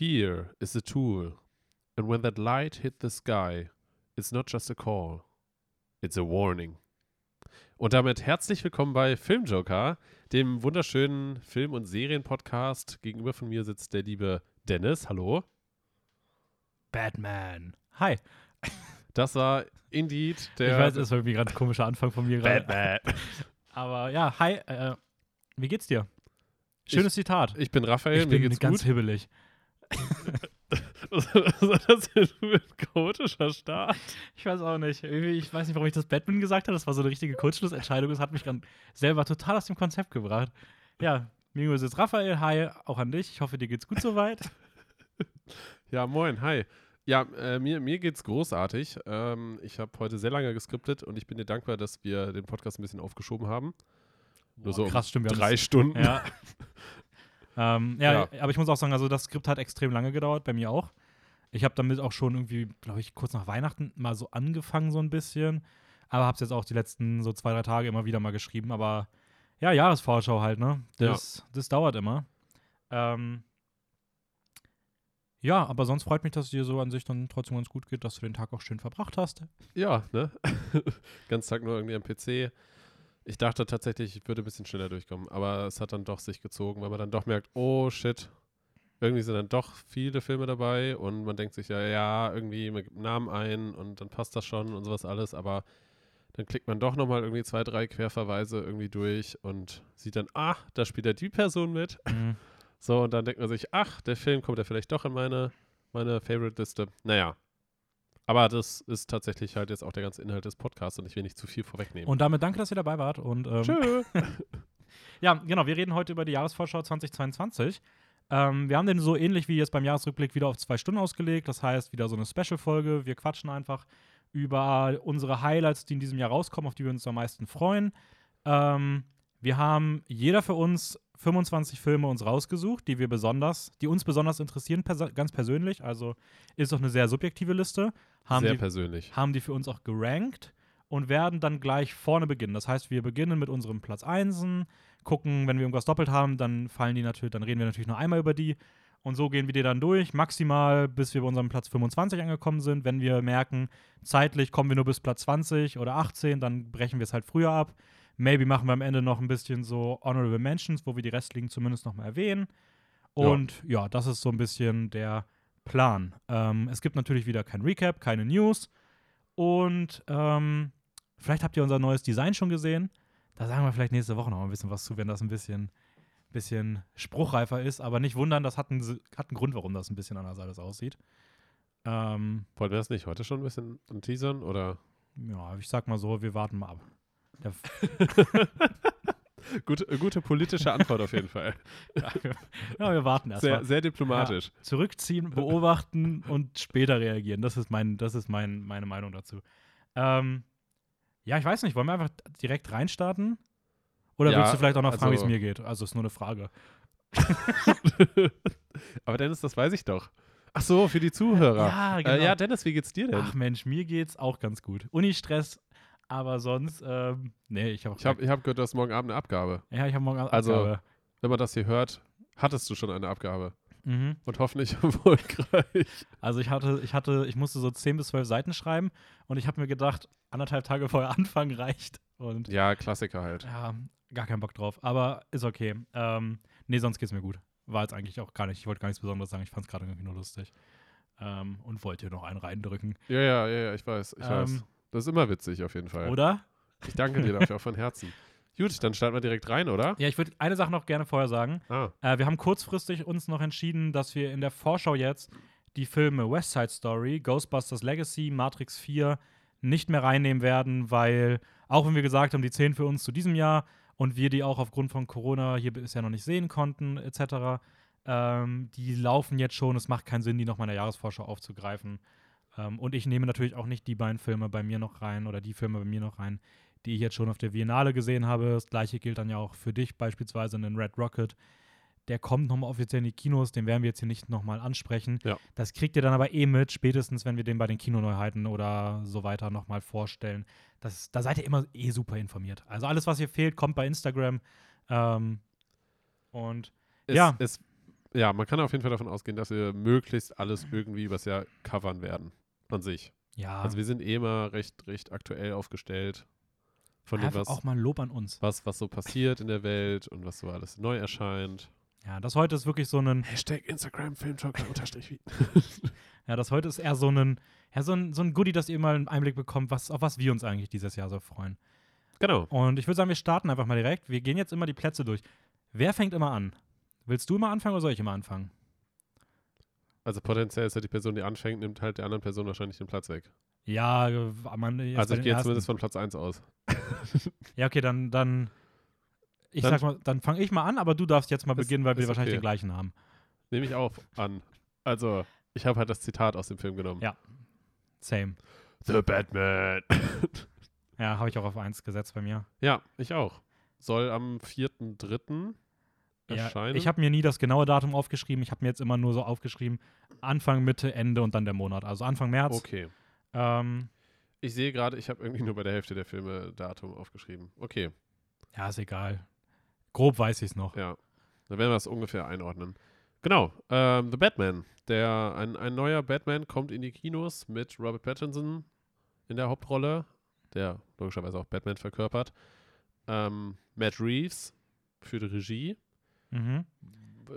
Fear is a tool. And when that light hit the sky, it's not just a call, it's a warning. Und damit herzlich willkommen bei Filmjoker, dem wunderschönen Film- und Serienpodcast. Gegenüber von mir sitzt der liebe Dennis. Hallo. Batman. Hi. Das war Indeed der. ich weiß, das war irgendwie ein ganz komischer Anfang von mir gerade. Batman. Aber ja, hi. Äh, wie geht's dir? Schönes Zitat. Ich bin Raphael, ich bin ganz gut. hibbelig. Was ist das denn für ein chaotischer Start? Ich weiß auch nicht. Ich weiß nicht, warum ich das Batman gesagt habe. Das war so eine richtige Kurzschlussentscheidung. Das hat mich dann selber total aus dem Konzept gebracht. Ja, mir gegenüber sitzt Raphael. Hi, auch an dich. Ich hoffe, dir geht's gut soweit. Ja, moin, hi. Ja, äh, mir, mir geht's großartig. Ähm, ich habe heute sehr lange geskriptet und ich bin dir dankbar, dass wir den Podcast ein bisschen aufgeschoben haben. Nur so um krass, stimmt. Drei Stunden. Ja. ähm, ja, Ja. aber ich muss auch sagen, also das Skript hat extrem lange gedauert, bei mir auch. Ich habe damit auch schon irgendwie, glaube ich, kurz nach Weihnachten mal so angefangen, so ein bisschen. Aber habe es jetzt auch die letzten so zwei, drei Tage immer wieder mal geschrieben. Aber ja, Jahresvorschau halt, ne? Das, das dauert immer. Ähm, ja, aber sonst freut mich, dass es dir so an sich dann trotzdem ganz gut geht, dass du den Tag auch schön verbracht hast. Ja, ne? Ganz Tag nur irgendwie am PC. Ich dachte tatsächlich, ich würde ein bisschen schneller durchkommen, aber es hat dann doch sich gezogen, weil man dann doch merkt, oh shit, irgendwie sind dann doch viele Filme dabei und man denkt sich ja, ja, irgendwie, man gibt einen Namen ein und dann passt das schon und sowas alles, aber dann klickt man doch nochmal irgendwie zwei, drei Querverweise irgendwie durch und sieht dann, ah, da spielt ja die Person mit. Mhm. So, und dann denkt man sich, ach, der Film kommt ja vielleicht doch in meine, meine Favorite-Liste. Naja. Aber das ist tatsächlich halt jetzt auch der ganze Inhalt des Podcasts und ich will nicht zu viel vorwegnehmen. Und damit danke, dass ihr dabei wart. Und, ähm, Tschö. Ja, genau. Wir reden heute über die Jahresvorschau 2022. Ähm, wir haben den so ähnlich wie jetzt beim Jahresrückblick wieder auf zwei Stunden ausgelegt. Das heißt, wieder so eine Special-Folge. Wir quatschen einfach über unsere Highlights, die in diesem Jahr rauskommen, auf die wir uns am meisten freuen. Ähm, wir haben jeder für uns 25 Filme uns rausgesucht, die wir besonders, die uns besonders interessieren, perso ganz persönlich. Also ist doch eine sehr subjektive Liste. Haben Sehr die, persönlich. haben die für uns auch gerankt und werden dann gleich vorne beginnen. Das heißt, wir beginnen mit unserem Platz 1, gucken, wenn wir irgendwas doppelt haben, dann fallen die natürlich, dann reden wir natürlich nur einmal über die. Und so gehen wir die dann durch, maximal bis wir bei unserem Platz 25 angekommen sind. Wenn wir merken, zeitlich kommen wir nur bis Platz 20 oder 18, dann brechen wir es halt früher ab. Maybe machen wir am Ende noch ein bisschen so Honorable Mentions, wo wir die restlichen zumindest nochmal erwähnen. Ja. Und ja. das ist so ein bisschen der Plan. Ähm, es gibt natürlich wieder kein Recap, keine News. Und ähm, vielleicht habt ihr unser neues Design schon gesehen. Da sagen wir vielleicht nächste Woche noch ein bisschen was zu, wenn das ein bisschen, bisschen spruchreifer ist. Aber nicht wundern, das hat einen, hat einen Grund, warum das ein bisschen anders alles aussieht. Ähm, Wollen wir das nicht heute schon ein bisschen teasern? Oder? ja, ich sag mal so, wir warten mal ab. Der, Gute, gute politische Antwort auf jeden Fall. ja, wir, ja, wir warten erst Sehr, mal. sehr diplomatisch. Zurückziehen, beobachten und später reagieren. Das ist, mein, das ist mein, meine Meinung dazu. Ähm, ja, ich weiß nicht, wollen wir einfach direkt reinstarten? Oder Ja, willst du vielleicht auch noch fragen, wie es also- mir geht? Also ist nur eine Frage. Aber Dennis, das weiß ich doch. Ach so, für die Zuhörer. Ja, Äh, ja, Dennis, wie geht's dir denn? Ach Mensch, mir geht's auch ganz gut. Uni-Stress, aber sonst, ähm, nee, ich habe ich habe ich hab gehört, du hast morgen Abend eine Abgabe. ja, ich habe morgen Also- Abgabe. Wenn man das hier hört, hattest du schon eine Abgabe. Mhm. Und hoffentlich erfolgreich. Also ich hatte, ich hatte, ich musste so 10 bis 12 Seiten schreiben und ich habe mir gedacht, anderthalb Tage vorher anfangen reicht. Und Ja, Klassiker halt. ja, gar keinen Bock drauf. Aber ist okay. Ähm, nee, sonst geht's mir gut. War jetzt eigentlich auch gar nicht, ich wollte gar nichts Besonderes sagen, ich fand es gerade irgendwie nur lustig. Ähm, und wollte hier noch einen reindrücken. Ja, ja, ja, ja, ich weiß, ich weiß. Das ist immer witzig auf jeden Fall. Oder? Ich danke dir dafür auch von Herzen. Gut, dann starten wir direkt rein, oder? Ja, ich würde eine Sache noch gerne vorher sagen. Ah, Äh, wir haben kurzfristig uns noch entschieden, dass wir in der Vorschau jetzt die Filme West Side Story, Ghostbusters Legacy, Matrix 4 nicht mehr reinnehmen werden, weil, auch wenn wir gesagt haben, die 10 für uns zu diesem Jahr und wir die auch aufgrund von Corona hier bisher noch nicht sehen konnten, etc., ähm, die laufen jetzt schon. Es macht keinen Sinn, die nochmal in der Jahresvorschau aufzugreifen. Ähm, und ich nehme natürlich auch nicht die beiden Filme bei mir noch rein oder die Filme bei mir noch rein, die ich jetzt schon auf der Biennale gesehen habe. Das gleiche gilt dann ja auch für dich, beispielsweise in den Red Rocket. Der kommt nochmal offiziell in die Kinos, den werden wir jetzt hier nicht nochmal ansprechen. Ja. Das kriegt ihr dann aber eh mit, spätestens wenn wir den bei den Kinoneuheiten oder so weiter nochmal vorstellen. Das, da seid ihr immer eh super informiert. Also alles, was hier fehlt, kommt bei Instagram. Ähm, und es, Ja. es ja, man kann auf jeden Fall davon ausgehen, dass wir möglichst alles irgendwie übers Jahr covern werden. An sich. Ja, Also wir sind eh immer recht, recht aktuell aufgestellt. Von dem, was, auch mal Lob an uns. was, was so passiert in der Welt und was so alles neu erscheint. Ja, das heute ist wirklich so ein, Hashtag Instagram Filmtalker unterstrich wie. ja, das heute ist eher so ein, ja, so ein, so ein Goodie, dass ihr mal einen Einblick bekommt, was, auf was wir uns eigentlich dieses Jahr so freuen. Genau. Und ich würde sagen, wir starten einfach mal direkt. Wir gehen jetzt immer die Plätze durch. Wer fängt immer an? Willst du immer anfangen oder soll ich immer anfangen? Also potenziell ist ja die Person, die anfängt, nimmt halt der anderen Person wahrscheinlich den Platz weg. Ja, man, jetzt also ich gehe zumindest von Platz 1 aus. Ja, okay, dann, dann ich Dann- sag mal, dann fange ich mal an, aber du darfst jetzt mal beginnen, weil wir wahrscheinlich okay. den gleichen haben. Nehme ich auch an. Also, ich habe halt das Zitat aus dem Film genommen. Ja. Same. The Batman. Ja, habe ich auch auf eins gesetzt bei mir. ja, ich auch. Soll am 4.3. Ja, erscheinen. ich habe mir nie das genaue Datum aufgeschrieben. Ich habe mir jetzt immer nur so aufgeschrieben, Anfang, Mitte, Ende und dann der Monat. Also Anfang März. Okay. Ähm, Ich sehe gerade, ich habe irgendwie nur bei der Hälfte der Filme Datum aufgeschrieben. Okay, ja, ist egal. Grob weiß ich es noch. ja. Dann werden wir es ungefähr einordnen. Genau, ähm, The Batman. Der, ein, ein neuer Batman kommt in die Kinos mit Robert Pattinson in der Hauptrolle, der logischerweise auch Batman verkörpert. Ähm, Matt Reeves für die Regie. Mhm.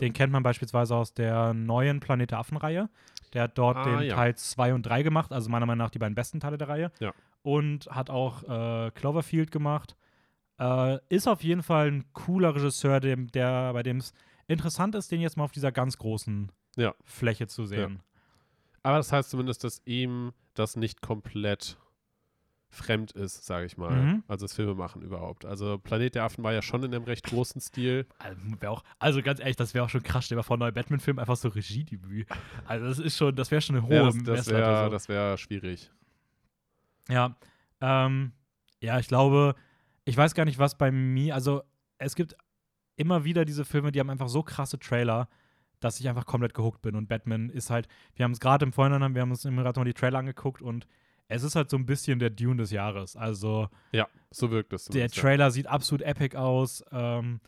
Den kennt man beispielsweise aus der neuen Planet der Affen-Reihe. Der hat dort Ah, den ja. Teil 2 und 3 gemacht, also meiner Meinung nach die beiden besten Teile der Reihe. Ja. Und hat auch äh, Cloverfield gemacht. Äh, ist auf jeden Fall ein cooler Regisseur, dem, der, bei dem es interessant ist, den jetzt mal auf dieser ganz großen Ja. Fläche zu sehen. Aber das heißt zumindest, dass ihm das nicht komplett fremd ist, sage ich mal. Mhm. Also das Filmemachen überhaupt. Also Planet der Affen war ja schon in einem recht großen Stil. Also, also ganz ehrlich, das wäre auch schon krass. Stell dir vor, neuer Batman-Film, einfach so Regiedebüt. Also das ist schon, das wäre schon eine hohe Ja, das das wäre so. wär schwierig. Ja, ähm, ja, ich glaube, ich weiß gar nicht, was bei mir, also es gibt immer wieder diese Filme, die haben einfach so krasse Trailer, dass ich einfach komplett gehuckt bin. Und Batman ist halt, wir haben es gerade im Vorhinein, wir haben uns immer gerade mal die Trailer angeguckt und es ist halt so ein bisschen der Dune des Jahres. Also Ja, so wirkt es. der zumindest, ja. Trailer sieht absolut epic aus. Ähm,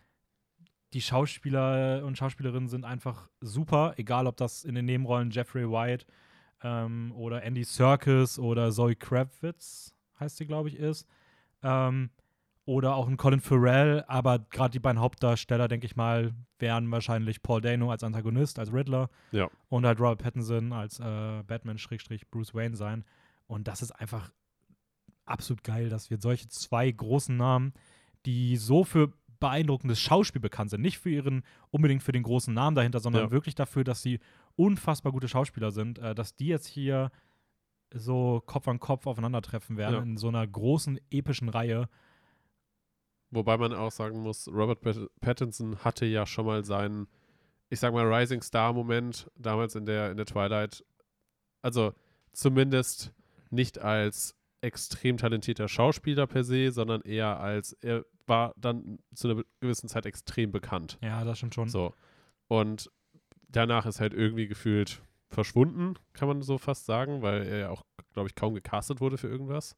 die Schauspieler und Schauspielerinnen sind einfach super, egal ob das in den Nebenrollen Jeffrey White ähm, oder Andy Serkis oder Zoe Kravitz, heißt sie, glaube ich, ist. Ähm, oder auch ein Colin Farrell, aber gerade die beiden Hauptdarsteller, denke ich mal, wären wahrscheinlich Paul Dano als Antagonist, als Riddler Ja. und halt Robert Pattinson als äh, Batman-Bruce Wayne sein. Und das ist einfach absolut geil, dass wir solche zwei großen Namen, die so für beeindruckendes Schauspiel bekannt sind, nicht für ihren unbedingt für den großen Namen dahinter, sondern Ja. wirklich dafür, dass sie unfassbar gute Schauspieler sind, äh, dass die jetzt hier so Kopf an Kopf aufeinandertreffen werden Ja. in so einer großen epischen Reihe. Wobei man auch sagen muss, Robert Pat Pattinson hatte ja schon mal seinen, ich sag mal, Rising Star-Moment damals in der, in der Twilight. Also zumindest nicht als extrem talentierter Schauspieler per se, sondern eher als, er war dann zu einer gewissen Zeit extrem bekannt. Ja, das stimmt schon. So. Und danach ist halt irgendwie gefühlt verschwunden, kann man so fast sagen, weil er ja auch, glaube ich, kaum gecastet wurde für irgendwas.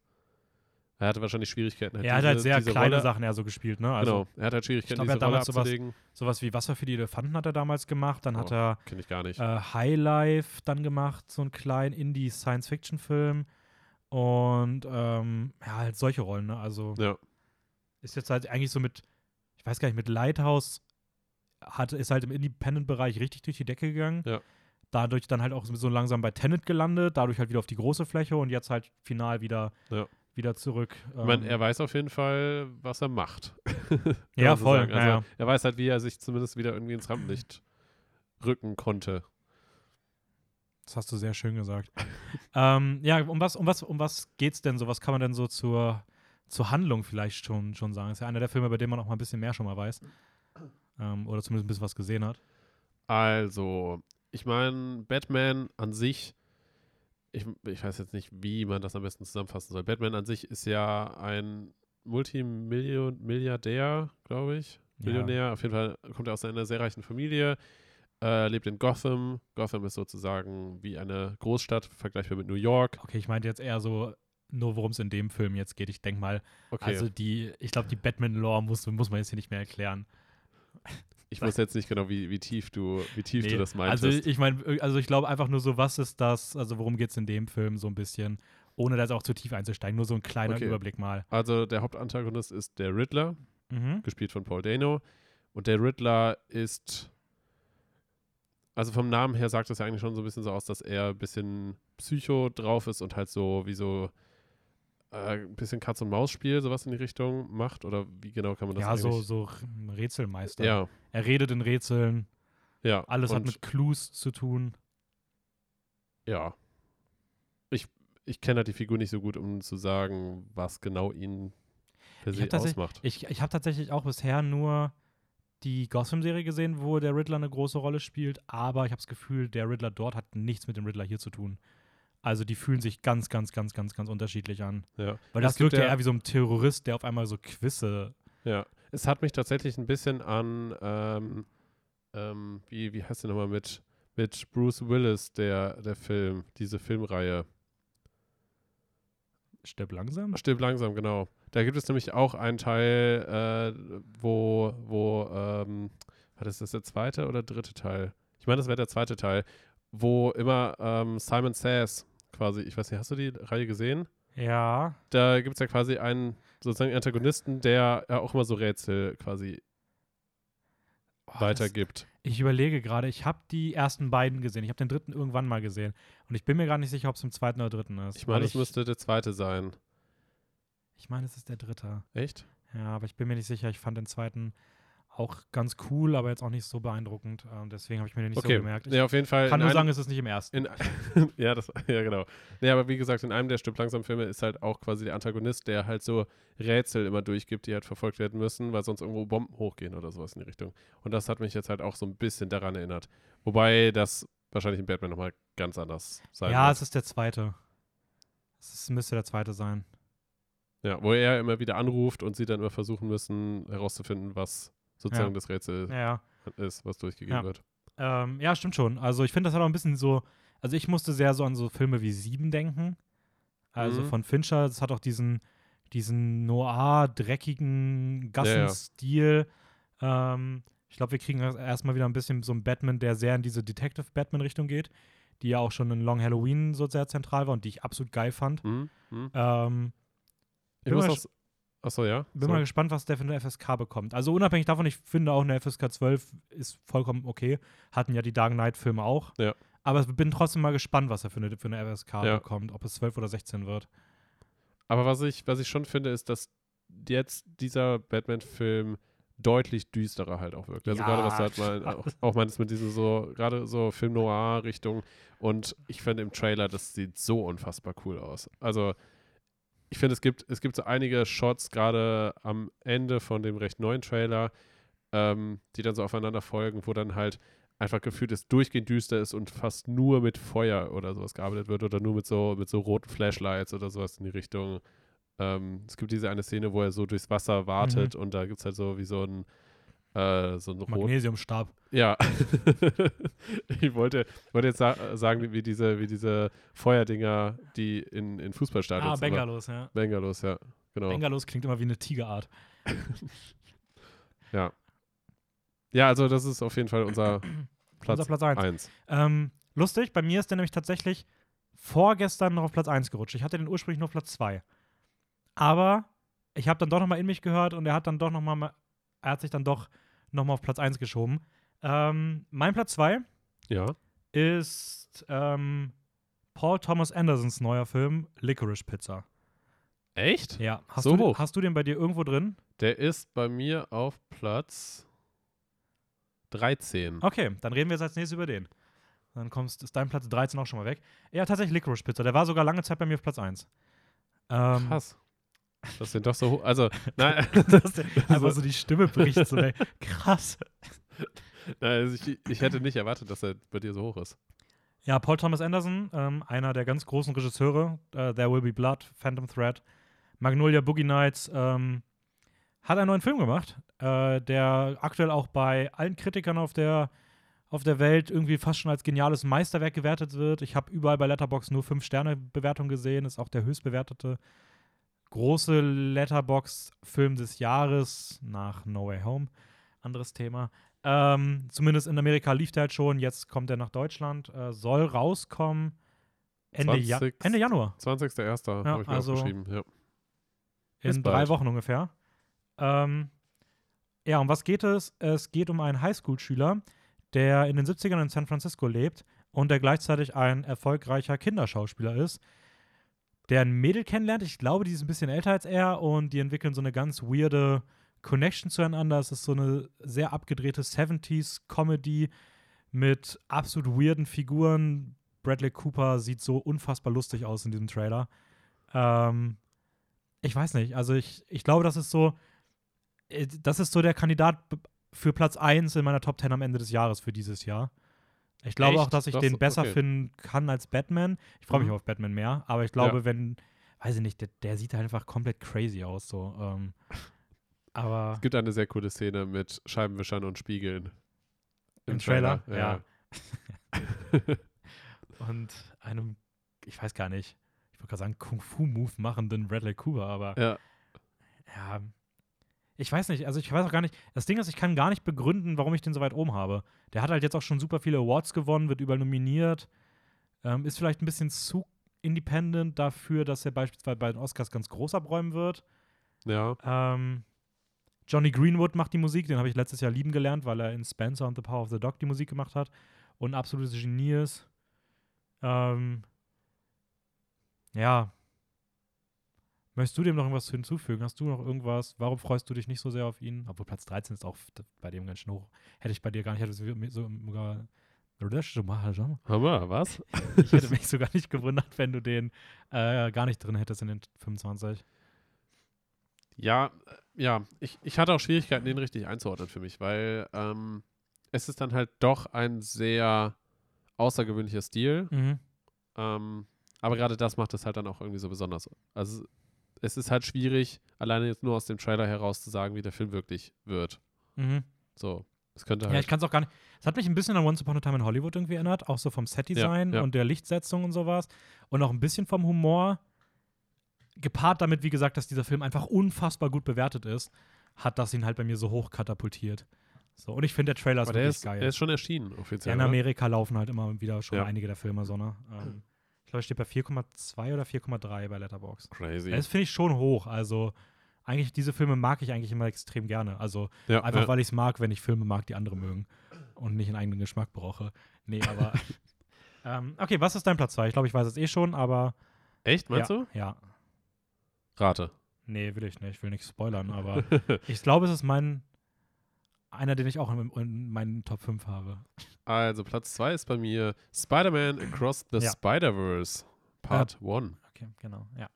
Er hatte wahrscheinlich Schwierigkeiten. er hat halt diese- sehr diese kleine Rolle, Sachen eher so gespielt, ne? Also genau, er hat halt Schwierigkeiten, glaub, er diese hat Rolle damals sowas- sowas wie Wasser für die Elefanten hat er damals gemacht, dann hat Oh. er Kenne ich gar nicht. äh, Highlife dann gemacht, so einen kleinen Indie-Science-Fiction-Film. Und ähm, ja, halt solche Rollen, ne? Also ja, ist jetzt halt eigentlich so mit, ich weiß gar nicht, mit Lighthouse hat, ist halt im Independent-Bereich richtig durch die Decke gegangen. Ja. Dadurch dann halt auch so langsam bei Tenet gelandet, dadurch halt wieder auf die große Fläche und jetzt halt final wieder, Ja. Wieder zurück. ich meine, ähm, er weiß auf jeden Fall, was er macht. Ja, so voll, Also, ja. Er weiß halt, wie er sich zumindest wieder irgendwie ins Rampenlicht rücken konnte. Das hast du sehr schön gesagt. ähm, ja, um was, um was, um was geht's denn so? Was kann man denn so zur, zur Handlung vielleicht schon, schon sagen? ist ja einer der Filme, bei dem man auch mal ein bisschen mehr schon mal weiß. Ähm, oder zumindest ein bisschen was gesehen hat. Also, ich meine, Batman an sich, ich, ich weiß jetzt nicht, wie man das am besten zusammenfassen soll. Batman an sich ist ja ein Multimilliardär, glaube ich. Millionär. Auf jeden Fall kommt er aus einer sehr reichen Familie, äh, lebt in Gotham. Gotham ist sozusagen wie eine Großstadt, vergleichbar mit New York. Okay, ich meinte jetzt eher so, nur worum es in dem Film jetzt geht. Ich denke mal, Okay. also die, ich glaube, die Batman-Lore muss, muss man jetzt hier nicht mehr erklären. Ich wusste jetzt nicht genau, wie, wie tief du, wie tief nee, du das meintest. Also ich meine, also ich glaube einfach nur so, was ist das, also worum geht es in dem Film so ein bisschen, ohne da jetzt auch zu tief einzusteigen, nur so ein kleiner okay. Überblick mal. Also der Hauptantagonist ist der Riddler, mhm. gespielt von Paul Dano. Und der Riddler ist, also vom Namen her sagt das ja eigentlich schon so ein bisschen so aus, dass er ein bisschen Psycho drauf ist und halt so wie so äh, ein bisschen Katz- und Maus-Spiel, sowas in die Richtung macht? Oder wie genau kann man das Ja, so, so Rätselmeister. Ja. Er redet in Rätseln. Ja. Alles hat mit Clues zu tun. Ja. Ich, ich kenne halt die Figur nicht so gut, um zu sagen, was genau ihn per se ausmacht. Ich, ich habe tatsächlich auch bisher nur die Gotham-Serie gesehen, wo der Riddler eine große Rolle spielt, aber ich habe das Gefühl, der Riddler dort hat nichts mit dem Riddler hier zu tun. Also die fühlen sich ganz, ganz, ganz, ganz, ganz unterschiedlich an. Ja. Weil das wirkt ja eher wie so ein Terrorist, der auf einmal so Quizze. Ja. Es hat mich tatsächlich ein bisschen an, ähm, ähm, wie, wie heißt der nochmal mit, mit Bruce Willis, der, der Film, diese Filmreihe. Stirb langsam? Stirb langsam, genau. Da gibt es nämlich auch einen Teil, äh, wo, wo, ähm, war das, das der zweite oder dritte Teil? Ich meine, das wäre der zweite Teil, wo immer ähm, Simon Says quasi, ich weiß nicht, hast du die Reihe gesehen? Ja. Da gibt es ja quasi einen sozusagen Antagonisten, der ja auch immer so Rätsel quasi oh, weitergibt. Das, ich überlege gerade, ich habe die ersten beiden gesehen. Ich habe den dritten irgendwann mal gesehen. Und ich bin mir gar nicht sicher, ob es im zweiten oder dritten ist. Ich meine, es müsste der zweite sein. Ich meine, es ist der dritte. Echt? Ja, aber ich bin mir nicht sicher. Ich fand den zweiten auch ganz cool, aber jetzt auch nicht so beeindruckend. Ähm, deswegen habe ich mir den nicht okay. so gemerkt. Ich ja, auf jeden Fall. kann nur sagen, es ist nicht im ersten. ja, das, ja, genau. Nee, aber wie gesagt, in einem der Stück langsam Filme ist halt auch quasi der Antagonist, der halt so Rätsel immer durchgibt, die halt verfolgt werden müssen, weil sonst irgendwo Bomben hochgehen oder sowas in die Richtung. Und das hat mich jetzt halt auch so ein bisschen daran erinnert. Wobei das wahrscheinlich in Batman nochmal ganz anders sein Ja, wird. es ist der zweite. Es müsste der zweite sein. Ja, wo er immer wieder anruft und sie dann immer versuchen müssen, herauszufinden, was sozusagen ja. das Rätsel ja. ist, was durchgegeben ja. wird. Ähm, ja, stimmt schon. Also ich finde, das hat auch ein bisschen so, also ich musste sehr so an so Filme wie Sieben denken. Also mhm. von Fincher, das hat auch diesen, diesen noir, dreckigen Gassenstil. Ja, ähm, ich glaube, wir kriegen erstmal wieder ein bisschen so einen Batman, der sehr in diese Detective-Batman-Richtung geht, die ja auch schon in Long Halloween so sehr zentral war und die ich absolut geil fand. Mhm. Mhm. Ähm, ich muss auch, Achso, ja. Bin so. mal gespannt, was der für eine FSK bekommt. Also unabhängig davon, ich finde auch eine FSK 12 ist vollkommen okay. Hatten ja die Dark Knight-Filme auch. Ja. Aber ich bin trotzdem mal gespannt, was er für eine, für eine FSK ja. bekommt, ob es 12 oder 16 wird. Aber was ich, was ich schon finde, ist, dass jetzt dieser Batman-Film deutlich düsterer halt auch wirkt. Also ja, gerade was du halt mal auch, auch meinst mit diesem so, gerade so Film Noir-Richtung. Und ich finde im Trailer, das sieht so unfassbar cool aus. Also ich finde, es gibt, es gibt so einige Shots, gerade am Ende von dem recht neuen Trailer, ähm, die dann so aufeinander folgen, wo dann halt einfach gefühlt es durchgehend düster ist und fast nur mit Feuer oder sowas gearbeitet wird oder nur mit so, mit so roten Flashlights oder sowas in die Richtung. Ähm, es gibt diese eine Szene, wo er so durchs Wasser wartet mhm. und da gibt es halt so wie so ein äh, so ein Magnesiumstab. Ja. ich wollte, wollte jetzt sa sagen, wie diese, wie diese Feuerdinger, die in, in Fußballstadien Ah, Bengalos, ja. Bengalos, ja. Genau. Bengalos klingt immer wie eine Tigerart. ja. Ja, also das ist auf jeden Fall unser Platz, unser Platz 1. 1. Ähm, lustig, bei mir ist der nämlich tatsächlich vorgestern noch auf Platz 1 gerutscht. Ich hatte den ursprünglich nur auf Platz 2. Aber ich habe dann doch noch mal in mich gehört und er hat dann doch noch mal, er hat sich dann doch nochmal auf Platz 1 geschoben. Ähm, mein Platz 2 ja. ist ähm, Paul Thomas Andersons neuer Film Licorice Pizza. Echt? Ja. Hast, so du, hoch. hast du den bei dir irgendwo drin? Der ist bei mir auf Platz 13. Okay, dann reden wir jetzt als nächstes über den. Dann kommst, ist dein Platz 13 auch schon mal weg. Ja, tatsächlich Licorice Pizza. Der war sogar lange Zeit bei mir auf Platz 1. Ähm, Krass. Das sind doch so. Also, nein. einfach so die Stimme bricht so weg. Krass. Also ich, ich hätte nicht erwartet, dass er bei dir so hoch ist. Ja, Paul Thomas Anderson, ähm, einer der ganz großen Regisseure, äh, There Will Be Blood, Phantom Thread, Magnolia Boogie Nights, ähm, hat einen neuen Film gemacht, äh, der aktuell auch bei allen Kritikern auf der, auf der Welt irgendwie fast schon als geniales Meisterwerk gewertet wird. Ich habe überall bei Letterbox nur 5-Sterne-Bewertung gesehen, ist auch der höchstbewertete große Letterbox-Film des Jahres nach No Way Home. Anderes Thema. Ähm, zumindest in Amerika lief der halt schon, jetzt kommt er nach Deutschland, äh, soll rauskommen Ende, ja 20. Ende Januar. 20.01. Ja, habe ich mir also- aufgeschrieben. Ja. In drei. Wochen ungefähr. Ähm, ja, um was geht es? Es geht um einen Highschool-Schüler, der in den 70ern in San Francisco lebt und der gleichzeitig ein erfolgreicher Kinderschauspieler ist, der ein Mädel kennenlernt. Ich glaube, die ist ein bisschen älter als er und die entwickeln so eine ganz weirde Connection zueinander. Es ist so eine sehr abgedrehte 70s-Comedy mit absolut weirden Figuren. Bradley Cooper sieht so unfassbar lustig aus in diesem Trailer. Ähm, ich weiß nicht, also ich, ich glaube, das ist so, äh, das ist so der Kandidat für Platz 1 in meiner Top 10 am Ende des Jahres für dieses Jahr. Ich glaube Echt? auch, dass ich Das- den besser okay. finden kann als Batman. Ich freue mich Mhm. auf Batman mehr, aber ich glaube, Ja. wenn, weiß ich nicht, der, der sieht einfach komplett crazy aus. So. Ähm, aber Es gibt eine sehr coole Szene mit Scheibenwischern und Spiegeln. Im Trailer? Ja. und einem, ich weiß gar nicht, ich wollte gerade sagen, Kung-Fu-Move machenden Bradley Cooper, aber ja. ja, ich weiß nicht, also ich weiß auch gar nicht, das Ding ist, ich kann gar nicht begründen, warum ich den so weit oben habe. Der hat halt jetzt auch schon super viele Awards gewonnen, wird überall nominiert, ähm, ist vielleicht ein bisschen zu independent dafür, dass er beispielsweise bei den Oscars ganz groß abräumen wird. Ja. Ähm, Johnny Greenwood macht die Musik, den habe ich letztes Jahr lieben gelernt, weil er in Spencer und The Power of the Dog die Musik gemacht hat und absolutes Genie ist. Ähm, ja. Möchtest du dem noch irgendwas hinzufügen? Hast du noch irgendwas? Warum freust du dich nicht so sehr auf ihn? Obwohl Platz 13 ist auch bei dem ganz schön hoch. Hätte ich bei dir gar nicht, hätte so sogar. Hammer, was? Ich hätte mich sogar nicht gewundert, wenn du den äh, gar nicht drin hättest in den 25. Ja, äh, ja, ich, ich hatte auch Schwierigkeiten, den richtig einzuordnen für mich, weil ähm, es ist dann halt doch ein sehr außergewöhnlicher Stil. Mhm. Ähm, aber gerade das macht es halt dann auch irgendwie so besonders. Also es ist halt schwierig, alleine jetzt nur aus dem Trailer heraus zu sagen, wie der Film wirklich wird. Mhm. So, es könnte Ja, halt. ich kann es auch gar nicht. Es hat mich ein bisschen an Once Upon a Time in Hollywood irgendwie erinnert, auch so vom Setdesign Ja, ja. und der Lichtsetzung und sowas. Und auch ein bisschen vom Humor. Gepaart damit, wie gesagt, dass dieser Film einfach unfassbar gut bewertet ist, hat das ihn halt bei mir so hoch katapultiert. So, und ich finde, der Trailer ist aber der wirklich ist, geil. der ist schon erschienen, ja, offiziell. in oder? Amerika laufen halt immer wieder schon Ja. einige der Filme so, ne? Ähm, ich glaube, es steht bei 4,2 oder 4,3 bei Letterboxd. Crazy. Das finde ich schon hoch. Also, eigentlich, diese Filme mag ich eigentlich immer extrem gerne. Also, ja, Einfach ja. weil ich es mag, wenn ich Filme mag, die andere mögen und nicht einen eigenen Geschmack brauche. Nee, aber. ähm, okay, was ist dein Platz 2? Ich glaube, ich weiß es eh schon, aber. Echt, meinst ja, du? Ja. Rate. Nee, will ich nicht. Ich will nicht spoilern, aber ich glaube, es ist mein. Einer, den ich auch in, in meinen Top 5 habe. Also Platz 2 ist bei mir Spider-Man Across the Ja. Spider-Verse Part 1. Okay, genau. Ja,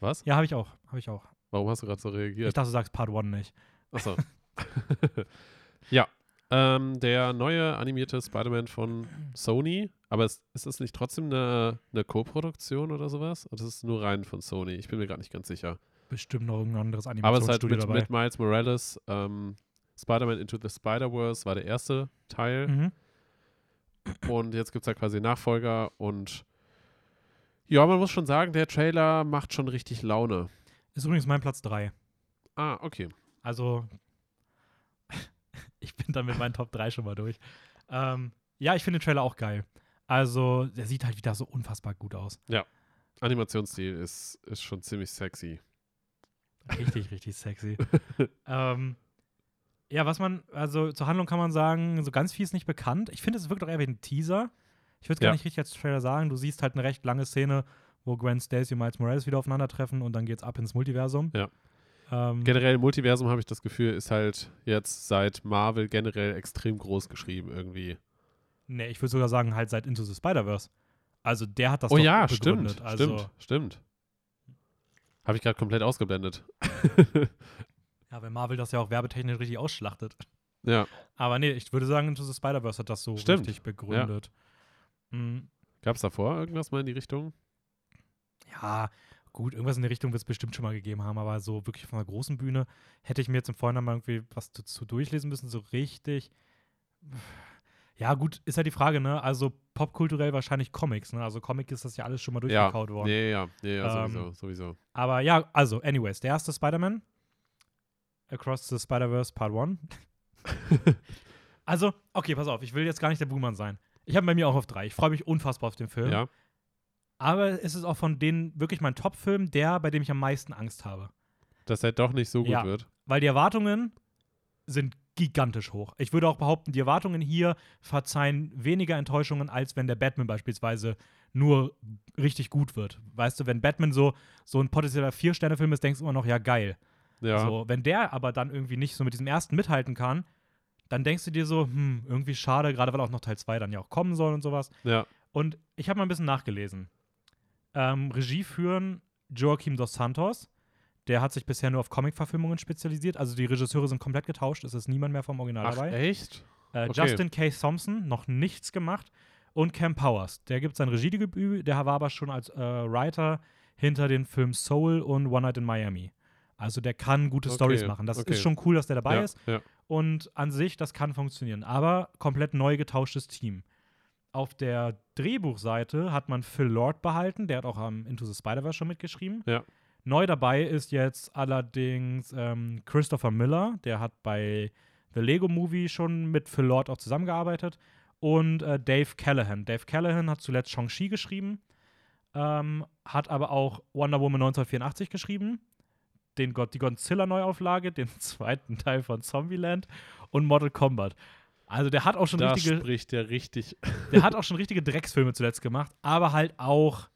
Was? ja habe ich auch. Habe ich auch. Warum hast du gerade so Ich reagiert? dachte, du sagst Part 1 nicht. Achso. ja. Ähm, der neue animierte Spider-Man von Sony, aber es, ist es nicht trotzdem eine, eine Co-Produktion oder sowas? Oder ist es nur rein von Sony? Ich bin mir gerade nicht ganz sicher. Bestimmt noch irgendein anderes Aber es ist halt Animationsstudio mit, dabei. mit Miles Morales. Ähm, Spider-Man Into the Spider-Verse war der erste Teil. mhm. Und jetzt gibt es ja quasi Nachfolger und ja, man muss schon sagen, der Trailer macht schon richtig Laune. Ist übrigens mein Platz 3. Ah, okay. Also, ich bin dann mit meinen Top 3 schon mal durch. Ähm, ja, ich finde den Trailer auch geil. Also, der sieht halt wieder so unfassbar gut aus. Animationsstil ist, ist schon ziemlich sexy. Richtig, richtig sexy. ähm, ja, was man, also zur Handlung kann man sagen, so ganz viel ist nicht bekannt. Ich finde, es wirkt doch eher wie ein Teaser. Ich würde es gar Ja. nicht richtig als Trailer sagen. Du siehst halt eine recht lange Szene, wo Gwen Stacy und Miles Morales wieder aufeinandertreffen und dann geht's ab ins Multiversum. Ja. Ähm, Generell Multiversum habe ich das Gefühl, ist halt jetzt seit Marvel generell extrem groß geschrieben irgendwie. nee, ich würde sogar sagen, halt seit Into the Spider-Verse. Also, der hat das oh doch ja, begründet. stimmt, Also, stimmt, stimmt. Habe ich gerade komplett ausgeblendet. Ja, weil Marvel das ja auch werbetechnisch richtig ausschlachtet. ja. Aber nee, ich würde sagen, Into the Spider-Verse hat das so Stimmt. richtig begründet. Mhm. Gab es davor irgendwas mal in die Richtung? Ja, gut, irgendwas in die Richtung wird es bestimmt schon mal gegeben haben, aber so wirklich von der großen Bühne hätte ich mir jetzt im Vorhinein mal irgendwie was dazu durchlesen müssen, so richtig. Ja, gut, ist halt die Frage, ne? Also popkulturell wahrscheinlich Comics, ne? Also Comic ist das ja alles schon mal Ja, durchgekaut worden. ja, ja, ja, ja Ähm, sowieso, sowieso. Aber ja, also, anyways, der erste Spider-Man, Across the Spider-Verse Part 1. Also, okay, pass auf, ich will jetzt gar nicht der Boomer sein. Ich habe bei mir auch auf drei. Ich freue mich unfassbar auf den Film. Ja. Aber es ist auch von denen wirklich mein Top-Film, der, bei dem ich am meisten Angst habe. Dass er doch nicht so gut Ja. wird. Weil die Erwartungen sind gigantisch hoch. Ich würde auch behaupten, die Erwartungen hier verzeihen weniger Enttäuschungen, als wenn der Batman beispielsweise nur richtig gut wird. Weißt du, wenn Batman so, so ein potenzieller Vier-Sterne-Film ist, denkst du immer noch, ja, geil. Ja. So, wenn der aber dann irgendwie nicht so mit diesem ersten mithalten kann, dann denkst du dir so, hm, irgendwie schade, gerade weil auch noch Teil 2 dann ja auch kommen soll und sowas. Ja. Und ich habe mal ein bisschen nachgelesen. Ähm, Regie führen Joaquim dos Santos. Der hat sich bisher nur auf Comic-Verfilmungen spezialisiert. Also die Regisseure sind komplett getauscht. Es ist niemand mehr vom Original Ach, dabei. echt? Äh, Okay. Justin K. Thompson, noch nichts gemacht. Und Cam Powers, der gibt sein Regiedebüt. Der war aber schon als äh, Writer hinter den Filmen Soul und One Night in Miami. Also der kann gute Okay, Stories machen. Das okay. ist schon cool, dass der dabei ja, ist. Ja. Und an sich, das kann funktionieren. Aber komplett neu getauschtes Team. Auf der Drehbuchseite hat man Phil Lord behalten, der hat auch am Into the Spider-Verse schon mitgeschrieben. Ja. Neu dabei ist jetzt allerdings ähm, Christopher Miller, der hat bei The Lego Movie schon mit Phil Lord auch zusammengearbeitet. Und äh, Dave Callahan. Dave Callahan hat zuletzt Shang-Chi geschrieben, ähm, hat aber auch Wonder Woman 1984 geschrieben, den God die Godzilla-Neuauflage, den zweiten Teil von Zombieland und Mortal Kombat. Also der hat auch schon Da richtige, spricht der richtig. der hat auch schon richtige Drecksfilme zuletzt gemacht, aber halt auch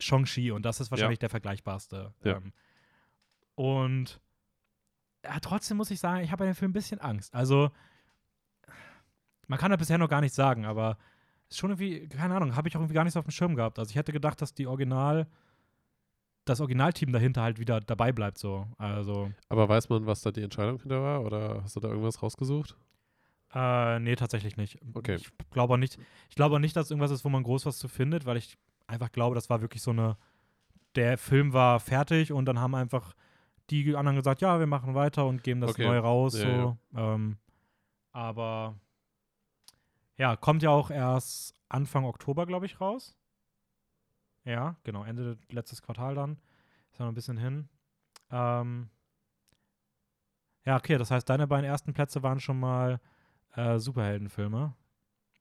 Shang-Chi und das ist wahrscheinlich der vergleichbarste. Ja. Ähm, und ja, trotzdem muss ich sagen, ich habe bei dem Film ein bisschen Angst. Also man kann das bisher noch gar nicht sagen, aber ist schon irgendwie, keine Ahnung, habe ich auch irgendwie gar nicht so auf dem Schirm gehabt. Also ich hätte gedacht, dass die Original, das Originalteam dahinter halt wieder dabei bleibt so. Also, Aber weiß man, was da die Entscheidung hinter war? Oder hast du da irgendwas rausgesucht? äh, nee, tatsächlich nicht. Okay. Ich glaube auch nicht, ich glaube nicht, dass irgendwas ist, wo man groß was zu findet, weil ich einfach glaube, das war wirklich so eine, der Film war fertig und dann haben einfach die anderen gesagt, ja, wir machen weiter und geben das Okay. neu raus. Ja, so. Ähm, aber ja, kommt ja auch erst Anfang Oktober, glaube ich, raus. Ja, genau, Ende letztes Quartal dann. Ist ja noch ein bisschen hin. Ähm, ja, okay, das heißt, deine beiden ersten Plätze waren schon mal äh, Superheldenfilme.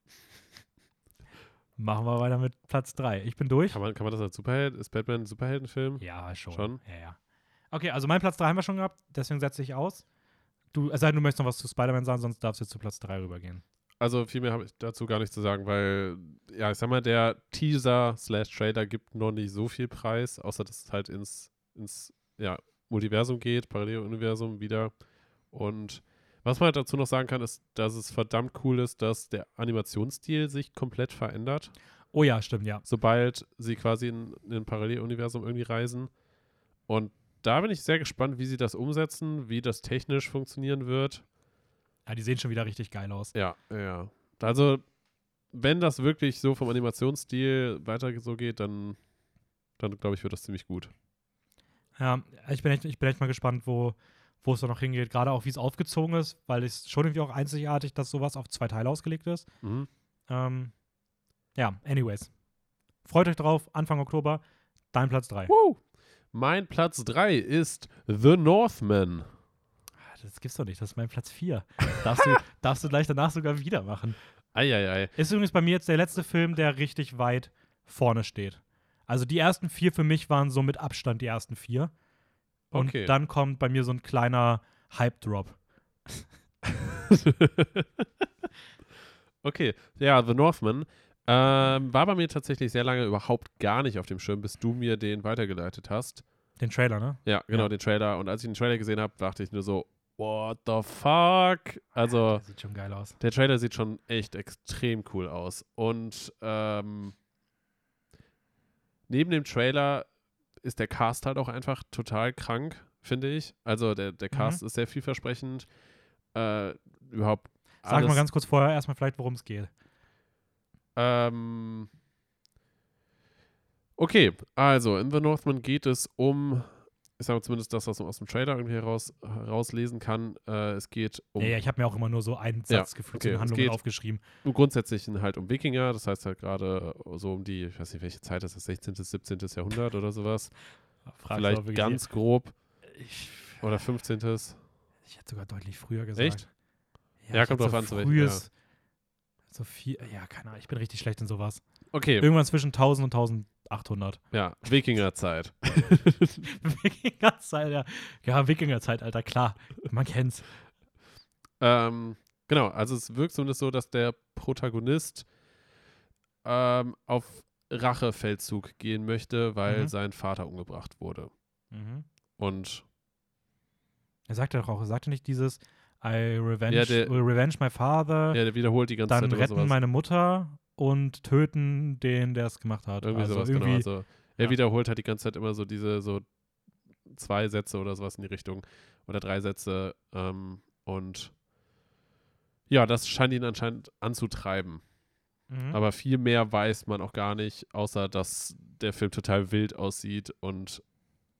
Machen wir weiter mit Platz 3. Ich bin durch. Kann man, kann man das als Superheld? Ist Batman ein Superheldenfilm? Ja, schon. Schon? Ja, ja. Okay, also mein Platz 3 haben wir schon gehabt, deswegen setze ich aus. Du, es sei denn, du möchtest noch was zu Spider-Man sagen, sonst darfst du jetzt zu Platz 3 rübergehen. Also viel mehr habe ich dazu gar nicht zu sagen, weil, ja, ich sag mal, der Teaser slash Trailer gibt noch nicht so viel Preis, außer dass es halt ins, ins ja, Multiversum geht, Paralleluniversum wieder. Und was man halt dazu noch sagen kann, ist, dass es verdammt cool ist, dass der Animationsstil sich komplett verändert, Oh ja, stimmt, ja. sobald sie quasi in, in ein Paralleluniversum irgendwie reisen. Und da bin ich sehr gespannt, wie sie das umsetzen, wie das technisch funktionieren wird. Ja, die sehen schon wieder richtig geil aus. Ja, ja. Also, wenn das wirklich so vom Animationsstil weiter so geht, dann, dann glaube ich, wird das ziemlich gut. Ja, ich bin echt, ich bin echt mal gespannt, wo, wo es da noch hingeht. Gerade auch, wie es aufgezogen ist, weil es schon irgendwie auch einzigartig, dass sowas auf zwei Teile ausgelegt ist. Mhm. Ähm, ja, anyways. Freut euch drauf, Anfang Oktober, dein Platz 3. Woo! Mein Platz 3 ist The Northman. Das gibt's doch nicht, das ist mein Platz 4. darfst, du, darfst du gleich danach sogar wieder machen. Eieiei. Ist übrigens bei mir jetzt der letzte Film, der richtig weit vorne steht. Also die ersten vier für mich waren so mit Abstand die ersten vier. Und Okay. dann kommt bei mir so ein kleiner Hype-Drop. okay, ja, The Northman. Ähm, war bei mir tatsächlich sehr lange überhaupt gar nicht auf dem Schirm, bis du mir den weitergeleitet hast. Den Trailer, ne? Ja, genau, Ja. den Trailer. Und als ich den Trailer gesehen habe, dachte ich nur so, what the fuck? Also, Der sieht schon geil aus. Der Trailer sieht schon echt extrem cool aus. Und ähm, neben dem Trailer ist der Cast halt auch einfach total krank, finde ich. Also der, der Cast ist sehr vielversprechend. Äh, überhaupt Sag mal ganz kurz vorher erstmal vielleicht, worum es geht. Ähm, okay, also in The Northman geht es um, ich sage zumindest das, was man aus dem Trailer irgendwie heraus, herauslesen kann. Äh, es geht um Ja, ja, ich habe mir auch immer nur so einen Ja, Satz gefühlt okay, Handlungen aufgeschrieben. im Grundsätzlichen halt um Wikinger, das heißt halt gerade so um die, ich weiß nicht, welche Zeit ist das, 16., 17. Jahrhundert oder sowas. Fragst du Vielleicht ganz grob Ich, oder 15. ich hätte sogar deutlich früher gesagt. Echt? Ja, ich kommt drauf an, so zu welchem, frühes, so viel, ja, keine Ahnung, ich bin richtig schlecht in sowas. Okay, Irgendwann zwischen 1000 und 1800. ja, Wikingerzeit. Wikingerzeit, ja. Ja, Wikingerzeit, Alter, klar. Man kennt's. ähm, genau, also es wirkt zumindest so, dass der Protagonist ähm, auf Rachefeldzug gehen möchte, weil Mhm. sein Vater umgebracht wurde. Mhm. Und Er sagte doch auch, er sagte nicht dieses I revenge, Ja, der- will revenge my father, ja, der wiederholt die ganze dann Zeit immer retten sowas. meine Mutter und töten den, der es gemacht hat. Irgendwie also sowas, irgendwie, genau. Also er ja. wiederholt halt die ganze Zeit immer so diese so zwei Sätze oder sowas in die Richtung oder drei Sätze ähm, und ja, das scheint ihn anscheinend anzutreiben. Mhm. Aber viel mehr weiß man auch gar nicht, außer dass der Film total wild aussieht und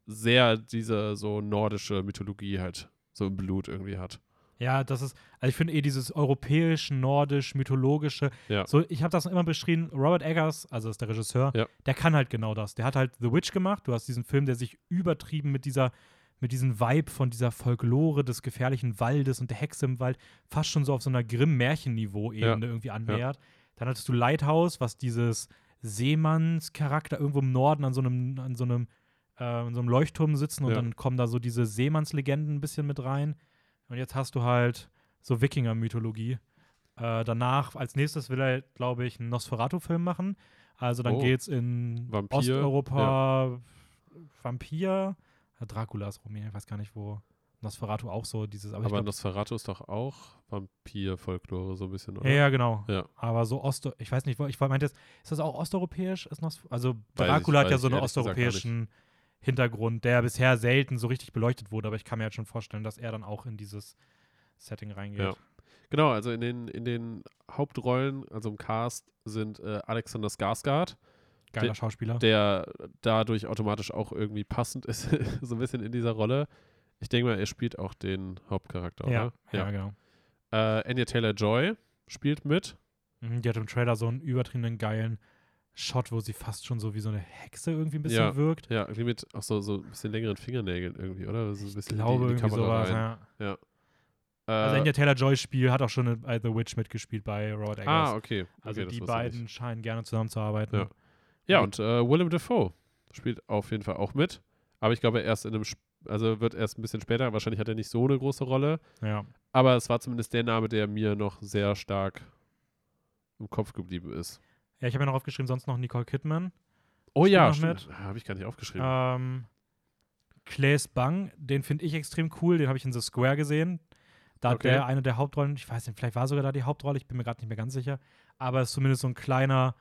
sehr diese so nordische Mythologie halt so im Blut irgendwie hat. Ja, das ist, also ich finde eh dieses europäisch, nordisch, mythologische, Ja. so, ich habe das immer beschrieben, Robert Eggers, also ist der Regisseur, Ja. der kann halt genau das. Der hat halt The Witch gemacht, du hast diesen Film, der sich übertrieben mit dieser, mit diesem Vibe von dieser Folklore des gefährlichen Waldes und der Hexe im Wald fast schon so auf so einer Grimm-Märchenniveau-Ebene irgendwie annähert. Dann hattest du Lighthouse, was dieses Seemannscharakter irgendwo im Norden an so einem, an so einem, äh, so einem Leuchtturm sitzen und Ja. dann kommen da so diese Seemannslegenden ein bisschen mit rein. Und jetzt hast du halt so Wikinger-Mythologie. Äh, danach, als nächstes will er, glaube ich, einen Nosferatu-Film machen. Also dann Oh. geht's in Vampir, Osteuropa, Vampir, ja, Dracula ist Rumänien, ich weiß gar nicht, wo Nosferatu auch so dieses, aber, Aber, glaub, Nosferatu ist doch auch Vampir-Folklore so ein bisschen, oder? ja, ja, genau. Ja. Aber so Ost, ich weiß nicht, wo- ich meinte jetzt, ist das auch osteuropäisch? Ist also Dracula ich- hat ja so einen gar nicht. Hintergrund, der bisher selten so richtig beleuchtet wurde, aber ich kann mir jetzt schon vorstellen, dass er dann auch in dieses Setting reingeht. Ja. Genau, also in den, in den Hauptrollen, also im Cast, sind äh, Alexander Skarsgård, Geiler Der- Schauspieler. der dadurch automatisch auch irgendwie passend ist, so ein bisschen in dieser Rolle. Ich denke mal, er spielt auch den Hauptcharakter, ja, oder? ja, genau. Äh, Anya Taylor-Joy spielt mit. Mhm, Die hat im Trailer so einen übertriebenen geilen Shot, wo sie fast schon so wie so eine Hexe irgendwie ein bisschen Ja. wirkt. Ja, irgendwie mit auch so, so ein bisschen längeren Fingernägeln irgendwie, oder? So ein Ich bisschen glaube in die, in die irgendwie Kamera sowas, ja. Äh, Also Anya Taylor-Joy Spiel hat auch schon bei The Witch mitgespielt bei Robert Eggers. ah, okay. also okay, das die ich beiden scheinen gerne zusammenzuarbeiten. Ja. Ja, und äh, Willem Dafoe spielt auf jeden Fall auch mit. Aber ich glaube, erst in einem, Sp- also wird erst ein bisschen später, wahrscheinlich hat er nicht so eine große Rolle. ja. Aber es war zumindest der Name, der mir noch sehr stark im Kopf geblieben ist. Ja, ich habe mir noch aufgeschrieben, sonst noch Nicole Kidman. Oh ja, stimmt. Habe ich gar nicht aufgeschrieben. Ähm, Claes Bang, den finde ich extrem cool, den habe ich in The Square gesehen. Da hat Okay. der eine der Hauptrollen, ich weiß nicht, vielleicht war sogar da die Hauptrolle, ich bin mir gerade nicht mehr ganz sicher, aber ist zumindest so ein kleiner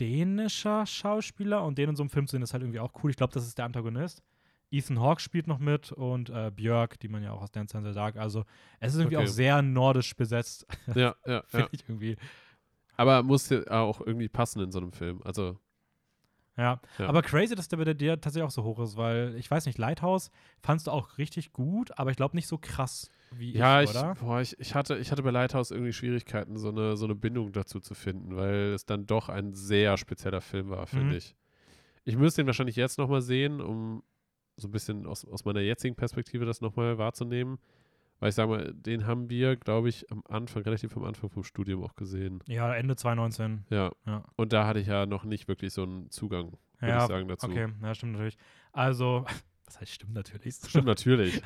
dänischer Schauspieler und den in so einem Film zu sehen ist halt irgendwie auch cool. Ich glaube, das ist der Antagonist. Ethan Hawke spielt noch mit und äh, Björk, die man ja auch aus Dance in the Dark. Also es ist irgendwie Okay. auch sehr nordisch besetzt, ja, ja, finde ja. ich irgendwie. Aber muss ja auch irgendwie passen in so einem Film. Also, Ja. Ja. aber crazy, dass der bei dir tatsächlich auch so hoch ist, weil ich weiß nicht, Lighthouse fandst du auch richtig gut, aber ich glaube nicht so krass wie ja, ich, ich, oder? boah, ich, ich, hatte, ich hatte bei Lighthouse irgendwie Schwierigkeiten, so eine, so eine Bindung dazu zu finden, weil es dann doch ein sehr spezieller Film war, finde Mhm. ich. Ich müsste ihn wahrscheinlich jetzt nochmal sehen, um so ein bisschen aus, aus meiner jetzigen Perspektive das nochmal wahrzunehmen. Weil ich sage mal, den haben wir, glaube ich, am Anfang, relativ am Anfang vom Studium auch gesehen. Ja, Ende 2019. Ja. Ja. Und da hatte ich ja noch nicht wirklich so einen Zugang, würde Ja, ich sagen, dazu. Okay, ja, stimmt natürlich. Also, was heißt stimmt natürlich? Stimmt natürlich.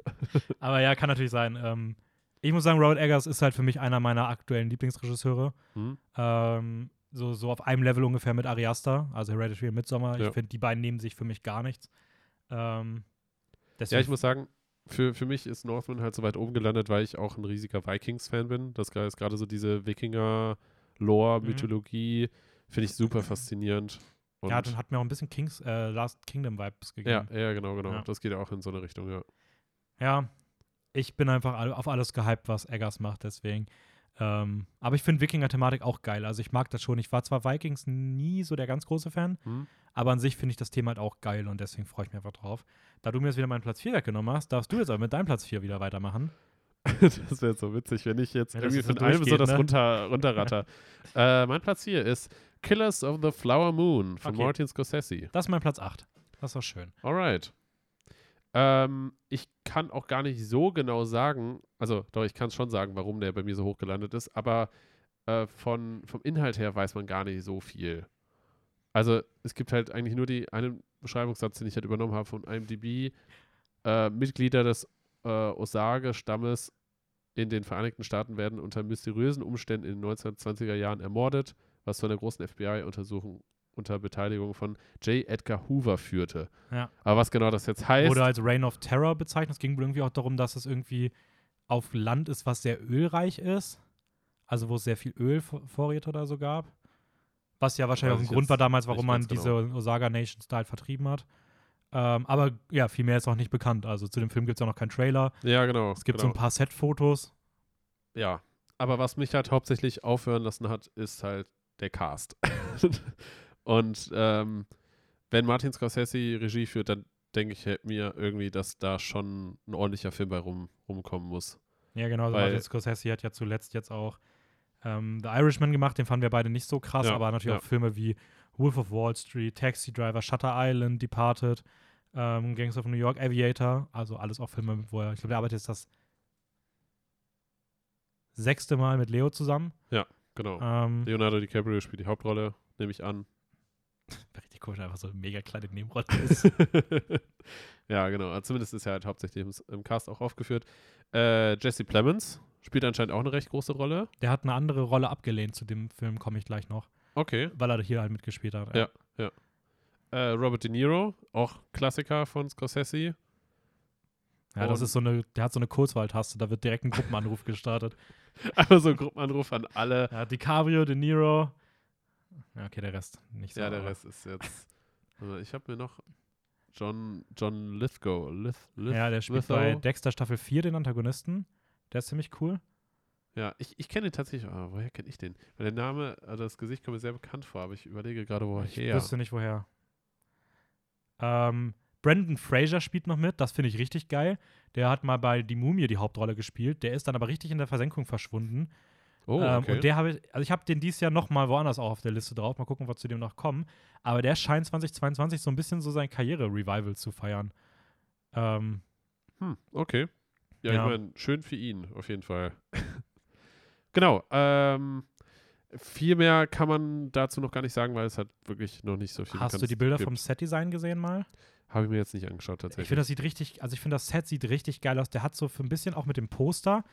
aber ja, kann natürlich sein. Ähm, ich muss sagen, Robert Eggers ist halt für mich einer meiner aktuellen Lieblingsregisseure. Hm? Ähm, so, so auf einem Level ungefähr mit Ari Aster, also Hereditary und Midsommar. Ja. Ich finde, die beiden nehmen sich für mich gar nichts. Ähm, Ja, ich muss sagen, für, für mich ist Northman halt so weit oben gelandet, weil ich auch ein riesiger Vikings-Fan bin. Das ist gerade so diese Wikinger-Lore, Mhm. Mythologie, finde ich super faszinierend. Und ja, dann hat mir auch ein bisschen Kings, äh, Last Kingdom-Vibes ja, gegeben. ja, genau, genau. Ja. Das geht ja auch in so eine Richtung, ja. Ja, ich bin einfach auf alles gehypt, was Eggers macht, deswegen. Ähm, aber ich finde Wikinger-Thematik auch geil. Also ich mag das schon. Ich war zwar Vikings nie so der ganz große Fan, Hm? aber an sich finde ich das Thema halt auch geil und deswegen freue ich mich einfach drauf. Da du mir jetzt wieder meinen Platz 4 weggenommen hast, darfst du jetzt aber mit deinem Platz 4 wieder weitermachen. das wäre so witzig, wenn ich jetzt Ja, irgendwie von allem so das ne? runter, runterratter. äh, mein Platz hier ist Killers of the Flower Moon von Okay. Martin Scorsese. Das ist mein Platz 8. Das ist doch schön. Alright. Ähm, ich kann auch gar nicht so genau sagen, also doch, ich kann es schon sagen, warum der bei mir so hoch gelandet ist, aber äh, von, vom Inhalt her weiß man gar nicht so viel. Also es gibt halt eigentlich nur die einen Beschreibungssatz, den ich halt übernommen habe von IMDb. Äh, Mitglieder des äh, Osage-Stammes in den Vereinigten Staaten werden unter mysteriösen Umständen in den 1920er Jahren ermordet, was zu einer großen FBI-Untersuchung unter Beteiligung von J. Edgar Hoover führte. Ja. Aber was genau das jetzt heißt, Oder als Reign of Terror bezeichnet. Es ging irgendwie auch darum, dass es irgendwie auf Land ist, was sehr ölreich ist. Also wo es sehr viel Ölvorräte oder so gab. Was ja wahrscheinlich Weiß auch ein Grund war damals, warum man ganz diese genau. Osaga Nation Style vertrieben hat. Ähm, aber ja, viel mehr ist auch nicht bekannt. Also zu dem Film gibt es auch noch keinen Trailer. ja genau. Es gibt genau. so ein paar Set-Fotos. Ja, aber was mich halt hauptsächlich aufhören lassen hat, ist halt der Cast. Und ähm, wenn Martin Scorsese Regie führt, dann denke ich halt mir irgendwie, dass da schon ein ordentlicher Film bei rum, rumkommen muss. Ja, genau. Also Martin Scorsese hat ja zuletzt jetzt auch ähm, The Irishman gemacht. Den fanden wir beide nicht so krass, Ja, aber natürlich ja. auch Filme wie Wolf of Wall Street, Taxi Driver, Shutter Island, Departed, ähm, Gangs of New York, Aviator. Also alles auch Filme, wo er, ich glaube, er arbeitet jetzt das sechste Mal mit Leo zusammen. Genau. Ähm, Leonardo DiCaprio spielt die Hauptrolle, nehme ich an. richtig komisch, einfach so eine mega kleine Nebenrolle ist. ja, genau. Also zumindest ist er halt hauptsächlich im, im Cast auch aufgeführt. Äh, Jesse Plemons spielt anscheinend auch eine recht große Rolle. Der hat eine andere Rolle abgelehnt zu dem Film, komme ich gleich noch, Okay. weil er hier halt mitgespielt hat. Ja. Äh, Robert De Niro, auch Klassiker von Scorsese. ja das ist so eine, der hat so eine Kurzwahltaste, da wird direkt ein Gruppenanruf gestartet. Einfach so ein Gruppenanruf an alle. Ja, DiCaprio, De Niro. Ja, okay, der Rest nicht so. Ja, der Rest ist jetzt. Also ich habe mir noch John, John Lithgow. Lith, Lith, Ja, der spielt Lithgow. bei Dexter Staffel 4 den Antagonisten. Der ist ziemlich cool. Ja, ich, ich kenne ihn tatsächlich. Ah, woher kenne ich den? Weil der Name, also das Gesicht kommt mir sehr bekannt vor, aber ich überlege gerade, woher. Ich wüsste nicht, woher. Ähm, Brandon Fraser spielt noch mit. Das finde ich richtig geil. Der hat mal bei Die Mumie die Hauptrolle gespielt. Der ist dann aber richtig in der Versenkung verschwunden. Oh, ähm, okay. und der habe ich, also ich habe den dieses Jahr noch mal woanders auch auf der Liste drauf. Mal gucken, ob wir zu dem noch kommen. Aber der scheint 2022 so ein bisschen so sein Karriere-Revival zu feiern. Ähm, hm, okay. Ja, Ja. ich meine, schön für ihn, auf jeden Fall. genau. Ähm, viel mehr kann man dazu noch gar nicht sagen, weil es hat wirklich noch nicht so viel hast du die Bilder gibt. vom Setdesign gesehen mal? Habe ich mir jetzt nicht angeschaut, Ich tatsächlich. finde, das sieht richtig, also ich finde, das Set sieht richtig geil aus. Der hat so für ein bisschen auch mit dem Poster,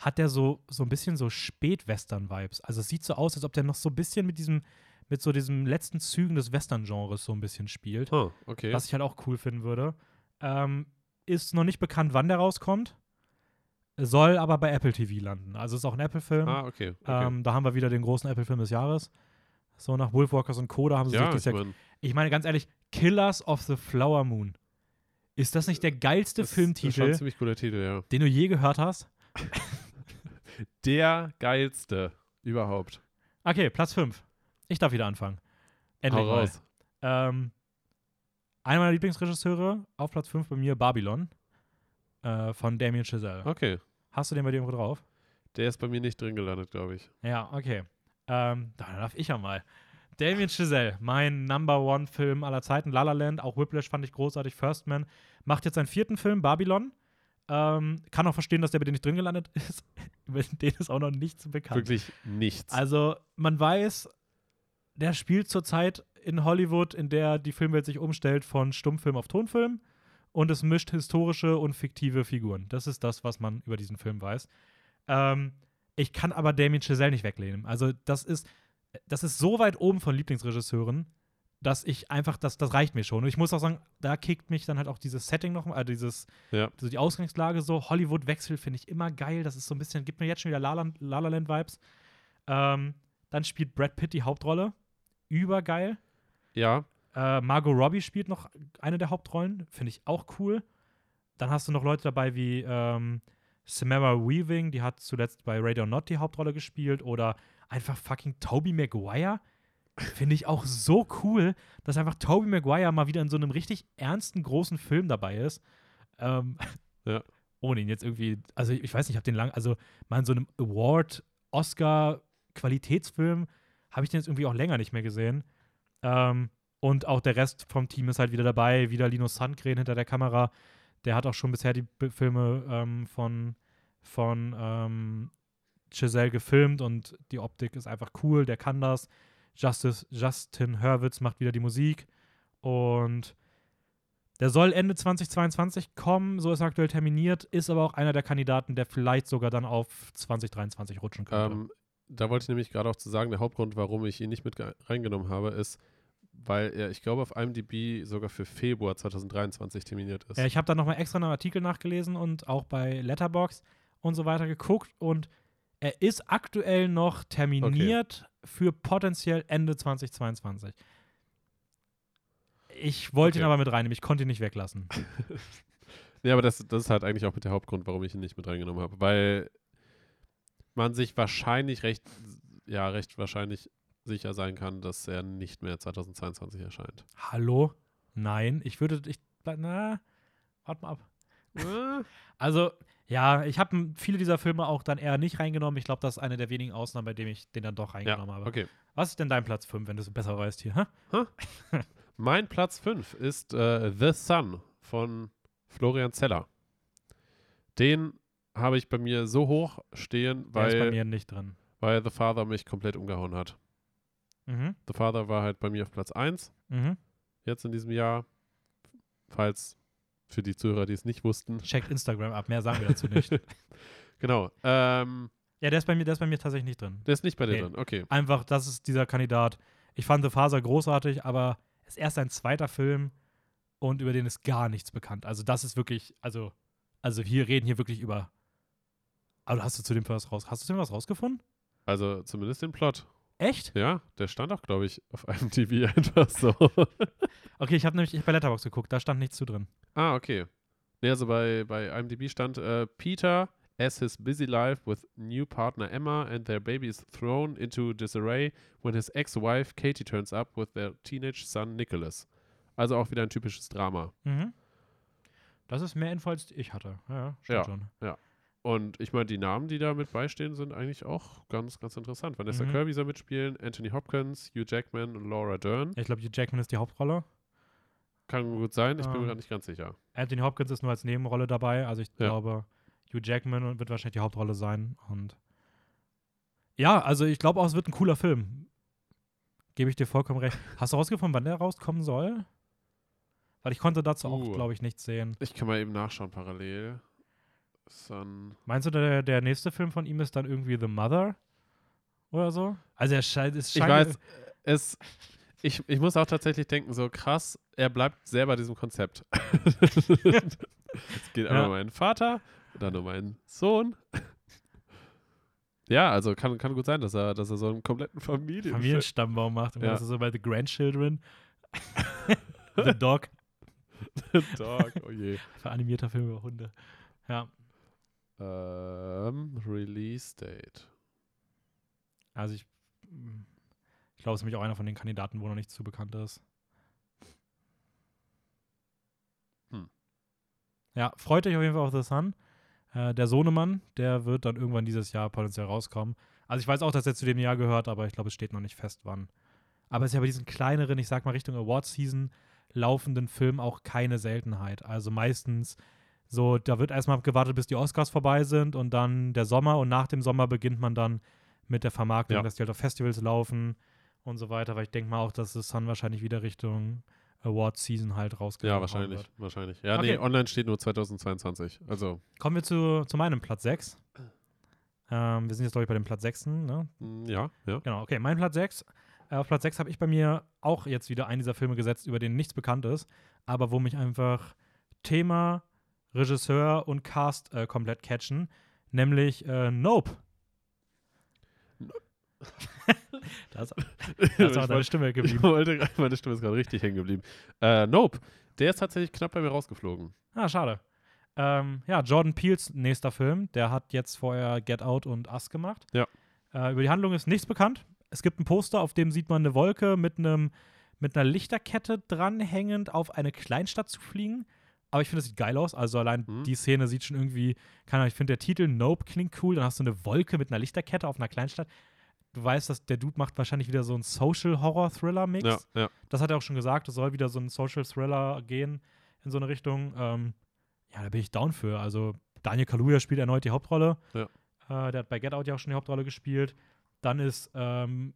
hat der so, so ein bisschen so Spät-Western-Vibes. Also es sieht so aus, als ob der noch so ein bisschen mit diesem, mit so diesen letzten Zügen des Western-Genres so ein bisschen spielt. Ah, okay. Was ich halt auch cool finden würde. Ähm, ist noch nicht bekannt, wann der rauskommt. Soll aber bei Apple TV landen. Also ist auch ein Apple-Film. ah, okay. okay. ähm, da haben wir wieder den großen Apple-Film des Jahres. So nach Wolfwalkers und Co. Da haben sie ja, sich ich mein, ich meine ganz ehrlich, Killers of the Flower Moon. Ist das nicht der geilste das ist schon Filmtitel, ein ziemlich cooler Titel, ja. den du je gehört hast? Der geilste überhaupt. Okay, Platz 5. Ich darf wieder anfangen. Endlich Hau raus. Ähm, einer meiner Lieblingsregisseure auf Platz 5 bei mir, Babylon. Äh, von Damien Chazelle. Okay. Hast du den bei dir irgendwo drauf? Der ist bei mir nicht drin gelandet, glaube ich. Ja, okay. Ähm, dann darf ich ja mal. Damien Chazelle, mein Number One Film aller Zeiten, La La Land, auch Whiplash fand ich großartig, First Man, macht jetzt seinen vierten Film, Babylon. Ähm, kann auch verstehen, dass der bei dir nicht drin gelandet ist. Über den ist auch noch nichts bekannt. Wirklich nichts. Also, man weiß, der spielt zurzeit in Hollywood, in der die Filmwelt sich umstellt von Stummfilm auf Tonfilm und es mischt historische und fiktive Figuren. Das ist das, was man über diesen Film weiß. Ähm, ich kann aber Damien Chazelle nicht weglehnen. Also, das ist, das ist so weit oben von Lieblingsregisseuren, dass ich einfach, das, das reicht mir schon. Und ich muss auch sagen, da kickt mich dann halt auch dieses Setting noch, äh, dieses, Ja. so die Ausgangslage so. Hollywood-Wechsel finde ich immer geil. Das ist so ein bisschen, gibt mir jetzt schon wieder La La, La La Land-Vibes. Ähm, dann spielt Brad Pitt die Hauptrolle. Übergeil. Ja. Äh, Margot Robbie spielt noch eine der Hauptrollen. Finde ich auch cool. Dann hast du noch Leute dabei wie ähm, Samara Weaving, die hat zuletzt bei Radio Not die Hauptrolle gespielt. Oder einfach fucking Toby Maguire. Finde ich auch so cool, dass einfach Toby Maguire mal wieder in so einem richtig ernsten, großen Film dabei ist. Ähm, Ja. Ohne ihn jetzt irgendwie, also ich weiß nicht, ich habe den lang, also mal in so einem Award, Oscar, Qualitätsfilm habe ich den jetzt irgendwie auch länger nicht mehr gesehen. Ähm, und auch der Rest vom Team ist halt wieder dabei, wieder Linus Sandgren hinter der Kamera, Der hat auch schon bisher die B Filme ähm, von, von ähm, Giselle gefilmt und die Optik ist einfach cool. Der kann das. Justice, Justin Hurwitz macht wieder die Musik und der soll Ende 2022 kommen, so ist er aktuell terminiert, ist aber auch einer der Kandidaten, der vielleicht sogar dann auf 2023 rutschen könnte. Ähm, da wollte ich nämlich gerade auch zu sagen, der Hauptgrund, warum ich ihn nicht mit reingenommen habe, ist, weil er, ich glaube, auf IMDb sogar für Februar 2023 terminiert ist. Ja, ich habe da nochmal extra einen Artikel nachgelesen und auch bei Letterbox und so weiter geguckt und er ist aktuell noch terminiert okay. für potenziell Ende 2022. Ich wollte okay. ihn aber mit reinnehmen, ich konnte ihn nicht weglassen. ja, aber das, das ist halt eigentlich auch mit der Hauptgrund, warum ich ihn nicht mit reingenommen habe. Weil man sich wahrscheinlich recht, ja, recht wahrscheinlich sicher sein kann, dass er nicht mehr 2022 erscheint. Hallo? Nein, ich würde, ich, na, warte mal ab. also, ja, ich habe viele dieser Filme auch dann eher nicht reingenommen. Ich glaube, das ist eine der wenigen Ausnahmen, bei denen ich den dann doch reingenommen ja, habe. Okay. Was ist denn dein Platz 5, wenn du es besser weißt hier? Huh? Mein Platz 5 ist äh, The Sun von Florian Zeller. Den habe ich bei mir so hoch stehen, weil, Der ist bei mir nicht drin. weil The Father mich komplett umgehauen hat. Mhm. The Father war halt bei mir auf Platz 1 Mhm. jetzt in diesem Jahr. Falls für die Zuhörer, die es nicht wussten. Checkt Instagram ab, mehr sagen wir dazu nicht. Genau. Ähm, ja, der ist, bei mir, der ist bei mir tatsächlich nicht drin. der ist nicht bei dir Nee. drin. Okay. Einfach, das ist dieser Kandidat. Ich fand The Father großartig, aber ist erst ein zweiter Film und über den ist gar nichts bekannt. Also das ist wirklich, also, also wir reden hier wirklich über. Aber hast du zu dem was raus? Hast du zu dem was rausgefunden? Also zumindest den Plot. Echt? Ja, der stand auch, glaube ich, auf einem TV einfach so. Okay, ich habe nämlich ich hab bei Letterboxd geguckt, da stand nichts zu drin. ah, okay. Nee, also bei, bei IMDb stand äh, Peter as his busy life with new partner Emma and their baby is thrown into disarray when his ex-wife Katie turns up with their teenage son Nicholas. Also auch wieder ein typisches Drama. Mhm. Das ist mehr Info, als ich hatte. Ja, stimmt Ja. schon. Und ich meine, die Namen, die da mit beistehen, sind eigentlich auch ganz, ganz interessant. Vanessa Mhm. Kirby soll mitspielen, Anthony Hopkins, Hugh Jackman und Laura Dern. Ich glaube, Hugh Jackman ist die Hauptrolle. Kann gut sein, ich bin Ah. mir gerade nicht ganz sicher. Anthony Hopkins ist nur als Nebenrolle dabei. Also ich Ja. glaube, Hugh Jackman wird wahrscheinlich die Hauptrolle sein. Und ja, also ich glaube auch, es wird ein cooler Film. Gebe ich dir vollkommen recht. Hast du rausgefunden, wann der rauskommen soll? Weil ich konnte dazu auch, Uh. glaube ich, nichts sehen. Ich kann mal eben nachschauen parallel. Sun. Meinst du, der, der nächste Film von ihm ist dann irgendwie The Mother? Oder so? Also er scheint, es Ich scheint weiß, es. Ich, ich muss auch tatsächlich denken, so krass, er bleibt sehr bei diesem Konzept. es geht einmal Ja. um meinen Vater, dann um meinen Sohn. Ja, also kann, kann gut sein, dass er, dass er so einen kompletten Familien Familienstammbaum macht. Und Ja. das ist so bei The Grandchildren. The Dog. Dog, oh je. Für animierter Film über Hunde. Ja. Ähm, Release Date. Also ich, ich glaube, es ist nämlich auch einer von den Kandidaten, wo noch nicht zu bekannt ist. Hm. Ja, freut euch auf jeden Fall auf The Sun. Äh, der Sohnemann, der wird dann irgendwann dieses Jahr potenziell rauskommen. Also ich weiß auch, dass er zu dem Jahr gehört, aber ich glaube, es steht noch nicht fest, wann. Aber es ist ja bei diesen kleineren, ich sag mal Richtung Award-Season laufenden Filmen auch keine Seltenheit. Also meistens so, da wird erstmal gewartet, bis die Oscars vorbei sind und dann der Sommer und nach dem Sommer beginnt man dann mit der Vermarktung, Ja. dass die halt auf Festivals laufen und so weiter, weil ich denke mal auch, dass es dann wahrscheinlich wieder Richtung Award-Season halt rausgeht. Ja, wahrscheinlich, wahrscheinlich. Ja, Okay. nee, online steht nur 2022. Also, Kommen wir zu, zu meinem Platz 6. Ähm, wir sind jetzt, glaube ich, bei dem Platz 6. Ne? mm, ja, ja. Genau, okay. Mein Platz 6. Äh, auf Platz 6 habe ich bei mir auch jetzt wieder einen dieser Filme gesetzt, über den nichts bekannt ist, aber wo mich einfach Thema, Regisseur und Cast äh, komplett catchen, nämlich äh, Nope. da ist, da ist Ich auch deine Stimme geblieben. wollte meine Stimme ist gerade richtig hängen geblieben. Äh, nope. Der ist tatsächlich knapp bei mir rausgeflogen. Ah, schade. Ähm, ja, Jordan Peels nächster Film, der hat jetzt vorher Get Out und Us gemacht. Ja. Äh, über die Handlung ist nichts bekannt. Es gibt ein Poster, auf dem sieht man eine Wolke mit einem mit einer Lichterkette dranhängend auf eine Kleinstadt zu fliegen. Aber ich finde, das sieht geil aus. Also allein Mhm. die Szene sieht schon irgendwie, keine Ahnung, ich finde der Titel Nope klingt cool. Dann hast du eine Wolke mit einer Lichterkette auf einer Kleinstadt. Du weißt, dass der Dude macht wahrscheinlich wieder so einen Social-Horror-Thriller-Mix. Ja, ja. Das hat er auch schon gesagt, es soll wieder so ein Social Thriller gehen in so eine Richtung. Ähm, Ja, da bin ich down für. Also Daniel Kaluuya spielt erneut die Hauptrolle. Ja. Äh, der hat bei Get Out ja auch schon die Hauptrolle gespielt. Dann ist ähm,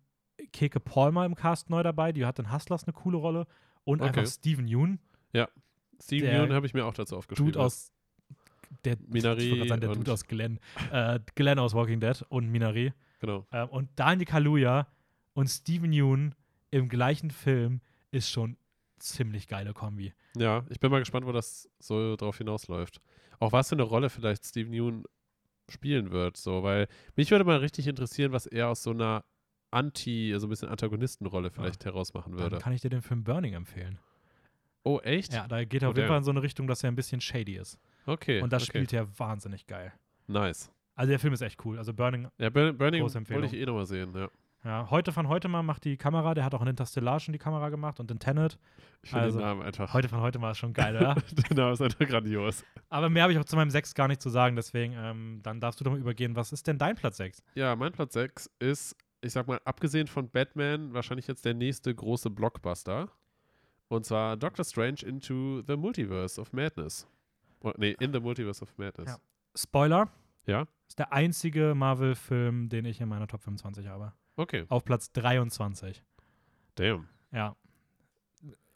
Keke Palmer im Cast neu dabei. Die hat in Hustlers eine coole Rolle. Und Okay. einfach Steven Yeun, Steven Der Yeun habe ich mir auch dazu aufgeschrieben. Dude aus der, Minari sagen, der Dude aus Glenn. Äh, Glenn aus Walking Dead und Minari. Genau. Ähm, und Daniel Kaluuya und Steven Yeun im gleichen Film ist schon ziemlich geile Kombi. Ja, ich bin mal gespannt, wo das so drauf hinausläuft. Auch was für eine Rolle vielleicht Steven Yeun spielen wird, so, weil mich würde mal richtig interessieren, was er aus so einer Anti, also ein bisschen Antagonistenrolle vielleicht herausmachen würde. Dann kann ich dir den Film Burning empfehlen. Oh, echt? Ja, da geht er Oh, auf jeden damn. Fall in so eine Richtung, dass er ein bisschen shady ist. Okay. Und das okay. spielt er wahnsinnig geil. Nice. Also der Film ist echt cool. Also Burning, Ja, Burn Burning wollte ich eh nochmal sehen, ja. ja, heute von heute mal macht die Kamera, der hat auch in Interstellar schon die Kamera gemacht und in Tenet. Ich finde Also, den Namen einfach. Heute von heute mal ist schon geil, ja. Der Name ist einfach grandios. Aber mehr habe ich auch zu meinem 6 gar nicht zu sagen, deswegen, ähm, dann darfst du doch mal übergehen. Was ist denn dein Platz 6? Ja, mein Platz 6 ist, ich sag mal, abgesehen von Batman, wahrscheinlich jetzt der nächste große Blockbuster. Und zwar Doctor Strange into the Multiverse of Madness. Oh, nee, in the Multiverse of Madness. Ja. Spoiler, Ja? ist der einzige Marvel-Film, den ich in meiner Top 25 habe. Okay. Auf Platz 23. Damn. Ja.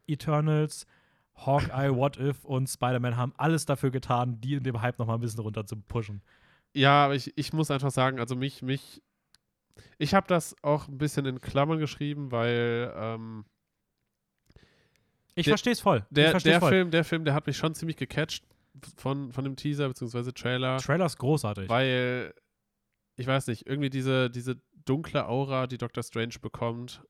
Eternals, Hawkeye, What If und Spider-Man haben alles dafür getan, die in dem Hype noch mal ein bisschen runter zu pushen. Ja, aber ich, ich muss einfach sagen, also mich, mich, ich habe das auch ein bisschen in Klammern geschrieben, weil ähm, Ich verstehe es voll. der, der voll. Film, der Film, der hat mich schon ziemlich gecatcht von, von dem Teaser bzw. Trailer. Trailer ist großartig. Weil, ich weiß nicht, irgendwie diese, diese dunkle Aura, die Doctor Strange bekommt,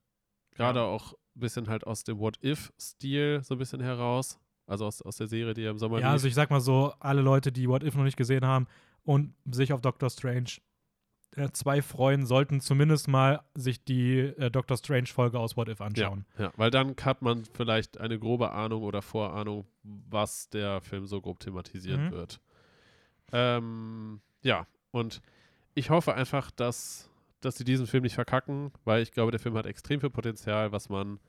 gerade Ja. auch ein bisschen halt aus dem What-If-Stil so ein bisschen heraus. Also aus, aus der Serie, die ja im Sommer ja, lief. also ich sag mal so, alle Leute, die What If noch nicht gesehen haben und sich auf Doctor Strange 2 freuen, sollten zumindest mal sich die äh, Doctor Strange-Folge aus What If ja, anschauen. ja, weil dann hat man vielleicht eine grobe Ahnung oder Vorahnung, was der Film so grob thematisieren Mhm. wird. Ähm, ja, und ich hoffe einfach, dass, dass sie diesen Film nicht verkacken, weil ich glaube, der Film hat extrem viel Potenzial, was man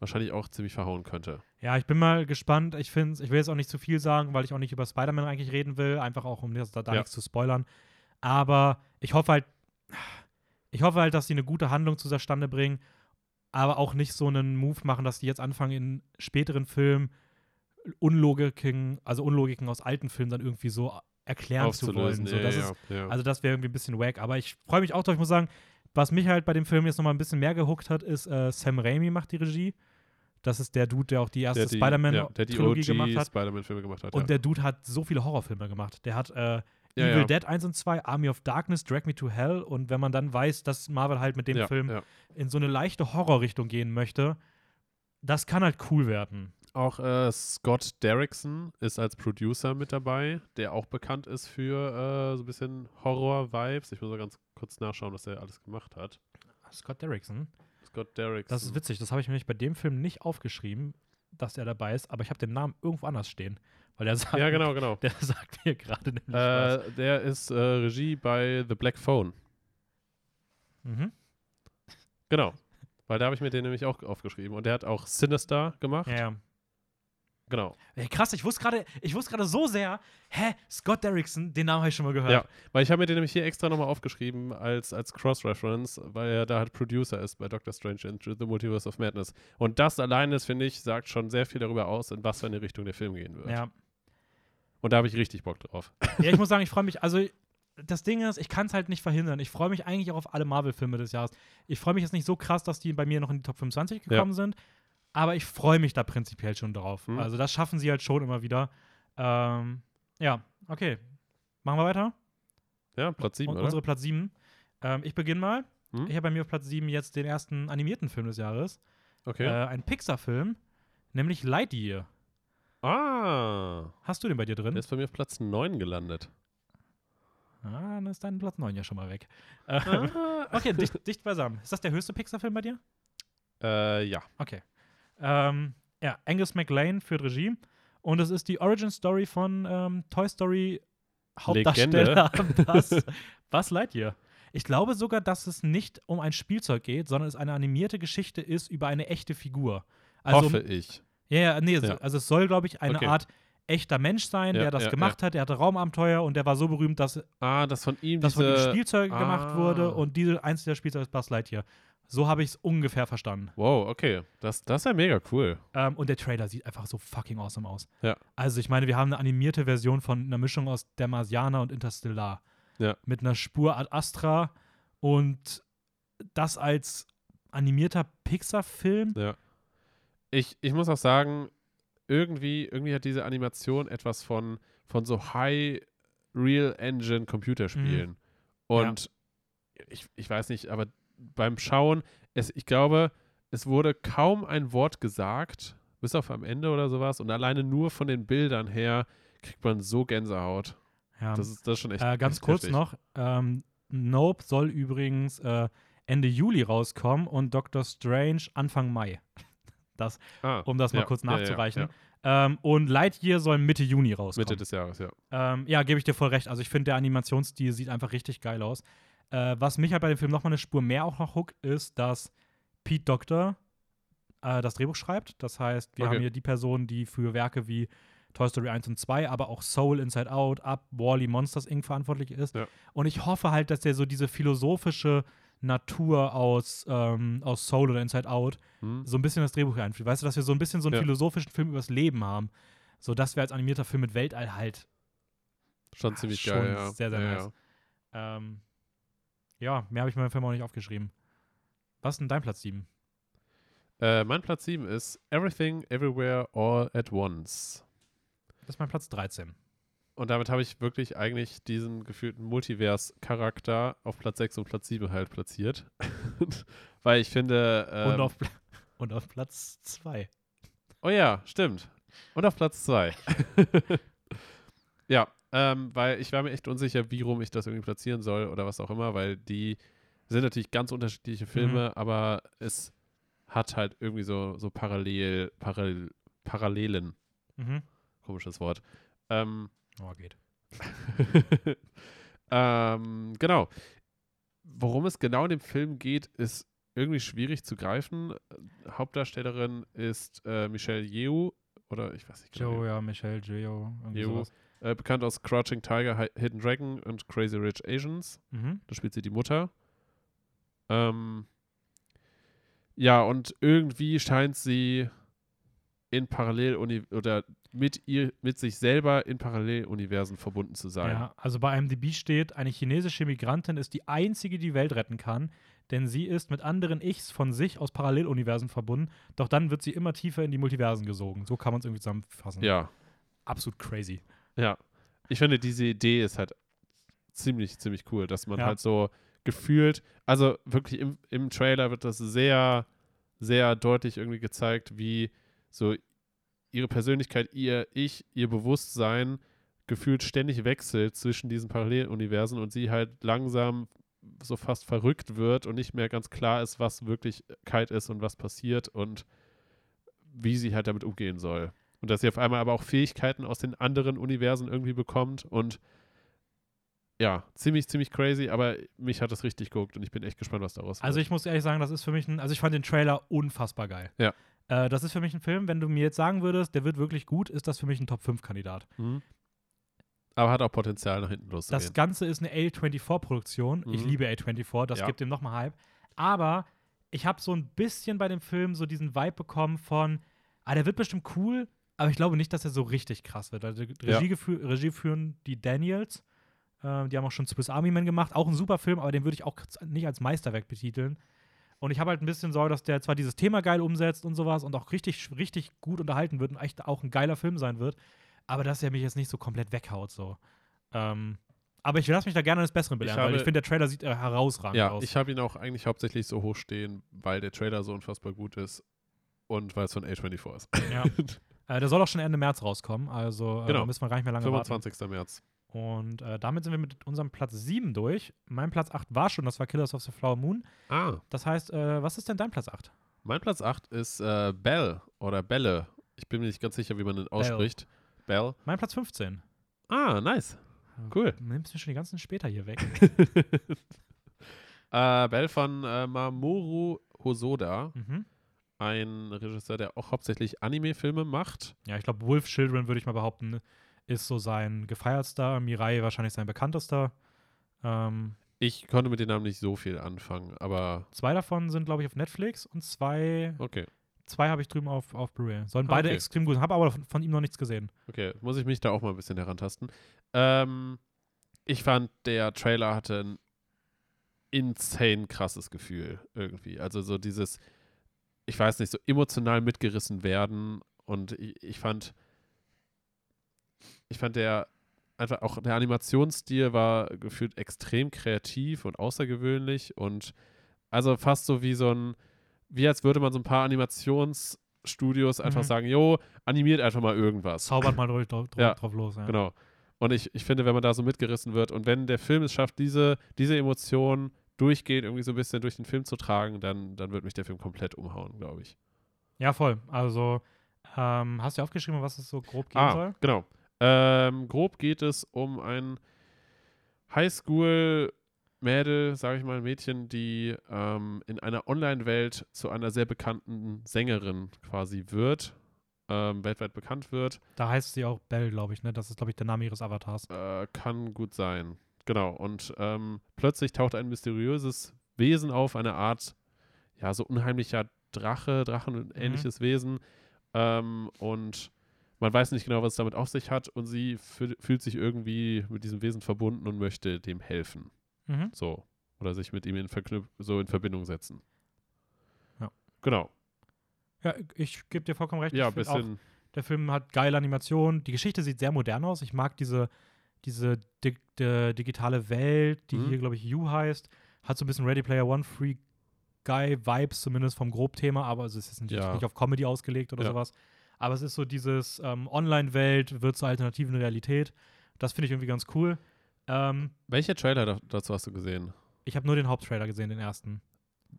wahrscheinlich auch ziemlich verhauen könnte. Ja, ich bin mal gespannt. Ich finde, ich will jetzt auch nicht zu viel sagen, weil ich auch nicht über Spider-Man eigentlich reden will, einfach auch um das, da, da Ja. nichts zu spoilern. Aber ich hoffe halt, ich hoffe halt, dass sie eine gute Handlung zustande bringen, aber auch nicht so einen Move machen, dass die jetzt anfangen in späteren Filmen Unlogiken, also Unlogiken aus alten Filmen dann irgendwie so erklären zu wollen. So, das ja, ist, ja. also das wäre irgendwie ein bisschen wack. Aber ich freue mich auch drauf. Ich muss sagen, was mich halt bei dem Film jetzt noch mal ein bisschen mehr gehuckt hat, ist äh, Sam Raimi macht die Regie. Das ist der Dude, der auch die erste der die, Spider-Man-Trilogie ja, die gemacht hat. Spider-Man-Filme gemacht hat. Und ja. der Dude hat so viele Horrorfilme gemacht. Der hat äh, Ja, Evil ja. Dead 1 und 2, Army of Darkness, Drag Me to Hell. Und wenn man dann weiß, dass Marvel halt mit dem ja, Film in so eine leichte Horrorrichtung gehen möchte, das kann halt cool werden. Auch äh, Scott Derrickson ist als Producer mit dabei, der auch bekannt ist für äh, so ein bisschen Horror-Vibes. Ich muss mal ganz kurz nachschauen, was er alles gemacht hat. Scott Derrickson. Scott Derrickson. Das ist witzig, das habe ich mir nämlich bei dem Film nicht aufgeschrieben, dass er dabei ist, aber ich habe den Namen irgendwo anders stehen. Weil der sagt, Ja, genau, genau. Der sagt mir gerade nämlich was. Äh, der ist äh, Regie bei The Black Phone. Mhm. Genau. Weil da habe ich mir den nämlich auch aufgeschrieben. Und der hat auch Sinister gemacht. Ja. Genau. Ey, krass, ich wusste gerade, ich wusste gerade so sehr, hä, Scott Derrickson, den Namen habe ich schon mal gehört. Ja, weil ich habe mir den nämlich hier extra nochmal aufgeschrieben als, als Cross-Reference, weil er da halt Producer ist bei Doctor Strange into the Multiverse of Madness. Und das alleine, finde ich, sagt schon sehr viel darüber aus, in was für eine Richtung der Film gehen wird. ja. Und da habe ich richtig Bock drauf. Ja, ich muss sagen, ich freue mich, also das Ding ist, ich kann es halt nicht verhindern. Ich freue mich eigentlich auch auf alle Marvel-Filme des Jahres. Ich freue mich jetzt nicht so krass, dass die bei mir noch in die Top 25 gekommen sind, aber ich freue mich da prinzipiell schon drauf. Mhm. Also das schaffen sie halt schon immer wieder. Ähm, ja, okay. Machen wir weiter? Ja, Platz 7, Und oder? unsere Platz 7. Ähm, ich beginne mal. Hm? Ich habe bei mir auf Platz 7 jetzt den ersten animierten Film des Jahres. Okay. Äh, ein Pixar-Film, nämlich Lightyear. Ah, Hast du den bei dir drin? der ist bei mir auf Platz 9 gelandet. Ah, dann ist dein Platz 9 ja schon mal weg. Äh, Ah. okay, dicht, dicht beisammen. Ist das der höchste Pixar-Film bei dir? äh, ja. Okay. Ähm, ja, Angus MacLane führt Regie. Und es ist die Origin-Story von ähm, Toy Story Hauptdarsteller Buzz, Buzz Lightyear. Ich glaube sogar, dass es nicht um ein Spielzeug geht, sondern es eine animierte Geschichte ist über eine echte Figur. Also, Hoffe ich. Ja, ja, nee, Ja. also es soll, glaube ich, eine Okay. Art echter Mensch sein, Ja, der das ja, gemacht hat. Der hatte Raumabenteuer und der war so berühmt, dass Ah, das von ihm das von diese... ihm Spielzeuge gemacht Ah. wurde und diese eins der Spielzeuge ist Buzz Lightyear. So habe ich es ungefähr verstanden. Wow, okay. Das, das ist ja mega cool. Ähm, und der Trailer sieht einfach so fucking awesome aus. Ja. Also ich meine, wir haben eine animierte Version von einer Mischung aus Der Marsianer und Interstellar. Ja. Mit einer Spur Ad Astra und das als animierter Pixar-Film. Ja. Ich, ich muss auch sagen, irgendwie, irgendwie hat diese Animation etwas von, von so High Real Engine Computerspielen. Und ich, ich weiß nicht, aber beim Schauen, es, ich glaube, es wurde kaum ein Wort gesagt, bis auf am Ende oder sowas. Und alleine nur von den Bildern her kriegt man so Gänsehaut. Ja. Das ist, das ist schon echt. äh, ganz echt kurz heftig. noch, ähm, Nope soll übrigens äh, Ende Juli rauskommen und Doctor Strange Anfang Mai. Ah, Um das mal ja, kurz ja, ja, nachzureichen. ja. Ähm, und Lightyear soll Mitte Juni rauskommen. Mitte des Jahres, ja. Ähm, ja, gebe ich dir voll recht. Also ich finde, der Animationsstil sieht einfach richtig geil aus. Äh, was mich halt bei dem Film nochmal eine Spur mehr auch noch hookt, ist, dass Pete Doctor äh, das Drehbuch schreibt. Das heißt, wir Okay. haben hier die Person, die für Werke wie Toy Story 1 und 2, aber auch Soul, Inside Out, Up, Wally, Monsters Inc. verantwortlich ist. Und ich hoffe halt, dass der so diese philosophische Natur aus, ähm, aus Soul oder Inside Out Hm? so ein bisschen das Drehbuch einführt. Weißt du, dass wir so ein bisschen so einen Ja. philosophischen Film übers Leben haben. So dass wir als animierter Film mit Weltall halt Schon ziemlich schon geil, ja. sehr, sehr ja, nice. Ähm, ja, mehr habe ich beim Film auch nicht aufgeschrieben. Was ist denn dein Platz 7? ja. Äh, mein Platz 7 ist Everything, Everywhere, All at Once. Das ist mein Platz 13. Und damit habe ich wirklich eigentlich diesen gefühlten Multivers-Charakter auf Platz 6 und Platz 7 halt platziert. Weil ich finde. Ähm, und, auf, und auf Platz 2. oh ja, stimmt. Und auf Platz 2. ja, ähm, weil ich war mir echt unsicher, wie rum ich das irgendwie platzieren soll oder was auch immer, weil die sind natürlich ganz unterschiedliche Filme, aber es hat halt irgendwie so, so parallel, parallel, Parallelen. Mhm. Komisches Wort. Ähm, Oh, geht. ähm, genau. Worum es genau in dem Film geht, ist irgendwie schwierig zu greifen. Hauptdarstellerin ist äh, Michelle Yeoh oder ich weiß nicht genau. Joe, ja, Michelle, Yeoh. sowas. Äh, bekannt aus Crouching Tiger, Hi- Hidden Dragon und Crazy Rich Asians. Mhm. Da spielt sie die Mutter. Ähm, ja, und irgendwie scheint sie in Paralleluni oder mit ihr, mit sich selber in Paralleluniversen verbunden zu sein. Ja, also bei IMDb steht, eine chinesische Migrantin ist die einzige, die die Welt retten kann, denn sie ist mit anderen Ichs von sich aus Paralleluniversen verbunden, doch dann wird sie immer tiefer in die Multiversen gesogen. So kann man es irgendwie zusammenfassen. ja. Absolut crazy. Ja, ich finde, diese Idee ist halt ziemlich, ziemlich cool, dass man Ja. halt so gefühlt, also wirklich im, im Trailer wird das sehr, sehr deutlich irgendwie gezeigt, wie so ihre Persönlichkeit, ihr Ich, ihr Bewusstsein gefühlt ständig wechselt zwischen diesen Paralleluniversen und sie halt langsam so fast verrückt wird und nicht mehr ganz klar ist, was Wirklichkeit ist und was passiert und wie sie halt damit umgehen soll. Und dass sie auf einmal aber auch Fähigkeiten aus den anderen Universen irgendwie bekommt und ja, ziemlich, ziemlich crazy, aber mich hat das richtig geguckt und ich bin echt gespannt, was daraus Also wird. ich muss ehrlich sagen, das ist für mich ein, also ich fand den Trailer unfassbar geil. Ja. Äh, das ist für mich ein Film, wenn du mir jetzt sagen würdest, der wird wirklich gut, ist das für mich ein Top-5-Kandidat. Mhm. Aber hat auch Potenzial, nach hinten Das loszugehen. Ganze ist eine A24-Produktion. Ich Mhm. liebe A24, das Ja. gibt dem nochmal Hype. Aber ich habe so ein bisschen bei dem Film so diesen Vibe bekommen von, ah, der wird bestimmt cool, aber ich glaube nicht, dass er so richtig krass wird. Also Ja. Regie, gefü- Regie führen die Daniels. Äh, die haben auch schon Swiss Army Man gemacht. Auch ein super Film, aber den würde ich auch nicht als Meisterwerk betiteln. Und ich habe halt ein bisschen Sorge, dass der zwar dieses Thema geil umsetzt und sowas und auch richtig, richtig gut unterhalten wird und echt auch ein geiler Film sein wird, aber dass er mich jetzt nicht so komplett weghaut. So. Ähm, aber ich lasse mich da gerne eines Besseren belehren, weil habe- ich finde, der Trailer sieht äh, herausragend ja, aus. ich habe ihn auch eigentlich hauptsächlich so hoch stehen, weil der Trailer so unfassbar gut ist und weil es von A24 ist. Ja. äh, der soll auch schon Ende März rauskommen, also äh, Genau. da müssen wir gar nicht mehr lange warten. 25. März. Und äh, damit sind wir mit unserem Platz 7 durch. Mein Platz 8 war schon, das war Killers of the Flower Moon. Ah, Das heißt, äh, was ist denn dein Platz 8? mein Platz 8 ist äh, Bell oder Belle. Ich bin mir nicht ganz sicher, wie man den ausspricht. Bell. Mein Platz 15. Ah, nice. Cool. Du nimmst mir schon die ganzen später hier weg. äh, Bell von äh, Mamoru Hosoda. mhm. ein Regisseur, der auch hauptsächlich Anime-Filme macht. Ja, ich glaube, Wolf Children, würde ich mal behaupten, ist so sein gefeiertster. Mirai wahrscheinlich sein bekanntester. Ähm, Ich konnte mit den Namen nicht so viel anfangen, aber zwei davon sind, glaube ich, auf Netflix und zwei, okay. zwei habe ich drüben auf, auf Blu-ray. Sollen Ah, beide okay. extrem gut sein, habe aber von, von ihm noch nichts gesehen. Okay, muss ich mich da auch mal ein bisschen herantasten. Ähm, ich fand, der Trailer hatte ein insane krasses Gefühl irgendwie. Also so dieses, ich weiß nicht, so emotional mitgerissen werden. Und ich, ich fand, ich fand der einfach auch der Animationsstil war gefühlt extrem kreativ und außergewöhnlich und also fast so wie so ein, wie als würde man so ein paar Animationsstudios einfach Mhm. sagen, jo, animiert einfach mal irgendwas. Zaubert mal drauf, drauf, Ja, drauf los. Ja. Genau. Und ich, ich finde, wenn man da so mitgerissen wird und wenn der Film es schafft, diese, diese Emotionen durchgehend irgendwie so ein bisschen durch den Film zu tragen, dann, dann wird mich der Film komplett umhauen, glaube ich. Ja, voll. Also, ähm, hast du aufgeschrieben, was es so grob gehen ah, soll? genau. Ähm, grob geht es um ein Highschool-Mädel, sage ich mal, ein Mädchen, die ähm, in einer Online-Welt zu einer sehr bekannten Sängerin quasi wird, ähm, weltweit bekannt wird. Da heißt sie auch Belle, glaube ich, ne? Das ist, glaube ich, der Name ihres Avatars. Äh, kann gut sein. Genau. Und ähm, plötzlich taucht ein mysteriöses Wesen auf, eine Art, ja, so unheimlicher Drache, Drachen und ähnliches Wesen. Ähm, und man weiß nicht genau, was es damit auf sich hat. Und sie fü- fühlt sich irgendwie mit diesem Wesen verbunden und möchte dem helfen. Mhm. So. Oder sich mit ihm in, so in Verbindung setzen. Ja. Genau. Ja, ich gebe dir vollkommen recht. Ja, find auch, bisschen. der Film hat geile Animationen. Die Geschichte sieht sehr modern aus. Ich mag diese, diese di di digitale Welt, die Mhm. hier, glaube ich, You heißt. Hat so ein bisschen Ready Player One Free Guy-Vibes, zumindest vom Grobthema, aber es ist nicht, Ja. nicht auf Comedy ausgelegt oder Ja. sowas. Aber es ist so dieses ähm, Online-Welt wird zur alternativen Realität. Das finde ich irgendwie ganz cool. Ähm, Welcher Trailer da, dazu hast du gesehen? ich habe nur den Haupttrailer gesehen, den ersten.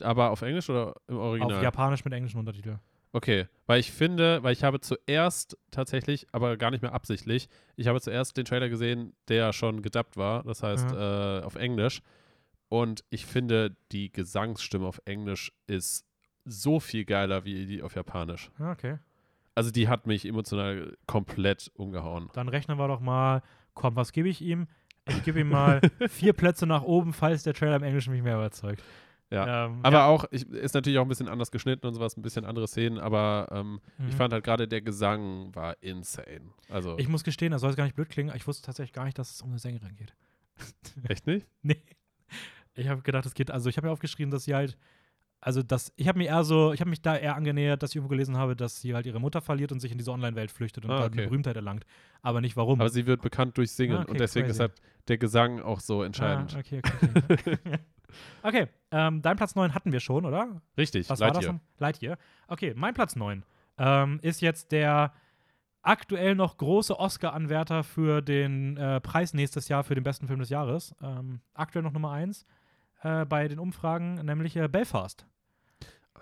Aber auf Englisch oder im Original? Auf Japanisch mit englischen Untertiteln. Okay, weil ich finde, weil ich habe zuerst tatsächlich, aber gar nicht mehr absichtlich, ich habe zuerst den Trailer gesehen, der schon gedubbt war, das heißt äh, auf Englisch. Und ich finde, die Gesangsstimme auf Englisch ist so viel geiler wie die auf Japanisch. Ja, okay. Also die hat mich emotional komplett umgehauen. Dann rechnen wir doch mal, komm, was gebe ich ihm? Ich gebe ihm mal vier Plätze nach oben, falls der Trailer im Englischen mich mehr überzeugt. Ja. Ähm, Aber ja. auch, ich, ist natürlich auch ein bisschen anders geschnitten und sowas, ein bisschen andere Szenen, aber ähm, Mhm. ich fand halt gerade der Gesang war insane. Also, Ich muss gestehen, das soll jetzt gar nicht blöd klingen, ich wusste tatsächlich gar nicht, dass es um eine Sängerin geht. echt nicht? Nee. Ich habe gedacht, es geht, also ich habe mir aufgeschrieben, dass sie halt, also das, ich habe mir eher so, ich habe mich da eher angenähert, dass ich irgendwo gelesen habe, dass sie halt ihre Mutter verliert und sich in diese Online-Welt flüchtet und Ah, da okay. eine Berühmtheit erlangt. Aber nicht warum. Aber sie wird bekannt durch Singen Ah, okay, und deswegen ist crazy. halt der Gesang auch so entscheidend. Ah, okay, okay. Okay, okay ähm, dein Platz 9 hatten wir schon, oder? Richtig, Was war das? Lightyear. Lightyear. Okay, mein Platz 9 ähm, ist jetzt der aktuell noch große Oscar-Anwärter für den äh, Preis nächstes Jahr für den besten Film des Jahres. Ähm, aktuell noch Nummer 1 äh, bei den Umfragen, nämlich äh, Belfast.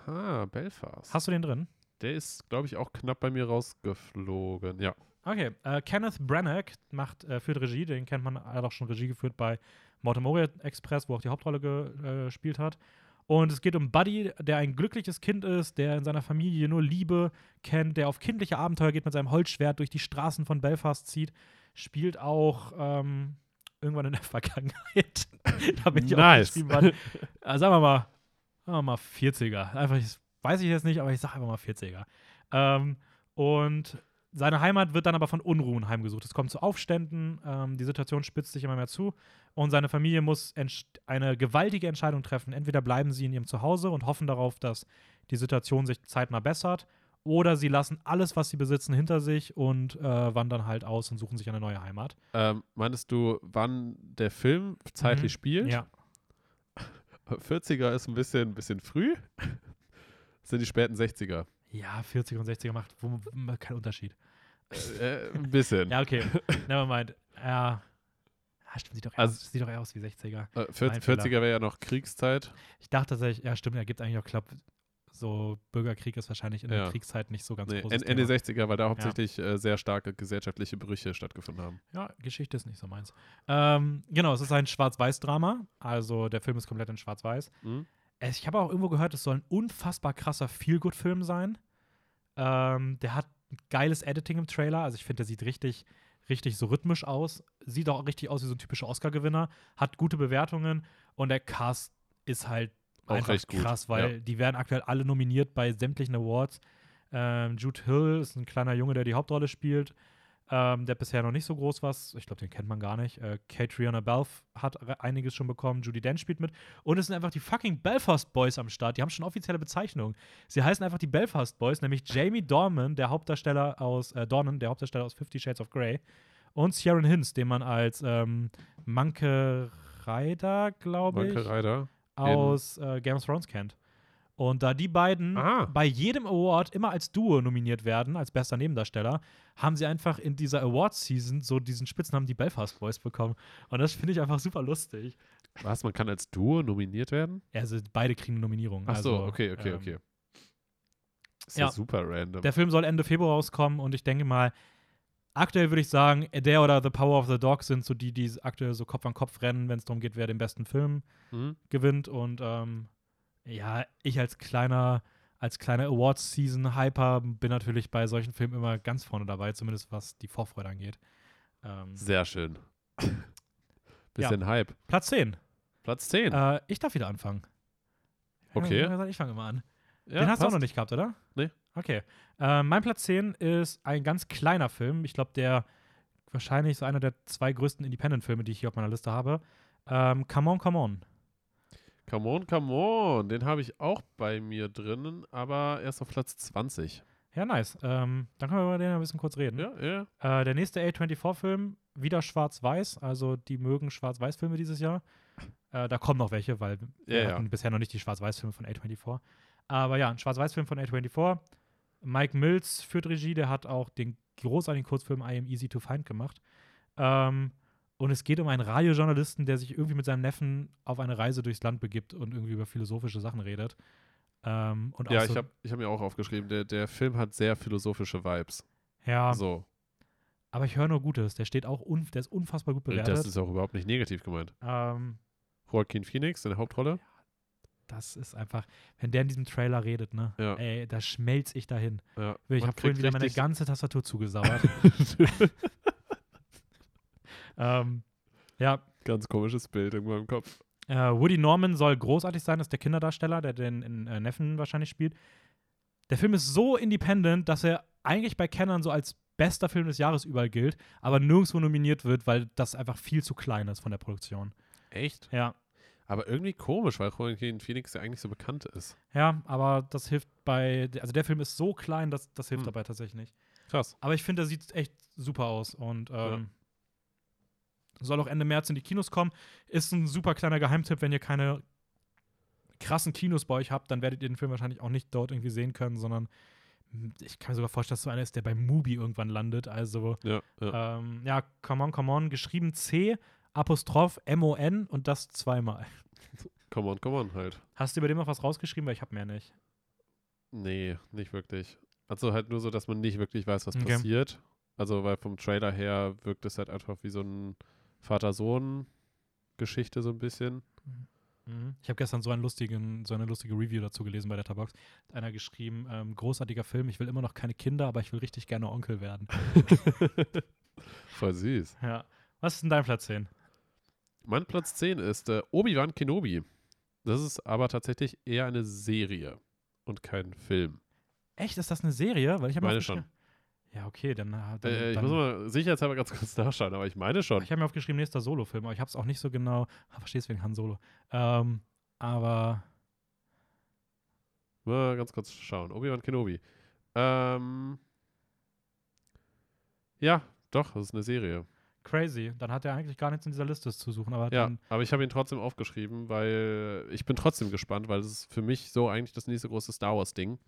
Ah, Belfast. Hast du den drin? der ist, glaube ich, auch knapp bei mir rausgeflogen. Ja. Okay, äh, Kenneth Branagh macht, äh, führt Regie, den kennt man, er hat auch schon Regie geführt bei Mortemoria Express, wo auch die Hauptrolle äh, gespielt hat. Und es geht um Buddy, der ein glückliches Kind ist, der in seiner Familie nur Liebe kennt, der auf kindliche Abenteuer geht, mit seinem Holzschwert durch die Straßen von Belfast zieht. Spielt auch ähm, irgendwann in der Vergangenheit. da bin ich Nice. wann. Äh, sagen wir mal, sagen wir mal 40er. Einfach, ich, weiß ich jetzt nicht, aber ich sage einfach mal 40er. Ähm, und seine Heimat wird dann aber von Unruhen heimgesucht. Es kommt zu Aufständen, ähm, die Situation spitzt sich immer mehr zu und seine Familie muss eine gewaltige Entscheidung treffen. Entweder bleiben sie in ihrem Zuhause und hoffen darauf, dass die Situation sich zeitnah bessert, oder sie lassen alles, was sie besitzen, hinter sich und äh, wandern halt aus und suchen sich eine neue Heimat. Ähm, meinst du, wann der Film zeitlich Mhm. spielt? Ja. 40er ist ein bisschen, bisschen früh. Das sind die späten 60er. Ja, 40er und 60er macht wo, keinen Unterschied. Äh, äh, ein bisschen. Ja, okay. Nevermind. Ja. Ah, stimmt, sieht doch, eher Also- aus, sieht doch eher aus wie 60er. Äh, 40, Mein Fehler. 40er wäre ja noch Kriegszeit. Ich dachte tatsächlich, ja, stimmt, er gibt eigentlich auch, glaub, so Bürgerkrieg ist wahrscheinlich in Ja. der Kriegszeit nicht so ganz Nee, großes En- Ende Thema. 60er, weil da hauptsächlich äh, sehr starke gesellschaftliche Brüche stattgefunden haben. Ja, Geschichte ist nicht so meins. Ähm, genau, es ist ein Schwarz-Weiß-Drama. Also der Film ist komplett in Schwarz-Weiß. Mhm. ich habe auch irgendwo gehört, es soll ein unfassbar krasser Feel-Good-Film sein. Ähm, der hat geiles Editing im Trailer. Also ich finde, der sieht richtig, richtig so rhythmisch aus. Sieht auch richtig aus wie so ein typischer Oscar-Gewinner. Hat gute Bewertungen und der Cast ist halt Auch einfach recht gut, krass, weil die werden aktuell alle nominiert bei sämtlichen Awards. Ähm, Jude Hill ist ein kleiner Junge, der die Hauptrolle spielt. Ähm, der bisher noch nicht so groß war. Ich glaube, den kennt man gar nicht. Äh, Catriona Balfe hat einiges schon bekommen. Judy Dench spielt mit. Und es sind einfach die fucking Belfast Boys am Start. Die haben schon offizielle Bezeichnungen. Sie heißen einfach die Belfast Boys, nämlich Jamie Dornan, der Hauptdarsteller aus äh, Dornan, der Hauptdarsteller aus Fifty Shades of Grey. Und Sharon Hinz, den man als ähm, Manke Ryder, glaube ich, Manke Ryder. Aus äh, Game of Thrones kennt. Und da die beiden Ah. bei jedem Award immer als Duo nominiert werden, als bester Nebendarsteller, haben sie einfach in dieser Award-Season so diesen Spitznamen die Belfast Boys bekommen. Und das finde ich einfach super lustig. Was, man kann als Duo nominiert werden? Also beide kriegen eine Nominierung. Ach so, also, okay, okay, ähm, okay. Ist ja, ja. super random. Der Film soll Ende Februar rauskommen und ich denke mal, aktuell würde ich sagen, der oder The Power of the Dog sind so die, die aktuell so Kopf an Kopf rennen, wenn es darum geht, wer den besten Film Hm? gewinnt. Und ähm, ja, ich als kleiner, als kleiner Awards-Season-Hyper bin natürlich bei solchen Filmen immer ganz vorne dabei, zumindest was die Vorfreude angeht. Ähm, Sehr schön. Bisschen Hype. Platz 10. Platz 10. Äh, ich darf wieder anfangen. Okay. ja Ich fange immer an. Ja, Den hast du auch noch nicht gehabt, oder? Nee. Okay. Äh, mein Platz 10 ist ein ganz kleiner Film. Ich glaube, der wahrscheinlich so einer der zwei größten Independent-Filme, die ich hier auf meiner Liste habe. Ähm, come on, come on. Come on, come on. Den habe ich auch bei mir drinnen, aber erst auf Platz 20. Ja, nice. Ähm, dann können wir über den ein bisschen kurz reden. Ja, ja. Äh, der nächste A24-Film, wieder schwarz-weiß. Also, die mögen Schwarz-Weiß-Filme dieses Jahr. Äh, da kommen noch welche, weil wir Ja, ja. hatten bisher noch nicht die Schwarz-Weiß-Filme von A24. Aber ja, ein Schwarz-Weiß-Film von A24. Mike Mills führt Regie, der hat auch den großartigen Kurzfilm I Am Easy to Find gemacht. Ähm, und es geht um einen Radiojournalisten, der sich irgendwie mit seinem Neffen auf eine Reise durchs Land begibt und irgendwie über philosophische Sachen redet. Ähm, und Ja, auch ich so, habe ich hab mir auch aufgeschrieben, der, der Film hat sehr philosophische Vibes. ja, So. aber ich höre nur Gutes. Der steht auch, un der ist unfassbar gut bewertet. Das ist auch überhaupt nicht negativ gemeint. ähm, Joaquin Phoenix in der Hauptrolle. Das ist einfach, wenn der in diesem Trailer redet, ne? Ja. Ey, da schmelz ich dahin. Ja. Ich habe vorhin wieder meine ganze Tastatur zugesauert. ähm, ja, Ganz komisches Bild irgendwo im Kopf. äh, Woody Norman soll großartig sein, das ist der Kinderdarsteller, der den in, äh, Neffen wahrscheinlich spielt. Der Film ist so independent, dass er eigentlich bei Kennern so als bester Film des Jahres überall gilt, aber nirgendwo nominiert wird, weil das einfach viel zu klein ist von der Produktion. Echt? Ja, Aber irgendwie komisch, weil Joaquin Phoenix ja eigentlich so bekannt ist. ja, aber das hilft bei, also der Film ist so klein, dass das hilft Hm. dabei tatsächlich nicht. Krass. Aber ich finde, der sieht echt super aus und ähm, soll auch Ende März in die Kinos kommen. Ist ein super kleiner Geheimtipp, wenn ihr keine krassen Kinos bei euch habt, dann werdet ihr den Film wahrscheinlich auch nicht dort irgendwie sehen können, sondern hm, ich kann mir sogar vorstellen, dass so einer ist, der bei Mubi irgendwann landet. Also, Ja, ja. ähm, ja, come on, come on, geschrieben C, Apostroph M-O-N und das zweimal. Come on, come on halt. Hast du über dem noch was rausgeschrieben? Weil ich habe mehr nicht. Nee, nicht wirklich. Also halt nur so, dass man nicht wirklich weiß, was Okay. passiert. Also, weil vom Trailer her wirkt es halt einfach wie so ein Vater-Sohn-Geschichte so ein bisschen. Mhm. Ich habe gestern so, einen lustigen, so eine lustige Review dazu gelesen bei der Tabox. Hat einer geschrieben, ähm, großartiger Film, ich will immer noch keine Kinder, aber ich will richtig gerne Onkel werden. Voll süß. Ja. Was ist denn dein Platz 10? Mein Platz 10 ist äh, Obi-Wan Kenobi. Das ist aber tatsächlich eher eine Serie und kein Film. Echt, ist das eine Serie? Weil ich Meine aufgeschrieben- Ja, okay, dann. äh, dann, Äh, ich dann muss mal sicherheitshalber ganz kurz nachschauen, aber ich meine schon. ich habe mir aufgeschrieben, nächster Solo-Film, aber ich habe es auch nicht so genau. Ah, verstehst wegen Han Solo. Ähm, aber Mal ganz kurz schauen. Obi-Wan Kenobi. Ähm, ja, doch, das ist eine Serie. Crazy. Dann hat er eigentlich gar nichts in dieser Liste zu suchen. Aber Ja, aber ich habe ihn trotzdem aufgeschrieben, weil ich bin trotzdem gespannt, weil es ist für mich so eigentlich das nächste große Star Wars-Ding.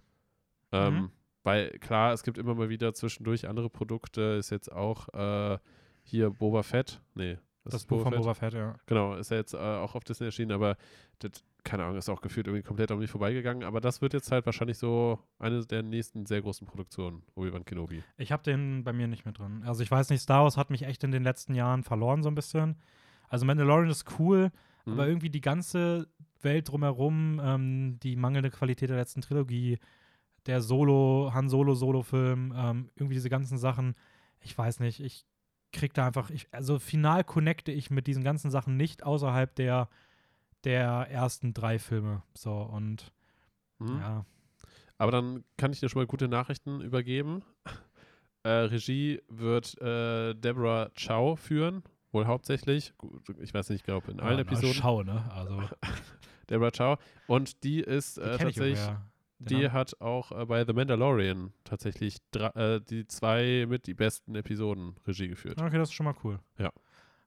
Ähm, Mhm. Weil klar, es gibt immer mal wieder zwischendurch andere Produkte. Ist jetzt auch äh, hier Boba Fett. Nee, das ist Buch von? Boba Fett, ja. Genau, ist ja jetzt äh, auch auf Disney erschienen, aber das, keine Ahnung, ist auch gefühlt irgendwie komplett an mich vorbeigegangen. Aber das wird jetzt halt wahrscheinlich so eine der nächsten sehr großen Produktionen, Obi-Wan Kenobi. Ich habe den bei mir nicht mehr drin. Also ich weiß nicht, Star Wars hat mich echt in den letzten Jahren verloren so ein bisschen. Also Mandalorian ist cool, Mhm. aber irgendwie die ganze Welt drumherum, ähm, die mangelnde Qualität der letzten Trilogie, der Solo, Han Solo Solo-Film, ähm, irgendwie diese ganzen Sachen. Ich weiß nicht, ich krieg da einfach, ich, also final connecte ich mit diesen ganzen Sachen nicht außerhalb der, der ersten drei Filme. So und Hm? ja. Aber dann kann ich dir schon mal gute Nachrichten übergeben. Äh, Regie wird äh, Deborah Chow führen, wohl hauptsächlich. Ich weiß nicht, ich glaube in allen Ja, Episoden. Schau, ne? Also, Deborah Chow. Und die ist äh, tatsächlich, Den die hat auch äh, bei The Mandalorian tatsächlich äh, die zwei mit die besten Episoden Regie geführt. Okay, das ist schon mal cool. Ja.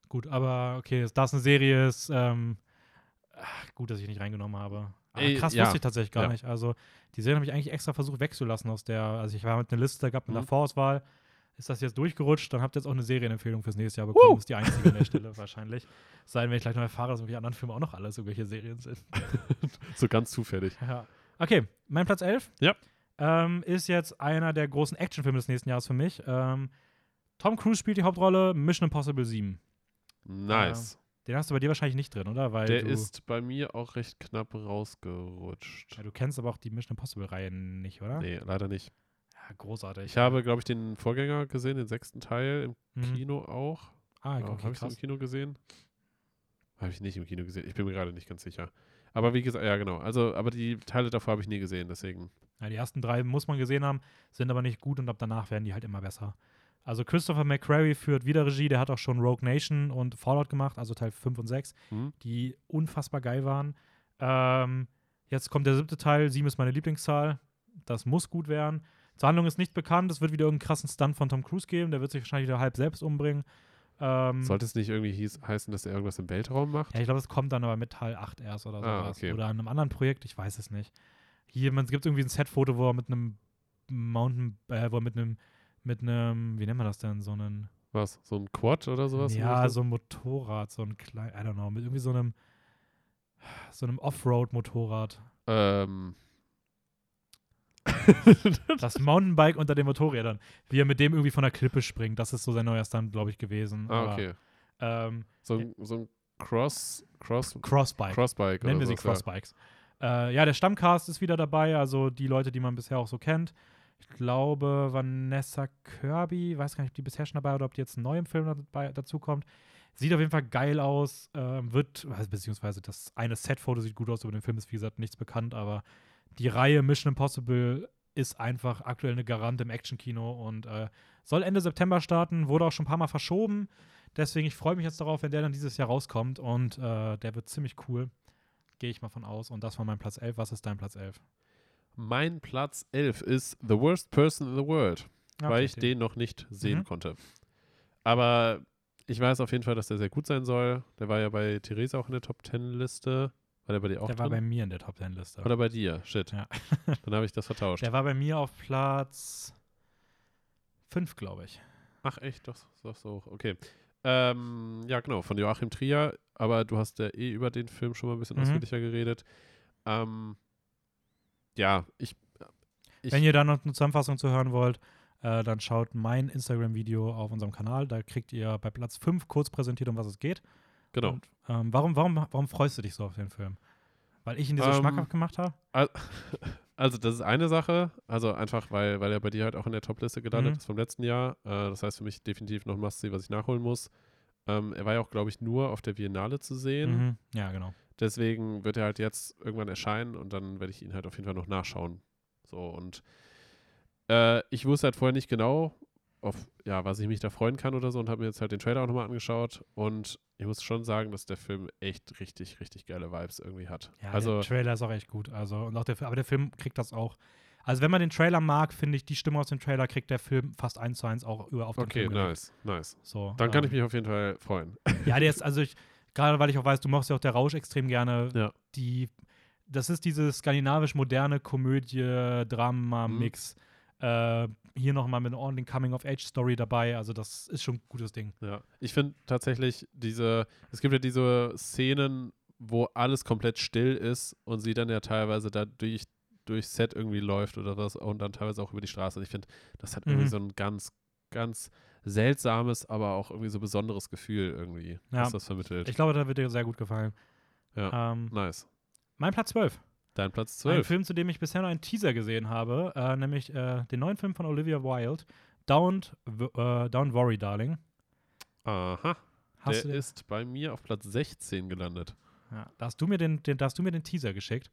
Gut, aber okay, da es eine Serie ist, ähm, ach, gut, dass ich nicht reingenommen habe. Aber Ey, krass ja. wusste ich tatsächlich gar Ja. nicht. Also, die Serie habe ich eigentlich extra versucht wegzulassen aus der, also ich war mit einer Liste gehabt mit einer Mhm. Vorauswahl. Ist das jetzt durchgerutscht, dann habt ihr jetzt auch eine Serienempfehlung fürs nächste Jahr bekommen. Woo! Das ist die einzige an der Stelle wahrscheinlich. Sei denn, wenn ich gleich noch erfahre, dass irgendwelche anderen Filme auch noch alles irgendwelche Serien sind. So ganz zufällig. Ja. Okay, mein Platz 11 Ja. ähm, ist jetzt einer der großen Actionfilme des nächsten Jahres für mich. Ähm, Tom Cruise spielt die Hauptrolle, Mission Impossible 7. Nice. Den hast du bei dir wahrscheinlich nicht drin, oder? Weil Der ist bei mir auch recht knapp rausgerutscht. Ja, du kennst aber auch die Mission Impossible-Reihe nicht, oder? Nee, leider nicht. Ja, großartig. Ich habe, glaube ich, den Vorgänger gesehen, den sechsten Teil im Mhm. Kino auch. Ah, okay, habe ich den im Kino gesehen? Habe ich nicht im Kino gesehen. Ich bin mir gerade nicht ganz sicher. Aber wie gesagt, ja genau. Also, aber die Teile davor habe ich nie gesehen, deswegen. Ja, die ersten drei muss man gesehen haben, sind aber nicht gut und ab danach werden die halt immer besser. Also Christopher McQuarrie führt wieder Regie, der hat auch schon Rogue Nation und Fallout gemacht, also Teil 5 und 6, Hm? die unfassbar geil waren. Ähm, jetzt kommt der siebte Teil, 7 ist meine Lieblingszahl. Das muss gut werden. Zur Handlung ist nicht bekannt, es wird wieder irgendeinen krassen Stunt von Tom Cruise geben, der wird sich wahrscheinlich wieder halb selbst umbringen. Ähm, Sollte es nicht irgendwie hieß, heißen, dass er irgendwas im Weltraum macht? Ja, ich glaube, es kommt dann aber mit Teil 8 erst oder Ah, sowas. okay. Oder an einem anderen Projekt, ich weiß es nicht. Hier, man, es gibt irgendwie ein Setfoto, wo er mit einem Mountain, äh, wo er mit einem, mit einem, wie nennt man das denn, so einen, Was? So ein Quad oder sowas? ja, so ein Motorrad, so ein klein, I don't know, mit irgendwie so einem, so einem Offroad-Motorrad. Ähm. Das Mountainbike unter den Motorrädern. Wie er mit dem irgendwie von der Klippe springt, das ist so sein neuer Stunt, glaube ich, gewesen. ah, Aber, okay. ähm, So ein, so ein Cross, Cross, Crossbike. Crossbike Nennen wir sie Crossbikes. Äh, ja, der Stammcast ist wieder dabei, also die Leute, die man bisher auch so kennt. Ich glaube, Vanessa Kirby, weiß gar nicht, ob die bisher schon dabei war oder ob die jetzt neu im Film dabei, dazu kommt. Sieht auf jeden Fall geil aus. ähm, wird, also beziehungsweise das eine Setfoto sieht gut aus, über den Film ist wie gesagt nichts bekannt, aber die Reihe Mission Impossible ist einfach aktuell eine Garant im Actionkino und äh, soll Ende September starten, wurde auch schon ein paar Mal verschoben. Deswegen, ich freue mich jetzt darauf, wenn der dann dieses Jahr rauskommt und äh, der wird ziemlich cool. Gehe ich mal von aus. Und das war mein Platz 11. Was ist dein Platz 11? Mein Platz 11 ist The Worst Person in the World, weil ich Okay. den noch nicht sehen Mhm. konnte. Aber ich weiß auf jeden Fall, dass der sehr gut sein soll. Der war ja bei Theresa auch in der Top 10 Liste. War der bei dir auch Der war bei drin? mir in der Top 10 Liste. Oder bei dir? Shit. Ja. Dann habe ich das vertauscht. Der war bei mir auf Platz 5, glaube ich. Ach echt, doch, doch so. Okay. Ähm, ja, genau, von Joachim Trier. Aber du hast ja eh über den Film schon mal ein bisschen Mhm. ausführlicher geredet. Ähm, ja, ich. ich Wenn ihr da noch eine Zusammenfassung zu hören wollt, äh, dann schaut mein Instagram-Video auf unserem Kanal. Da kriegt ihr bei Platz 5 kurz präsentiert, um was es geht. genau. Und, ähm, warum, warum, warum freust du dich so auf den Film? Weil ich ihn dir so Ähm, schmackhaft gemacht habe? Al- Also, das ist eine Sache. Also, einfach, weil, weil er bei dir halt auch in der Top-Liste gelandet Mhm. ist vom letzten Jahr. Äh, das heißt für mich definitiv noch ein Must-See, was ich nachholen muss. Ähm, er war ja auch, glaube ich, nur auf der Biennale zu sehen. Mhm. Ja, genau. Deswegen wird er halt jetzt irgendwann erscheinen und dann werde ich ihn halt auf jeden Fall noch nachschauen. So, und äh, ich wusste halt vorher nicht genau, auf ja, was ich mich da freuen kann oder so und habe mir jetzt halt den Trailer auch nochmal angeschaut und ich muss schon sagen, dass der Film echt richtig, richtig geile Vibes irgendwie hat. Ja, also, der Trailer ist auch echt gut. Also, und auch der, aber der Film kriegt das auch. Also, wenn man den Trailer mag, finde ich, die Stimme aus dem Trailer kriegt der Film fast eins zu eins auch über auf den okay, Film gelegt. nice, nice. So, Dann kann ähm, ich mich auf jeden Fall freuen. Ja, der ist, also ich, gerade weil ich auch weiß, du machst ja auch der Rausch extrem gerne. Ja. Die, das ist diese skandinavisch-moderne Komödie, Drama-Mix. Äh, hier nochmal mit einer ordentlichen Coming-of-Age-Story dabei. Also, das ist schon ein gutes Ding. Ja, ich finde tatsächlich diese, es gibt ja diese Szenen, wo alles komplett still ist und sie dann ja teilweise da durch, durch Set irgendwie läuft oder was und dann teilweise auch über die Straße. Und ich finde, das hat irgendwie Mhm. so ein ganz, ganz seltsames, aber auch irgendwie so besonderes Gefühl irgendwie, Ja. was das vermittelt. Ich glaube, da wird dir sehr gut gefallen. Ja. Ähm, nice. Mein Platz 12. Dein Platz Ein 12. Film, zu dem ich bisher nur einen Teaser gesehen habe, äh, nämlich äh, den neuen Film von Olivia Wilde, Don't, äh, Don't Worry, Darling. Aha. Hast der ist bei mir auf Platz 16 gelandet. Ja, da hast du mir den, den, da hast du mir den Teaser geschickt.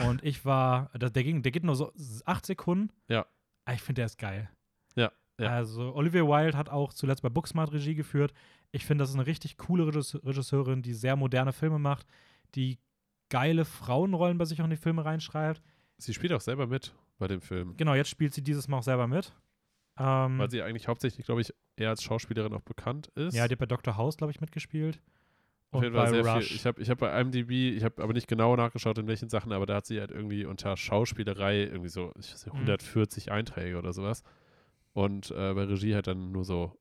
Und ich war, der, der, ging, der geht nur so acht Sekunden. Ja. Aber Ich finde, der ist geil. Ja, ja. Also, Olivia Wilde hat auch zuletzt bei Booksmart Regie geführt. Ich finde, das ist eine richtig coole Regisse- Regisseurin, die sehr moderne Filme macht, die geile Frauenrollen bei sich auch in die Filme reinschreibt. Sie spielt auch selber mit bei dem Film. Genau, jetzt spielt sie dieses Mal auch selber mit. Ähm, Weil sie eigentlich hauptsächlich, glaube ich, eher als Schauspielerin auch bekannt ist. ja, die hat bei Dr. House, glaube ich, mitgespielt. Auf Und jeden Fall bei sehr Rush. viel. Ich habe ich hab bei IMDb, ich habe aber nicht genau nachgeschaut, in welchen Sachen, aber da hat sie halt irgendwie unter Schauspielerei irgendwie so ich weiß nicht, Mhm. 140 Einträge oder sowas. Und äh, bei Regie halt dann nur so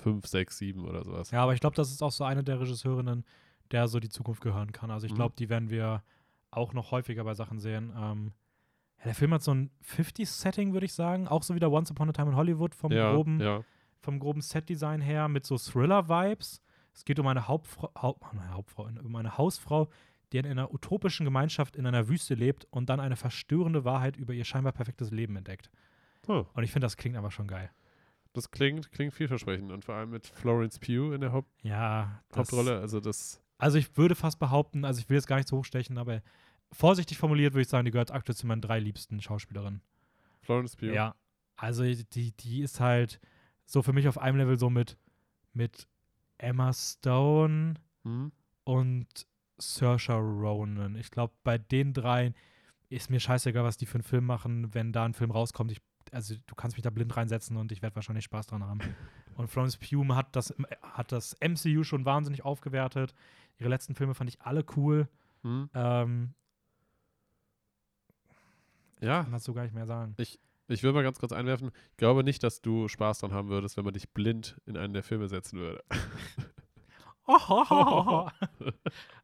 5, 6, 7 oder sowas. Ja, aber ich glaube, das ist auch so eine der Regisseurinnen, der so die Zukunft gehören kann. Also ich Mhm. glaube, die werden wir auch noch häufiger bei Sachen sehen. Ähm, ja, der Film hat so ein 50s-Setting, würde ich sagen. Auch so wieder Once Upon a Time in Hollywood vom ja, groben, ja. vom groben Set-Design her mit so Thriller-Vibes. Es geht um eine Hauptfrau, Haupt, eine Hauptfrau, um eine Hausfrau, die in einer utopischen Gemeinschaft in einer Wüste lebt und dann eine verstörende Wahrheit über ihr scheinbar perfektes Leben entdeckt. Oh, Und ich finde, das klingt einfach schon geil. das klingt, klingt vielversprechend und vor allem mit Florence Pugh in der Haupt Ja, das, Hauptrolle. Also das, Also ich würde fast behaupten, also ich will jetzt gar nicht so hochstechen, aber vorsichtig formuliert würde ich sagen, die gehört aktuell zu meinen drei liebsten Schauspielerinnen. Florence Pugh. Ja. Also die, die ist halt so für mich auf einem Level so mit, mit Emma Stone Hm? und Saoirse Ronan. Ich glaube, bei den dreien ist mir scheißegal, was die für einen Film machen, wenn da ein Film rauskommt. Ich, also du kannst mich da blind reinsetzen und ich werde wahrscheinlich Spaß dran haben. Und Florence Pugh hat das, hat das MCU schon wahnsinnig aufgewertet. Ihre letzten Filme fand ich alle cool. Hm? Ähm, Ja, kann das so gar nicht mehr sagen. ich will mal ganz kurz einwerfen. Ich glaube nicht, dass du Spaß dran haben würdest, wenn man dich blind in einen der Filme setzen würde.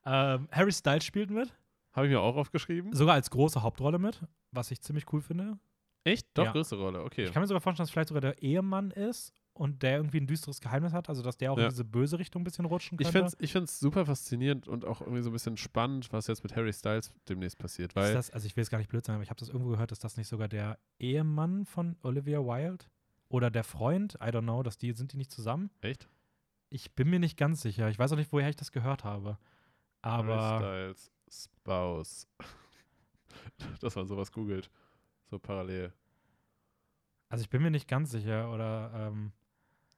ähm, Harry Styles spielt mit, Habe ich mir auch aufgeschrieben. sogar als große Hauptrolle mit, was ich ziemlich cool finde. Echt? Doch, Ja. größere Rolle, okay. Ich kann mir sogar vorstellen, dass vielleicht sogar der Ehemann ist und der irgendwie ein düsteres Geheimnis hat, also dass der auch Ja. in diese böse Richtung ein bisschen rutschen Ich könnte. finde es ich find's super faszinierend und auch irgendwie so ein bisschen spannend, was jetzt mit Harry Styles demnächst passiert. ist Weil, das, also ich will jetzt gar nicht blöd sein, aber ich habe das irgendwo gehört, dass das nicht sogar der Ehemann von Olivia Wilde oder der Freund, I don't know, dass die sind die nicht zusammen? echt? Ich bin mir nicht ganz sicher. Ich weiß auch nicht, woher ich das gehört habe. Harry Aber Styles Spouse. Dass man sowas googelt. So parallel. also ich bin mir nicht ganz sicher oder ähm,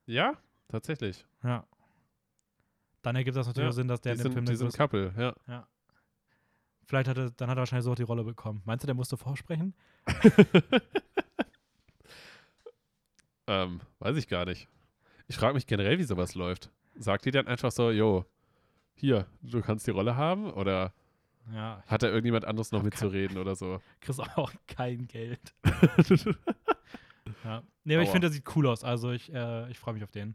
Ja, tatsächlich. ja. Dann ergibt das natürlich Ja, auch Sinn, dass der in dem sind, Film die sind Couple, ja. Vielleicht hat er, dann hat er wahrscheinlich so auch die Rolle bekommen. Meinst du, der musste vorsprechen? ähm, weiß ich gar nicht. Ich frage mich generell, wie sowas läuft. Sagt die dann einfach so, jo, hier, du kannst die Rolle haben? Oder Ja, hat da irgendjemand anderes noch mitzureden oder so? kriegst auch kein Geld. Ja. Nee, aber ich Aua. finde, der sieht cool aus. Also ich, äh, ich freue mich auf den.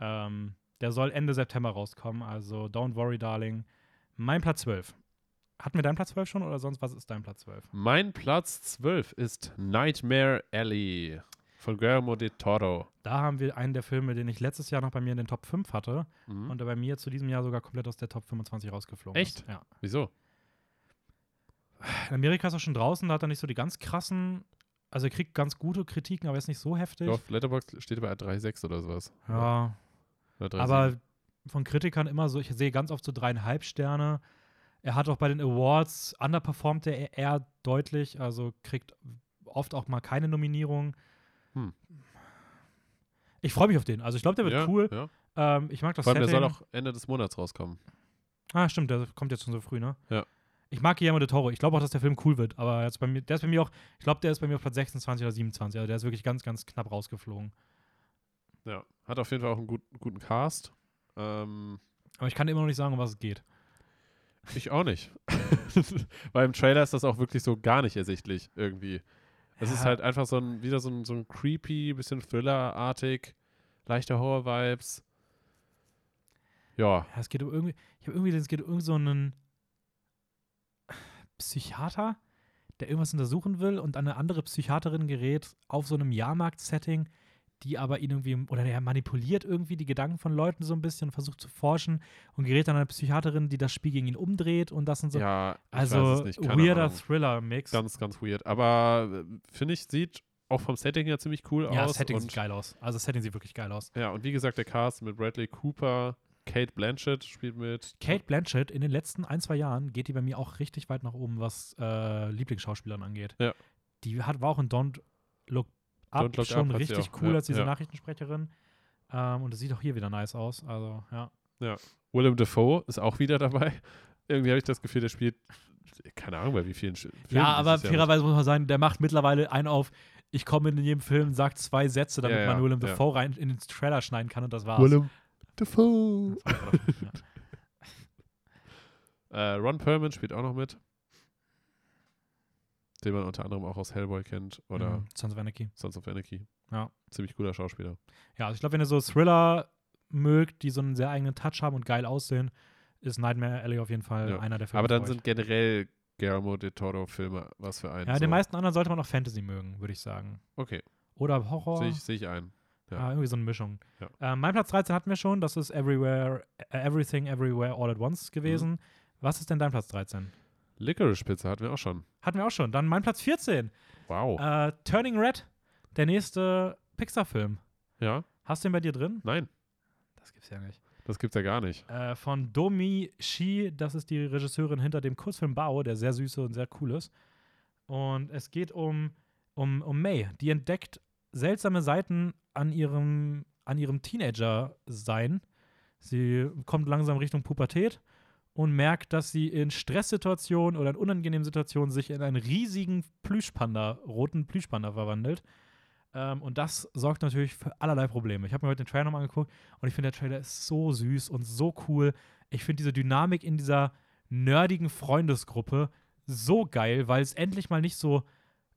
Ähm, der soll Ende September rauskommen. Also don't worry, darling. Mein Platz 12. Hatten wir deinen Platz 12 schon oder sonst was ist dein Platz 12? mein Platz 12 ist Nightmare Alley von Guillermo del Toro. Da haben wir einen der Filme, den ich letztes Jahr noch bei mir in den Top 5 hatte Mhm. und der bei mir zu diesem Jahr sogar komplett aus der Top 25 rausgeflogen Echt? ist. Ja. Wieso? In Amerika ist er schon draußen, da hat er nicht so die ganz krassen, also er kriegt ganz gute Kritiken, aber er ist nicht so heftig. Auf Letterboxd steht bei 3,6 oder sowas. Ja, Oder 3,7. aber von Kritikern immer so, ich sehe ganz oft so dreieinhalb Sterne. Er hat auch bei den Awards, underperformt er eher deutlich, also kriegt oft auch mal keine Nominierung. Hm. Ich freue mich auf den. Also ich glaube, der wird ja, cool. Ja. Ähm, ich mag das Vor allem, der Setting. soll auch Ende des Monats rauskommen. ah, stimmt, der kommt jetzt schon so früh, ne? Ja. Ich mag Guillermo de Toro. Ich glaube auch, dass der Film cool wird. Aber jetzt bei mir, der ist bei mir auch, ich glaube, der ist bei mir auf Platz 26 oder 27. Also der ist wirklich ganz, ganz knapp rausgeflogen. Ja. Hat auf jeden Fall auch einen gut, guten Cast. Ähm, Aber ich kann immer noch nicht sagen, um was es geht. ich auch nicht. Weil im Trailer ist das auch wirklich so gar nicht ersichtlich irgendwie. Es ist Ja. halt einfach so ein, wieder so ein, so ein creepy, bisschen Thriller-artig, leichte Horror-Vibes. Ja, Ja, es geht um irgendwie, ich habe irgendwie, es geht um irgend so einen Psychiater, der irgendwas untersuchen will und an eine andere Psychiaterin gerät auf so einem Jahrmarkt-Setting, die aber ihn irgendwie, oder der manipuliert irgendwie die Gedanken von Leuten so ein bisschen, versucht zu forschen und gerät dann an eine Psychiaterin, die das Spiel gegen ihn umdreht und das und so. Ja, also weirder. Thriller-Mix. Ganz, ganz weird. Aber äh, finde ich, sieht auch vom Setting her ziemlich cool Ja, aus. das Setting und, sieht geil aus. Also das Setting sieht wirklich geil aus. Ja, und wie gesagt, der Cast mit Bradley Cooper, Kate Blanchett spielt mit. Kate Blanchett in den letzten ein, zwei Jahren geht die bei mir auch richtig weit nach oben, was äh, Lieblingsschauspielern angeht. Ja. Die hat, war auch in Don't Look Up Don't Look schon Up richtig auch, cool ja, als diese ja. Nachrichtensprecherin. Ähm, und es sieht auch hier wieder nice aus. Also, ja. Willem Dafoe ist auch wieder dabei. Irgendwie habe ich das Gefühl, der spielt, keine Ahnung, bei wie vielen Filmen Ja, aber fairerweise muss man sagen, der macht mittlerweile einen auf, ich komme in jedem Film, sagt zwei Sätze, damit Ja, ja, man Willem ja. Dafoe rein in den Trailer schneiden kann und das war's. Willem Dafoe. Äh, Ron Perlman spielt auch noch mit. Den man unter anderem auch aus Hellboy kennt oder Mhm, Sons of Anarchy. Sons of Anarchy. Ja. Ziemlich cooler Schauspieler. Ja, also ich glaube, wenn ihr so Thriller mögt, die so einen sehr eigenen Touch haben und geil aussehen, ist Nightmare Alley auf jeden Fall Ja. einer der Filme. Aber dann sind generell Guillermo del Toro-Filme was für einen. Ja, so. den meisten anderen sollte man auch Fantasy mögen, würde ich sagen. Okay, Oder Horror. sehe ich, seh ich ein. Ja. Ja. irgendwie so eine Mischung. Ja. Ähm, mein Platz 13 hatten wir schon, das ist Everywhere, äh, Everything Everywhere All at Once gewesen. Mhm. Was ist denn dein Platz 13? Licorice Pizza hatten wir auch schon. Hatten wir auch schon. Dann mein Platz 14. Wow. Äh, Turning Red, der nächste Pixar-Film. Ja? Hast du den bei dir drin? Nein, Das gibt's ja nicht. das gibt's ja gar nicht. Äh, von Domi Shi, das ist die Regisseurin hinter dem Kurzfilm Bao, der sehr süße und sehr cool ist. Und es geht um, um, um May. Die entdeckt seltsame Seiten an ihrem, an ihrem Teenager-Sein. Sie kommt langsam Richtung Pubertät und merkt, dass sie in Stresssituationen oder in unangenehmen Situationen sich in einen riesigen Plüschpanda, roten Plüschpanda verwandelt. Ähm, und das sorgt natürlich für allerlei Probleme. Ich habe mir heute den Trailer nochmal angeguckt und ich finde, der Trailer ist so süß und so cool. Ich finde diese Dynamik in dieser nerdigen Freundesgruppe so geil, weil es endlich mal nicht so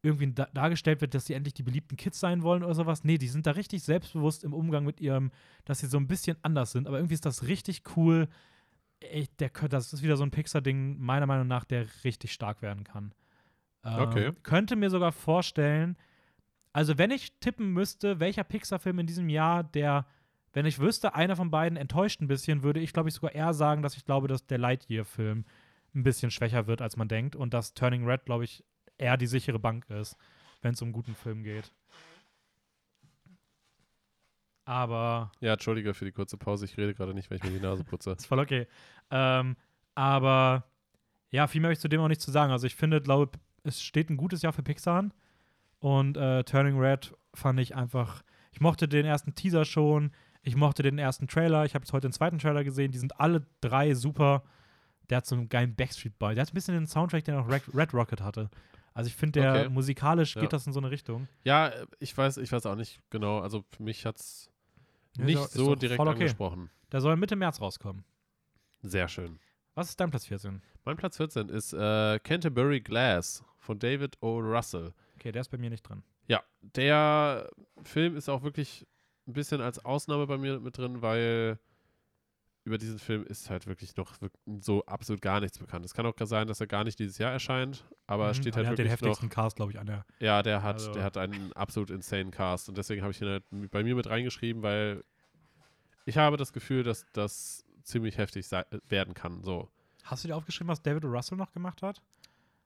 irgendwie da dargestellt wird, dass sie endlich die beliebten Kids sein wollen oder sowas. Nee, die sind da richtig selbstbewusst im Umgang mit ihrem, dass sie so ein bisschen anders sind. Aber irgendwie ist das richtig cool. Ey, der, das ist wieder so ein Pixar-Ding, meiner Meinung nach, der richtig stark werden kann. Ähm, Okay. Könnte mir sogar vorstellen, also wenn ich tippen müsste, welcher Pixar-Film in diesem Jahr, der, wenn ich wüsste, einer von beiden enttäuscht ein bisschen, würde ich, glaube ich, sogar eher sagen, dass ich glaube, dass der Lightyear-Film ein bisschen schwächer wird, als man denkt. Und dass Turning Red, glaube ich, eher die sichere Bank ist, wenn es um einen guten Film geht. Aber Ja, entschuldige für die kurze Pause. Ich rede gerade nicht, weil ich mir die Nase putze. ist voll okay. Ähm, aber ja, viel mehr habe ich zu dem auch nicht zu sagen. Also ich finde, glaube, es steht ein gutes Jahr für Pixar an. Und äh, Turning Red fand ich einfach. Ich mochte den ersten Teaser schon. Ich mochte den ersten Trailer. Ich habe jetzt heute den zweiten Trailer gesehen. Die sind alle drei super. Der hat so einen geilen Backstreet Boy. Der hat ein bisschen den Soundtrack, den auch Red Rocket hatte. Also ich finde, der Okay. musikalisch Ja. geht das in so eine Richtung. Ja, äh, ich weiß, ich weiß auch nicht genau. Also für mich hat es Ja, nicht ist so direkt okay. angesprochen. Der soll Mitte März rauskommen. Sehr schön. Was ist dein Platz 14? Mein Platz 14 ist äh, Canterbury Glass von David O. Russell. Okay, der ist bei mir nicht drin. Ja, der Film ist auch wirklich ein bisschen als Ausnahme bei mir mit drin, weil über diesen Film ist halt wirklich noch so absolut gar nichts bekannt. Es kann auch sein, dass er gar nicht dieses Jahr erscheint, aber Mhm, steht der halt hat den wirklich noch. heftigsten Cast, glaube ich, an der. Ja, der hat, Also- der hat einen absolut insane Cast und deswegen habe ich ihn halt bei mir mit reingeschrieben, weil ich habe das Gefühl, dass das ziemlich heftig werden kann. So, Hast du dir aufgeschrieben, was David. Russell noch gemacht hat?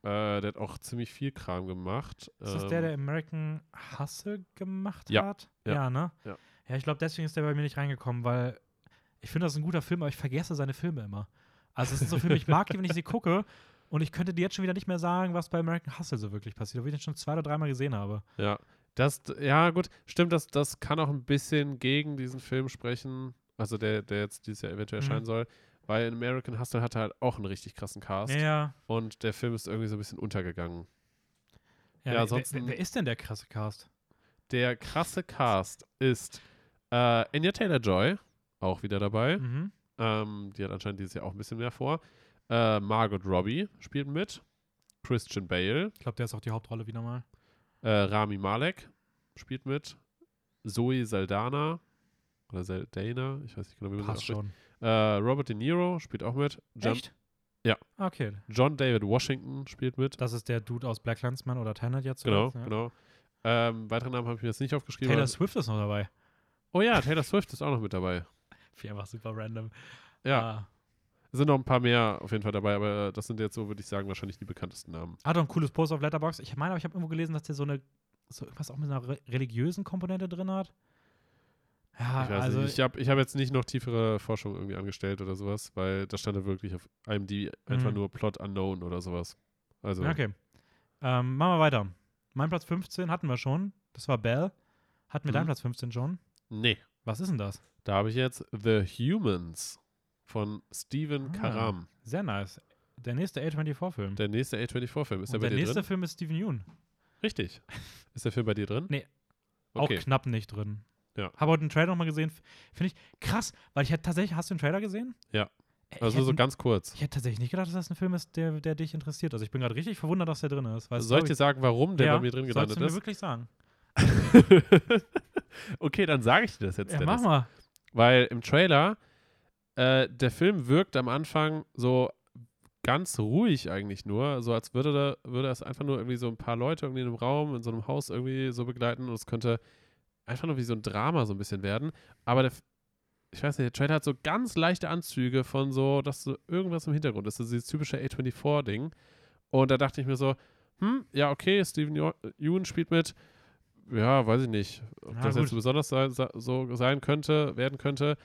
äh, der hat auch ziemlich viel Kram gemacht. Ist das Ähm, der, der American Hustle gemacht Ja, hat? ja, ne? ja. Ja, ich glaube, deswegen ist der bei mir nicht reingekommen, weil ich finde, das ist ein guter Film, aber ich vergesse seine Filme immer. Also, es sind so Filme, ich mag die, wenn ich sie gucke. Und ich könnte dir jetzt schon wieder nicht mehr sagen, was bei American Hustle so wirklich passiert, obwohl ich den schon zwei oder dreimal gesehen habe. Ja, das, ja gut, stimmt, das, das kann auch ein bisschen gegen diesen Film sprechen, also der, der jetzt dieses Jahr eventuell Mhm. erscheinen soll, weil in American Hustle hatte halt auch einen richtig krassen Cast Ja, und der Film ist irgendwie so ein bisschen untergegangen. ja. Ja, wer, ansonsten- wer, wer ist denn der krasse Cast? Der krasse Cast ist äh, Anya Taylor-Joy, auch wieder dabei, Mhm. ähm, die hat anscheinend dieses Jahr auch ein bisschen mehr vor. Äh, Margot Robbie spielt mit, Christian Bale, Ich glaube, der ist auch die Hauptrolle wieder mal. äh, Rami Malek spielt mit, Zoe Saldana oder Saldana, ich weiß nicht genau, wie man das Passt ausspricht. schon. Äh, Robert De Niro spielt auch mit. John, Echt? Ja. Okay. John David Washington spielt mit. Das ist der Dude aus Black Landsman oder Tenet jetzt. Genau? Ja. genau. Ähm, weitere Namen habe ich mir jetzt nicht aufgeschrieben. Taylor Swift ist noch dabei. oh ja, Taylor Swift ist auch noch mit dabei. Wie einfach super random. Ja, Ah. es sind noch ein paar mehr auf jeden Fall dabei, aber das sind jetzt so, würde ich sagen, wahrscheinlich die bekanntesten Namen. Hat doch ein cooles Post auf Letterboxd. Ich meine, aber ich habe irgendwo gelesen, dass der so eine so irgendwas auch mit einer re religiösen Komponente drin hat. Ja, ich weiß also nicht. Ich habe ich hab jetzt nicht noch tiefere Forschung irgendwie angestellt oder sowas, weil da stand da wirklich auf IMDb einfach Mhm. nur Plot Unknown oder sowas. Also, Ja, okay. Ähm, machen wir weiter. Mein Platz 15 hatten wir schon. Das war Bell. Hatten wir Mhm. deinen Platz 15 schon? nee. Was ist denn das? Da habe ich jetzt The Humans von Steven Ah. Karam. Sehr nice. Der nächste A24-Film. Der nächste A24-Film. Ist der Und bei der dir nächste drin? Film ist Steven Yeun. Richtig. Ist der Film bei dir drin? Nee. Okay. Auch knapp nicht drin. Ja. Habe heute den Trailer nochmal gesehen. Finde ich krass, weil ich hätte tatsächlich, hast du den Trailer gesehen? Ja. Äh, Also nur so hätte, ganz kurz. ich hätte tatsächlich nicht gedacht, dass das ein Film ist, der, der dich interessiert. Also ich bin gerade richtig verwundert, dass der drin ist. Soll ich dir sagen, warum der ja, bei mir drin sollst gelandet du mir ist? wirklich sagen? okay, dann sage ich dir das jetzt. Ja, Dennis. mach mal. Weil im Trailer, äh, der Film wirkt am Anfang so ganz ruhig eigentlich nur, so als würde, da, würde es einfach nur irgendwie so ein paar Leute irgendwie in einem Raum, in so einem Haus irgendwie so begleiten und es könnte einfach nur wie so ein Drama so ein bisschen werden. Aber der, ich weiß nicht, der Trailer hat so ganz leichte Anzüge von so, dass so irgendwas im Hintergrund ist, das ist dieses typische A24-Ding. Und da dachte ich mir so, hm, ja, okay, Steven Yeun spielt mit. Ja, weiß ich nicht, ob Na das jetzt gut. so besonders sein, so sein könnte, werden könnte.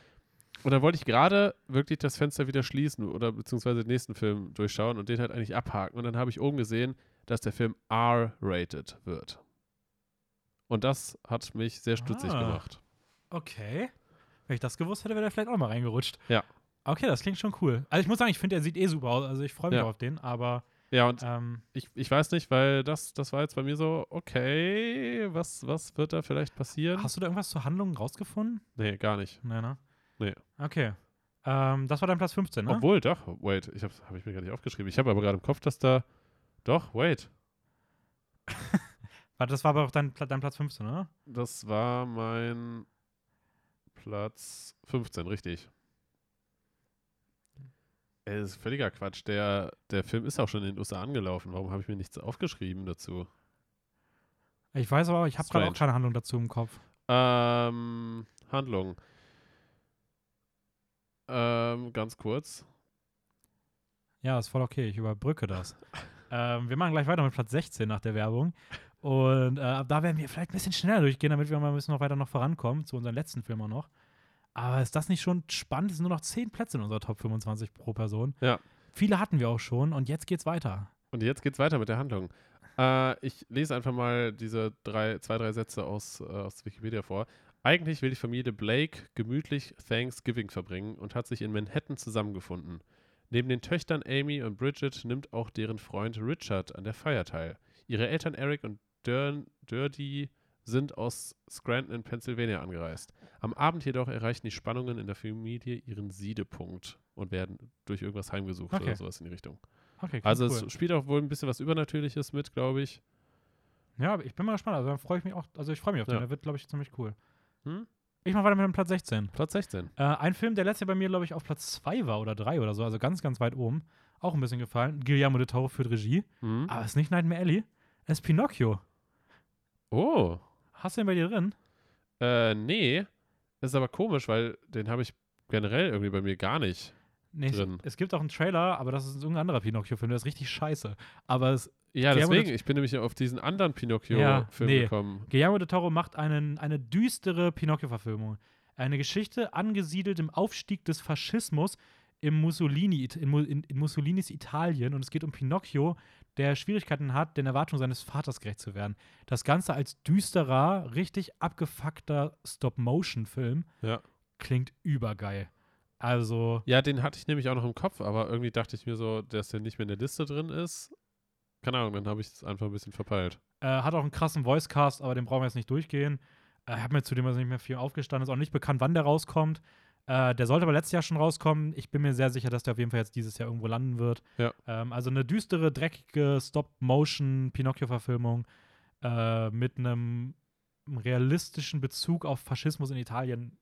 Und dann wollte ich gerade wirklich das Fenster wieder schließen oder beziehungsweise den nächsten Film durchschauen und den halt eigentlich abhaken. Und dann habe ich oben gesehen, dass der Film R-rated wird. Und das hat mich sehr stutzig Ah. gemacht. Okay. Wenn ich das gewusst hätte, wäre der vielleicht auch mal reingerutscht. Ja. Okay, das klingt schon cool. Also ich muss sagen, ich finde, er sieht eh super aus. Also ich freue mich Ja. auf den, aber Ja, und ähm, ich, ich weiß nicht, weil das, das war jetzt bei mir so, okay, was, was wird da vielleicht passieren? hast du da irgendwas zur Handlung rausgefunden? nee, gar nicht. Nee, ne? Nee. Okay. Ähm, das war dein Platz 15, ne? Obwohl, doch, wait, ich habe hab ich mir gar nicht aufgeschrieben. Ich habe aber gerade im Kopf, dass da, doch, wait, Warte, das war aber auch dein, dein Platz 15, ne? das war mein Platz 15, richtig. Ey, das ist völliger Quatsch. Der, der Film ist auch schon in den USA angelaufen. Warum habe ich mir nichts aufgeschrieben dazu? Ich weiß aber, ich habe gerade auch keine Handlung dazu im Kopf. Ähm, Handlung. Ähm, ganz kurz. Ja, ist voll okay, ich überbrücke das. ähm, wir machen gleich weiter mit Platz 16 nach der Werbung. Und äh, da werden wir vielleicht ein bisschen schneller durchgehen, damit wir mal ein bisschen noch weiter noch vorankommen, zu unserem letzten Film auch noch. Aber ist das nicht schon spannend? Es sind nur noch 10 Plätze in unserer Top 25 pro Person. Ja. Viele hatten wir auch schon und jetzt geht's weiter. Und jetzt geht's weiter mit der Handlung. Äh, ich lese einfach mal diese drei, zwei, drei Sätze aus, äh, aus Wikipedia vor. Eigentlich will die Familie Blake gemütlich Thanksgiving verbringen und hat sich in Manhattan zusammengefunden. Neben den Töchtern Amy und Bridget nimmt auch deren Freund Richard an der Feier teil. Ihre Eltern Eric und Dern, Dirty sind aus Scranton in Pennsylvania angereist. Am Abend jedoch erreichen die Spannungen in der Familie ihren Siedepunkt und werden durch irgendwas heimgesucht Okay. oder sowas in die Richtung. Okay, Also cool. es spielt auch wohl ein bisschen was Übernatürliches mit, glaube ich. Ja, aber ich bin mal gespannt. Also, da freue ich mich auch. Also, ich freue mich auf den. Ja. Der wird, glaube ich, ziemlich cool. Hm? Ich mache weiter mit dem Platz 16. Platz 16. Äh, ein Film, der letztes Jahr bei mir, glaube ich, auf Platz 2 war oder 3 oder so. Also ganz, ganz weit oben. Auch ein bisschen gefallen. Guillermo de Toro führt Regie. Hm? Aber es ist nicht Nightmare Alley. Es ist Pinocchio. Oh. Hast du den bei dir drin? Äh, nee. Das ist aber komisch, weil den habe ich generell irgendwie bei mir gar nicht. Nee, es, Drin. es gibt auch einen Trailer, aber das ist irgendein anderer Pinocchio-Film. Der ist richtig scheiße. Aber es, Ja, Guillermo deswegen. Ich bin nämlich auf diesen anderen Ja, Pinocchio-Film nee. gekommen. Guillermo de Toro macht einen, eine düstere Pinocchio-Verfilmung. Eine Geschichte angesiedelt im Aufstieg des Faschismus im Mussolini, in, in, in Mussolinis Italien. Und es geht um Pinocchio, der Schwierigkeiten hat, den Erwartungen seines Vaters gerecht zu werden. Das Ganze als düsterer, richtig abgefuckter Stop-Motion-Film Ja. klingt übergeil. Also, Ja, den hatte ich nämlich auch noch im Kopf, aber irgendwie dachte ich mir so, dass der nicht mehr in der Liste drin ist. Keine Ahnung, dann habe ich es einfach ein bisschen verpeilt. äh, hat auch einen krassen Voicecast, aber den brauchen wir jetzt nicht durchgehen. Äh, Ich habe mir zudem also nicht mehr viel aufgestanden. Ist auch nicht bekannt, wann der rauskommt. Äh, der sollte aber letztes Jahr schon rauskommen. Ich bin mir sehr sicher, dass der auf jeden Fall jetzt dieses Jahr irgendwo landen wird. Ja. Ähm, also eine düstere, dreckige Stop-Motion-Pinocchio-Verfilmung äh, mit einem realistischen Bezug auf Faschismus in Italien.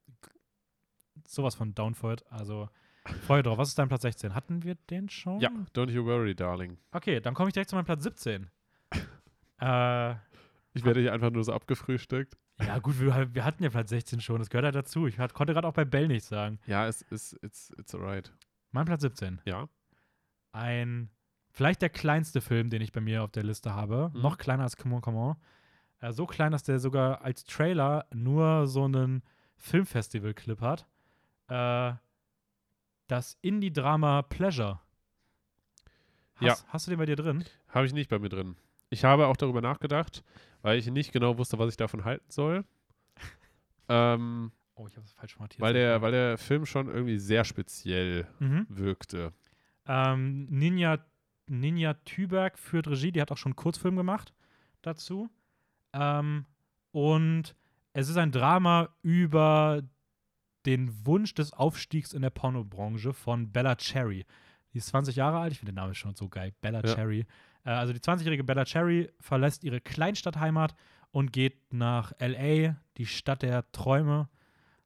Sowas von Downfold. Also, Freude drauf. Was ist dein Platz 16? Hatten wir den schon? Ja, Don't You Worry, Darling. Okay, dann komme ich direkt zu meinem Platz 17. äh, Ich werde hier einfach nur so abgefrühstückt. Ja, gut, wir, wir hatten ja Platz 16 schon. Das gehört halt dazu. Ich hat, konnte gerade auch bei Bell nichts sagen. Ja, es ist, it's, it's alright. Mein Platz 17. Ja. Ein, vielleicht der kleinste Film, den ich bei mir auf der Liste habe. Mhm. Noch kleiner als Come on, Come on. Äh, so klein, dass der sogar als Trailer nur so einen Filmfestival-Clip hat. Äh, das Indie-Drama Pleasure. Hast, Ja. Hast du den bei dir drin? Habe ich nicht bei mir drin. Ich habe auch darüber nachgedacht, weil ich nicht genau wusste, was ich davon halten soll. ähm, Oh, ich habe es falsch markiert. weil, der, weil der Film schon irgendwie sehr speziell Mhm. wirkte. Ähm, Ninja, Ninja Tüberg führt Regie, die hat auch schon einen Kurzfilm gemacht dazu. Ähm, und es ist ein Drama über den Wunsch des Aufstiegs in der Pornobranche von Bella Cherry. Die ist 20 Jahre alt, ich finde den Namen schon so geil. Bella Ja. Cherry. Äh, also die 20-jährige Bella Cherry verlässt ihre Kleinstadtheimat und geht nach LA, die Stadt der Träume.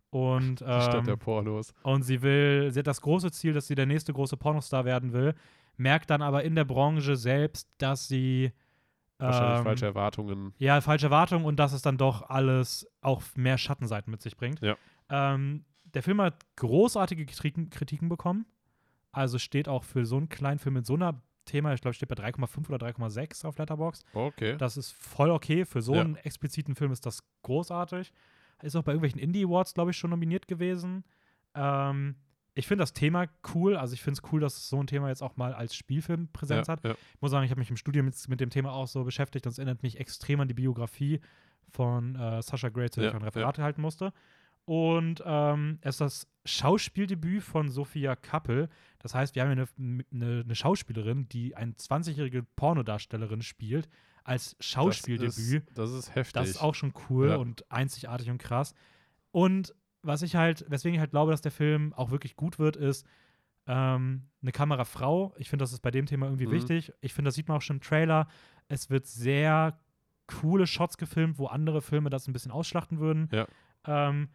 Und, Die Stadt ähm, der Pornos. und sie will, sie hat das große Ziel, dass sie der nächste große Pornostar werden will, merkt dann aber in der Branche selbst, dass sie Wahrscheinlich ähm, falsche Erwartungen. ja, falsche Erwartungen und dass es dann doch alles auch mehr Schattenseiten mit sich bringt. Ja. Ähm, der Film hat großartige Kritiken, Kritiken bekommen. Also steht auch für so einen kleinen Film mit so einer Thema, ich glaube, steht bei 3,5 oder 3,6 auf Letterboxd. Okay. Das ist voll okay. Für so Ja. einen expliziten Film ist das großartig. Ist auch bei irgendwelchen Indie Awards, glaube ich, schon nominiert gewesen. Ähm, ich finde das Thema cool. Also ich finde es cool, dass so ein Thema jetzt auch mal als Spielfilm Präsenz ja, hat. ja. Ich muss sagen, ich habe mich im Studium mit, mit dem Thema auch so beschäftigt. Das erinnert mich extrem an die Biografie von äh, Sascha Gray, zu der ich ein Referat halten musste. Und ähm, es ist das Schauspieldebüt von Sophia Kappel. Das heißt, wir haben hier eine, eine, eine Schauspielerin, die eine 20-jährige Pornodarstellerin spielt, als Schauspieldebüt. Das ist, das ist heftig. Das ist auch schon cool Ja. und einzigartig und krass. Und was ich halt, weswegen ich halt glaube, dass der Film auch wirklich gut wird, ist ähm, eine Kamerafrau. Ich finde, das ist bei dem Thema irgendwie Mhm. wichtig. Ich finde, das sieht man auch schon im Trailer. Es wird sehr coole Shots gefilmt, wo andere Filme das ein bisschen ausschlachten würden. Ja. Ähm,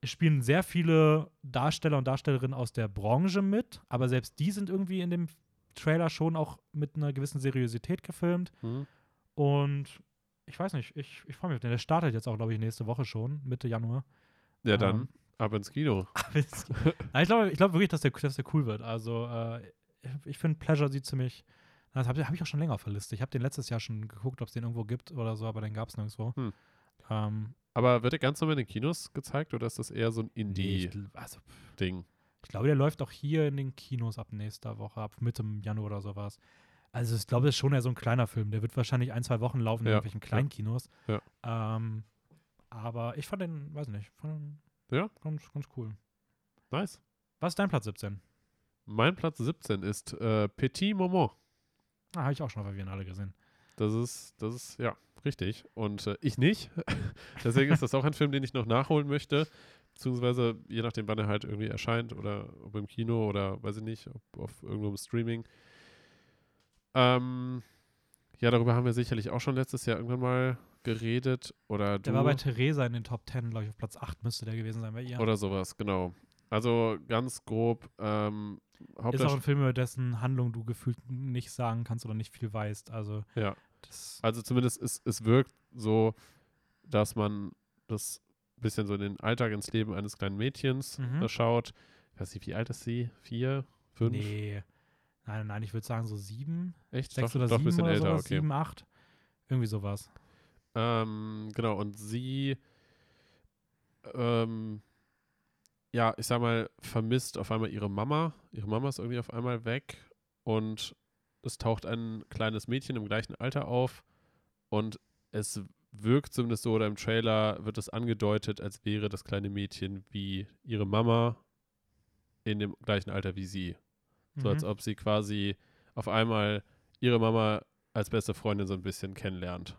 es spielen sehr viele Darsteller und Darstellerinnen aus der Branche mit, aber selbst die sind irgendwie in dem Trailer schon auch mit einer gewissen Seriosität gefilmt. Hm. Und ich weiß nicht, ich, ich freue mich. Denn der startet jetzt auch, glaube ich, nächste Woche schon, Mitte Januar. Ja, dann Ähm. ab ins Kino. Aber ich glaube ich glaub wirklich, dass der, dass der cool wird. Also, äh, ich, ich finde, Pleasure sieht ziemlich. Das habe hab ich auch schon länger auf der Liste. Ich habe den letztes Jahr schon geguckt, ob es den irgendwo gibt oder so, aber den gab es nirgendwo. Hm. Ähm, Aber wird der ganz normal in den Kinos gezeigt oder ist das eher so ein Indie-Ding? also, ich glaube, der läuft auch hier in den Kinos ab nächster Woche, ab Mitte Januar oder sowas. Also, ich glaube, das ist schon eher so ein kleiner Film. Der wird wahrscheinlich ein, zwei Wochen laufen in Ja, irgendwelchen kleinen Kinos. Ja. Ähm, aber ich fand den, weiß nicht, fand den Ja. ganz, ganz cool. Nice. Was ist dein Platz 17? Mein Platz 17 ist äh, Petit Moment. Ah, habe ich auch schon auf der Biennale gesehen. Das ist, das ist, ja, richtig. Und äh, ich nicht. Deswegen ist das auch ein Film, den ich noch nachholen möchte. Beziehungsweise, je nachdem, wann er halt irgendwie erscheint oder ob im Kino oder weiß ich nicht, ob auf irgendwo im Streaming. Ähm, ja, darüber haben wir sicherlich auch schon letztes Jahr irgendwann mal geredet. Oder Der du war bei Theresa in den Top 10, glaube ich, auf Platz 8 müsste der gewesen sein bei ihr. oder sowas, genau. Also ganz grob. Ähm, ist auch ein Film, über dessen Handlung du gefühlt nicht sagen kannst oder nicht viel weißt. Also, ja. Das, Also zumindest es, es wirkt so, dass man das bisschen so in den Alltag, ins Leben eines kleinen Mädchens Mhm. äh, schaut. Ich weiß nicht, wie alt ist sie? Vier? Fünf? nee. Nein, nein, ich würde sagen so sieben, Echt? sechs doch, oder doch ein sieben bisschen oder älter, sowas, okay. sieben, acht. Irgendwie sowas. Ähm, genau, und sie, ähm, ja, ich sag mal, vermisst auf einmal ihre Mama. Ihre Mama ist irgendwie auf einmal weg und es taucht ein kleines Mädchen im gleichen Alter auf und es wirkt zumindest so, oder im Trailer wird es angedeutet, als wäre das kleine Mädchen wie ihre Mama in dem gleichen Alter wie sie. So als Mhm. ob sie quasi auf einmal ihre Mama als beste Freundin so ein bisschen kennenlernt.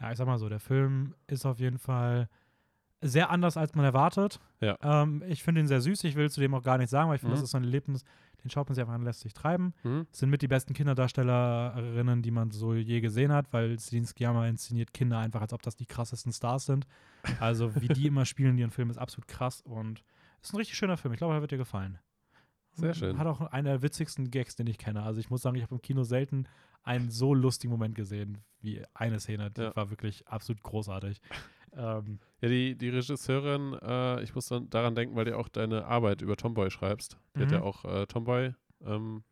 Ja, ich sag mal so, der Film ist auf jeden Fall sehr anders, als man erwartet. Ja. Ähm, ich finde ihn sehr süß. Ich will zu dem auch gar nichts sagen, weil ich finde, Mhm. das ist so ein Erlebnis, den schaut man sich einfach an, lässt sich treiben. Hm? Es sind mit die besten Kinderdarstellerinnen, die man so je gesehen hat, weil Celine Sciamma inszeniert Kinder einfach, als ob das die krassesten Stars sind. Also wie die immer spielen in ihren Filmen, ist absolut krass und ist ein richtig schöner Film. Ich glaube, er wird dir gefallen. Sehr schön. Hat auch einen der witzigsten Gags, den ich kenne. Also ich muss sagen, ich habe im Kino selten einen so lustigen Moment gesehen wie eine Szene. Die Ja. war wirklich absolut großartig. Ähm, Ja, die, die Regisseurin, äh, ich muss dann daran denken, weil du auch deine Arbeit über Tomboy schreibst. Die hat Mhm. ja auch äh, Tomboy ähm,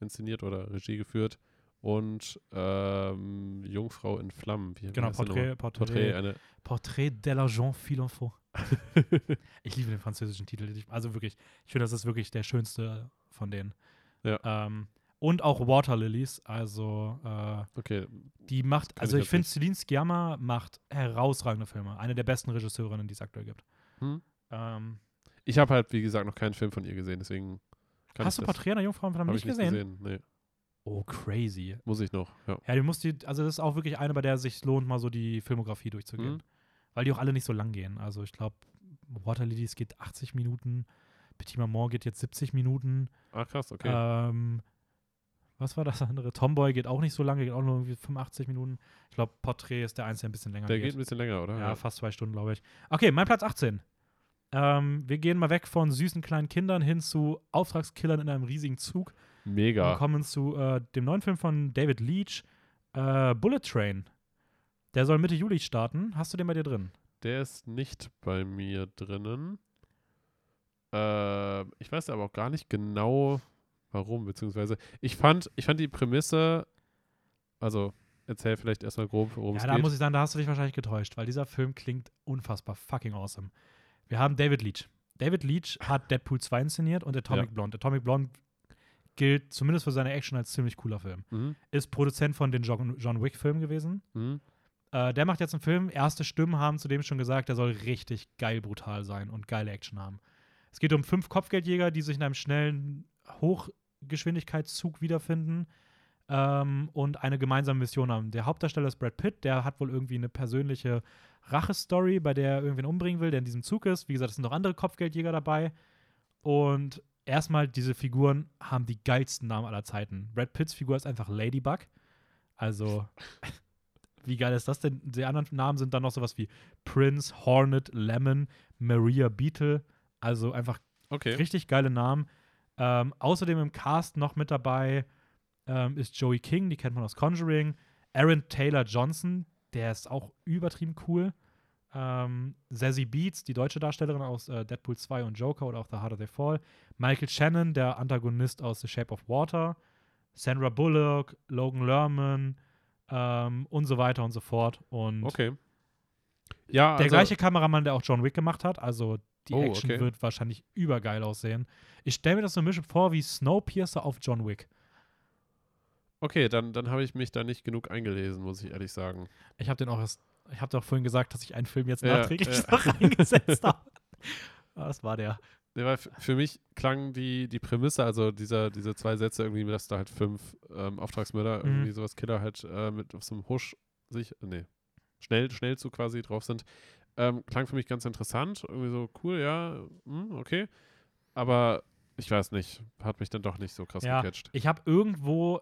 inszeniert oder Regie geführt und ähm, Jungfrau in Flammen. Wie, genau, nochmal? Porträt, Porträt, eine. Portrait de l'agent Philanthro. Ich liebe den französischen Titel. Also wirklich, ich finde, das ist wirklich der schönste von denen. Ja. Ähm, und auch Water Lilies, also äh, Okay, die macht, also ich ich finde. Celine Sciamma macht herausragende Filme. Eine der besten Regisseurinnen, die es aktuell gibt. Hm? Ähm, ich habe halt, wie gesagt, noch keinen Film von ihr gesehen, deswegen kann hast du das, Porträt einer Jungfrau von hab nicht ich nicht gesehen? gesehen. Nee, Oh, crazy. muss ich noch, ja. Ja, du musst die, also das ist auch wirklich eine, bei der es sich lohnt, mal so die Filmografie durchzugehen. Mhm. Weil die auch alle nicht so lang gehen. Also ich glaube, Water Lilies geht 80 Minuten, Petit Maman geht jetzt 70 Minuten. Ah, krass, okay. Ähm, was war das andere? Tomboy geht auch nicht so lange, geht auch nur irgendwie 85 Minuten. Ich glaube, Porträt ist der einzige, der ein bisschen länger der geht. geht ein bisschen länger, oder? ja, fast zwei Stunden, glaube ich. Okay, mein Platz 18. Ähm, wir gehen mal weg von süßen kleinen Kindern hin zu Auftragskillern in einem riesigen Zug und Mega. kommen zu äh, dem neuen Film von David Leach, äh, Bullet Train. Der soll Mitte Juli starten. Hast du den bei dir drin? Der ist nicht bei mir drinnen. Äh, ich weiß aber auch gar nicht genau, warum, beziehungsweise ich fand, ich fand die Prämisse, also erzähl vielleicht erstmal grob, worum Ja, es da geht. muss ich sagen, da hast du dich wahrscheinlich getäuscht, weil dieser Film klingt unfassbar fucking awesome. Wir haben David Leach. David Leach hat Deadpool 2 inszeniert und Atomic Ja. Blonde. Atomic Blonde gilt zumindest für seine Action als ziemlich cooler Film. mhm. Ist Produzent von den John, John Wick-Filmen gewesen. Mhm. Äh, der macht jetzt einen Film. Erste Stimmen haben zudem schon gesagt, der soll richtig geil brutal sein und geile Action haben. Es geht um fünf Kopfgeldjäger, die sich in einem schnellen Hochgeschwindigkeitszug wiederfinden ähm, und eine gemeinsame Mission haben. Der Hauptdarsteller ist Brad Pitt, der hat wohl irgendwie eine persönliche Rachestory, bei der er irgendwen umbringen will, der in diesem Zug ist. Wie gesagt, es sind noch andere Kopfgeldjäger dabei. Und erstmal, diese Figuren haben die geilsten Namen aller Zeiten. Brad Pitts Figur ist einfach Ladybug. Also, wie geil ist das denn? Die anderen Namen sind dann noch sowas wie Prince, Hornet, Lemon, Maria Beetle. Also einfach Okay. richtig geile Namen. Ähm, außerdem im Cast noch mit dabei ähm, ist Joey King, die kennt man aus Conjuring. Aaron Taylor Johnson, der ist auch übertrieben cool. Ähm, Zazie Beats, die deutsche Darstellerin aus äh, Deadpool 2 und Joker oder auch The Harder They Fall. Michael Shannon, der Antagonist aus The Shape of Water. Sandra Bullock, Logan Lerman ähm, und so weiter und so fort. Und Okay. Ja, der also, gleiche Kameramann, der auch John Wick gemacht hat. Also die Oh, Action okay. wird wahrscheinlich übergeil aussehen. Ich stelle mir das so ein bisschen vor wie Snowpiercer auf John Wick. Okay, dann, dann habe ich mich da nicht genug eingelesen, muss ich ehrlich sagen. Ich habe den auch erst, ich habe doch vorhin gesagt, dass ich einen Film jetzt Ja, nachträglich ja. noch reingesetzt habe. Ah, Das war der. Nee, für mich klang die, die Prämisse, also dieser, diese zwei Sätze irgendwie, dass da halt fünf ähm, Auftragsmörder, Mhm. irgendwie sowas Killer halt äh, mit auf so einem Husch sich, nee, schnell, schnell zu quasi drauf sind, ähm, klang für mich ganz interessant. Irgendwie so cool, ja, hm, okay. Aber ich weiß nicht, hat mich dann doch nicht so krass Ja. gecatcht. Ich habe irgendwo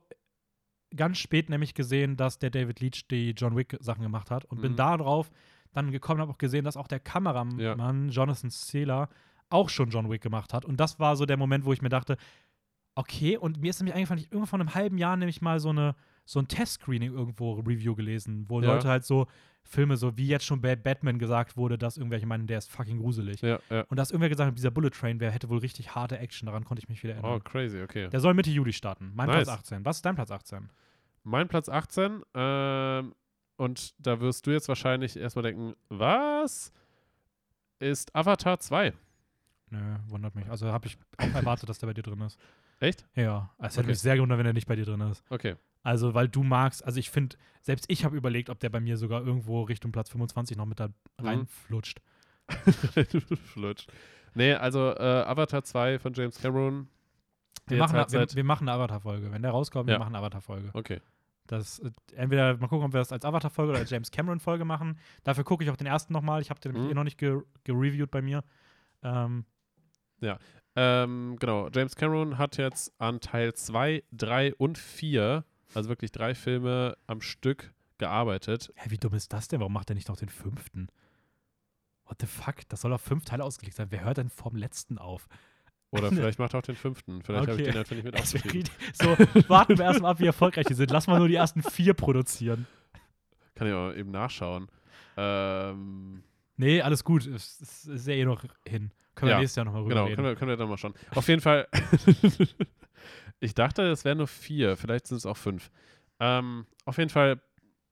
ganz spät nämlich gesehen, dass der David Leach die John Wick Sachen gemacht hat und bin Mhm. darauf dann gekommen, habe auch gesehen, dass auch der Kameramann Jonathan Saylor auch schon John Wick gemacht hat und das war so der Moment, wo ich mir dachte, okay, und mir ist nämlich eingefallen, ich irgendwo vor einem halben Jahr nämlich mal so eine so ein Testscreening irgendwo Review gelesen, wo Ja. Leute halt so Filme so wie jetzt schon bei Batman gesagt wurde, dass irgendwelche meinen, der ist fucking gruselig. Ja, ja. Und dass irgendwer gesagt hat, dieser Bullet Train, wer hätte wohl richtig harte Action, daran konnte ich mich wieder erinnern. Oh, crazy, okay. Der soll Mitte Juli starten. Mein Nice. Platz 18. Was ist dein Platz 18? Mein Platz 18, ähm, und da wirst du jetzt wahrscheinlich erstmal denken, was? Ist Avatar 2. Nö, wundert mich. Also habe ich auch erwartet, dass der bei dir drin ist. Echt? Ja, es hätte Okay. mich sehr gewundert, wenn er nicht bei dir drin ist. Okay. Also, weil du magst, also ich finde, selbst ich habe überlegt, ob der bei mir sogar irgendwo Richtung Platz 25 noch mit da Mhm. reinflutscht. Flutsch. Nee, also äh, Avatar 2 von James Cameron. Wir machen, halt wir, wir machen eine Avatar-Folge. Wenn der rauskommt, Ja. wir machen eine Avatar-Folge. Okay. Das, äh, entweder mal gucken, ob wir das als Avatar-Folge oder als James Cameron-Folge machen. Dafür gucke ich auch den ersten nochmal. Ich habe den Mhm. eh noch nicht ge gereviewt bei mir. Ähm, Ähm, genau, James Cameron hat jetzt an Teil 2, 3 und 4, also wirklich drei Filme am Stück gearbeitet. hä, wie dumm ist das denn? Warum macht er nicht noch den fünften? What the fuck? Das soll auf fünf Teile ausgelegt sein. Wer hört denn vom letzten auf? Oder vielleicht macht er auch den fünften. Vielleicht habe ich Okay. den einfach nicht mit aufgeschrieben. So, warten wir erstmal ab, wie erfolgreich die sind. Lass mal nur die ersten vier produzieren. Kann ich auch eben nachschauen. Ähm, Nee, alles gut. Es es ist ja eh noch hin. Können wir Ja, nächstes Jahr nochmal rüber genau, reden. können wir, können wir dann mal schauen. Auf jeden Fall, ich dachte, es wären nur vier, vielleicht sind es auch fünf. Ähm, auf jeden Fall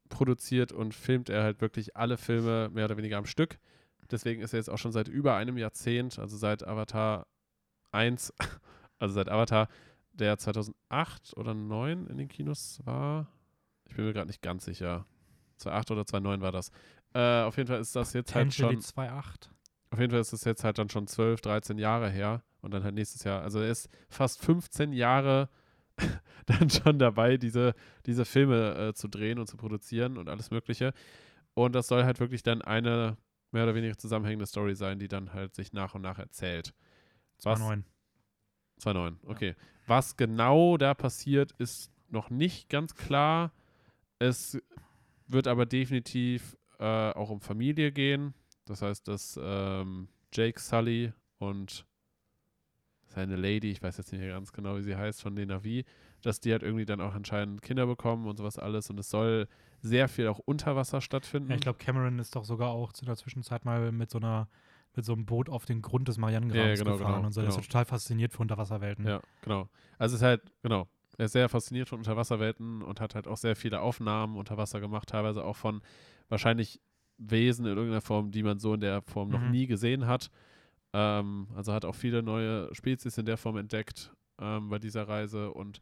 produziert und filmt er halt wirklich alle Filme mehr oder weniger am Stück. Deswegen ist er jetzt auch schon seit über einem Jahrzehnt, also seit Avatar 1, also seit Avatar, der 2008 oder 2009 in den Kinos war. Ich bin mir gerade nicht ganz sicher. 2008 oder 2009 war das. Äh, auf jeden Fall ist das jetzt halt schon 2.8. auf jeden Fall ist es jetzt halt dann schon 12, 13 Jahre her und dann halt nächstes Jahr. Also er ist fast 15 Jahre dann schon dabei, diese, diese Filme äh, zu drehen und zu produzieren und alles Mögliche. Und das soll halt wirklich dann eine mehr oder weniger zusammenhängende Story sein, die dann halt sich nach und nach erzählt. Was- 2.9. 2.9, okay. Was genau da passiert, ist noch nicht ganz klar. Es wird aber definitiv äh, auch um Familie gehen. Das heißt, dass ähm, Jake Sully und seine Lady, ich weiß jetzt nicht mehr ganz genau, wie sie heißt, von den Navi, dass die halt irgendwie dann auch anscheinend Kinder bekommen und sowas alles. Und es soll sehr viel auch unter Wasser stattfinden. Ja, ich glaube, Cameron ist doch sogar auch in der Zwischenzeit mal mit so einer mit so einem Boot auf den Grund des Marianengrabens Ja, genau, gefahren genau, und so. Der ist genau. so total fasziniert für Unterwasserwelten. Ja, genau. Also es ist halt, genau, er ist sehr fasziniert von Unterwasserwelten und hat halt auch sehr viele Aufnahmen unter Wasser gemacht, teilweise auch von wahrscheinlich Wesen in irgendeiner Form, die man so in der Form noch Mhm. nie gesehen hat. Ähm, also hat auch viele neue Spezies in der Form entdeckt ähm, bei dieser Reise und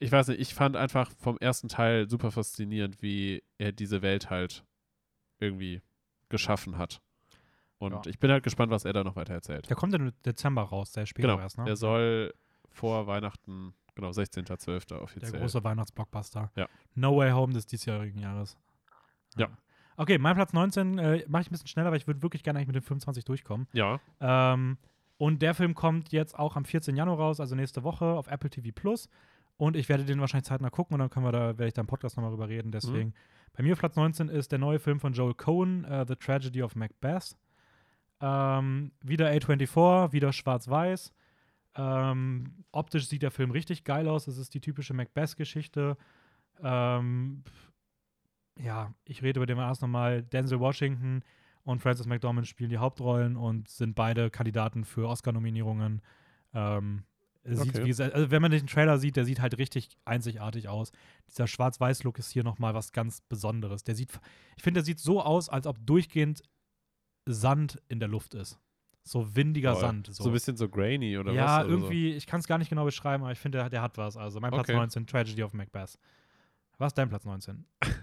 ich weiß nicht, ich fand einfach vom ersten Teil super faszinierend, wie er diese Welt halt irgendwie geschaffen hat. Und Ja. ich bin halt gespannt, was er da noch weiter erzählt. Der kommt im Dezember raus, der später Genau, erst, ne? er soll vor Weihnachten, genau, 16.12. Der offiziell. große Weihnachtsblockbuster. Ja. No Way Home des diesjährigen Jahres. Ja. Okay, mein Platz 19 äh, mache ich ein bisschen schneller, weil ich würde wirklich gerne eigentlich mit den 25 durchkommen. ja, Ähm, und der Film kommt jetzt auch am 14. Januar raus, also nächste Woche auf Apple TV Plus. Und ich werde den wahrscheinlich zeitnah gucken und dann können wir da, werde ich da im Podcast nochmal drüber reden. Deswegen, bei mir auf Platz 19 ist der neue Film von Joel Cohen, äh, The Tragedy of Macbeth. Ähm, wieder A24, wieder schwarz-weiß. Ähm, optisch sieht der Film richtig geil aus. Es ist die typische Macbeth-Geschichte. Ähm, ja, ich rede über den erst nochmal. Denzel Washington und Frances McDormand spielen die Hauptrollen und sind beide Kandidaten für Oscar-Nominierungen. Ähm, sieht, Okay. wie gesagt, also wenn man den Trailer sieht, der sieht halt richtig einzigartig aus. Dieser Schwarz-Weiß-Look ist hier nochmal was ganz Besonderes. Der sieht, ich finde, der sieht so aus, als ob durchgehend Sand in der Luft ist. So windiger Voll. Sand. so ein bisschen so grainy oder ja, was? oder irgendwie, ich kann es gar nicht genau beschreiben, aber ich finde, der, der hat was. Also mein Platz Okay. 19, Tragedy of Macbeth. Was ist dein Platz 19? So.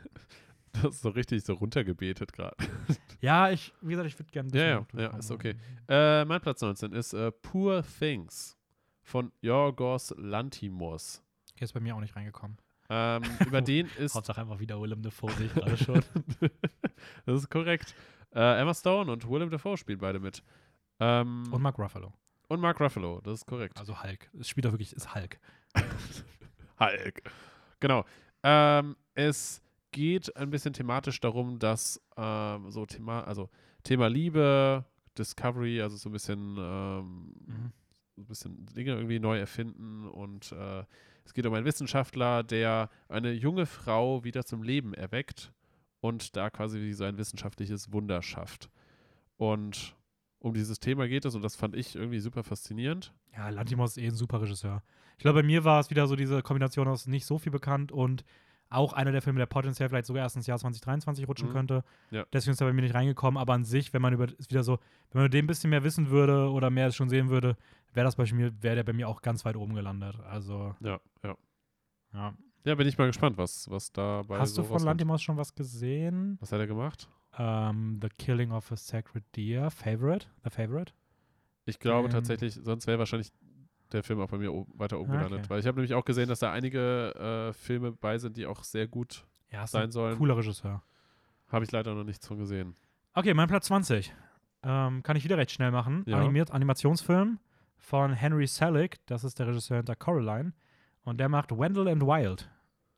Das ist so richtig so runtergebetet gerade. Ja, ich, wie gesagt, ich würde gerne. Ja, ja, ja, ist okay. äh, mein Platz 19 ist äh, Poor Things von Yorgos Lantimos. Okay, ist bei mir auch nicht reingekommen. Ähm, über den ist Hauptsache einfach wieder Willem Dafoe, sehe ich gerade schon. das ist korrekt. Äh, Emma Stone und Willem Dafoe spielen beide mit. Ähm, Und Mark Ruffalo. und Mark Ruffalo, das ist korrekt. Also Hulk. Es spielt auch wirklich, ist Hulk. Hulk. Genau. Ähm, es geht ein bisschen thematisch darum, dass ähm, so Thema, also Thema Liebe, Discovery, also so ein bisschen, ähm, Mhm. ein bisschen Dinge irgendwie neu erfinden und äh, es geht um einen Wissenschaftler, der eine junge Frau wieder zum Leben erweckt und da quasi wie so ein wissenschaftliches Wunder schafft. Und um dieses Thema geht es und das fand ich irgendwie super faszinierend. Ja, Lantimos ist eh ein super Regisseur. Ich glaube, bei mir war es wieder so diese Kombination aus nicht so viel bekannt und auch einer der Filme, der potenziell vielleicht sogar erst ins Jahr 2023 rutschen Mhm. könnte. Ja. Deswegen ist er bei mir nicht reingekommen, aber an sich, wenn man über ist wieder so, wenn man den ein bisschen mehr wissen würde oder mehr schon sehen würde, wäre das bei mir, wäre der bei mir auch ganz weit oben gelandet. Also, Ja, ja. ja. Ja, bin ich mal gespannt, was, was da bei Hast du von. Lantimos schon was gesehen? Was hat er gemacht? Ähm, The Killing of a Sacred Deer, Favorite? The Favorite? Ich glaube Ähm. tatsächlich, sonst wäre wahrscheinlich der Film auch bei mir weiter oben Ah, gelandet. okay. Weil ich habe nämlich auch gesehen, dass da einige äh, Filme bei sind, die auch sehr gut Ja, sein ein sollen. cooler Regisseur. Habe ich leider noch nichts von gesehen. Okay, mein Platz 20. Ähm, kann ich wieder recht schnell machen. Ja. Animiert Animationsfilm von Henry Selick. Das ist der Regisseur hinter Coraline. Und der macht Wendell and Wild.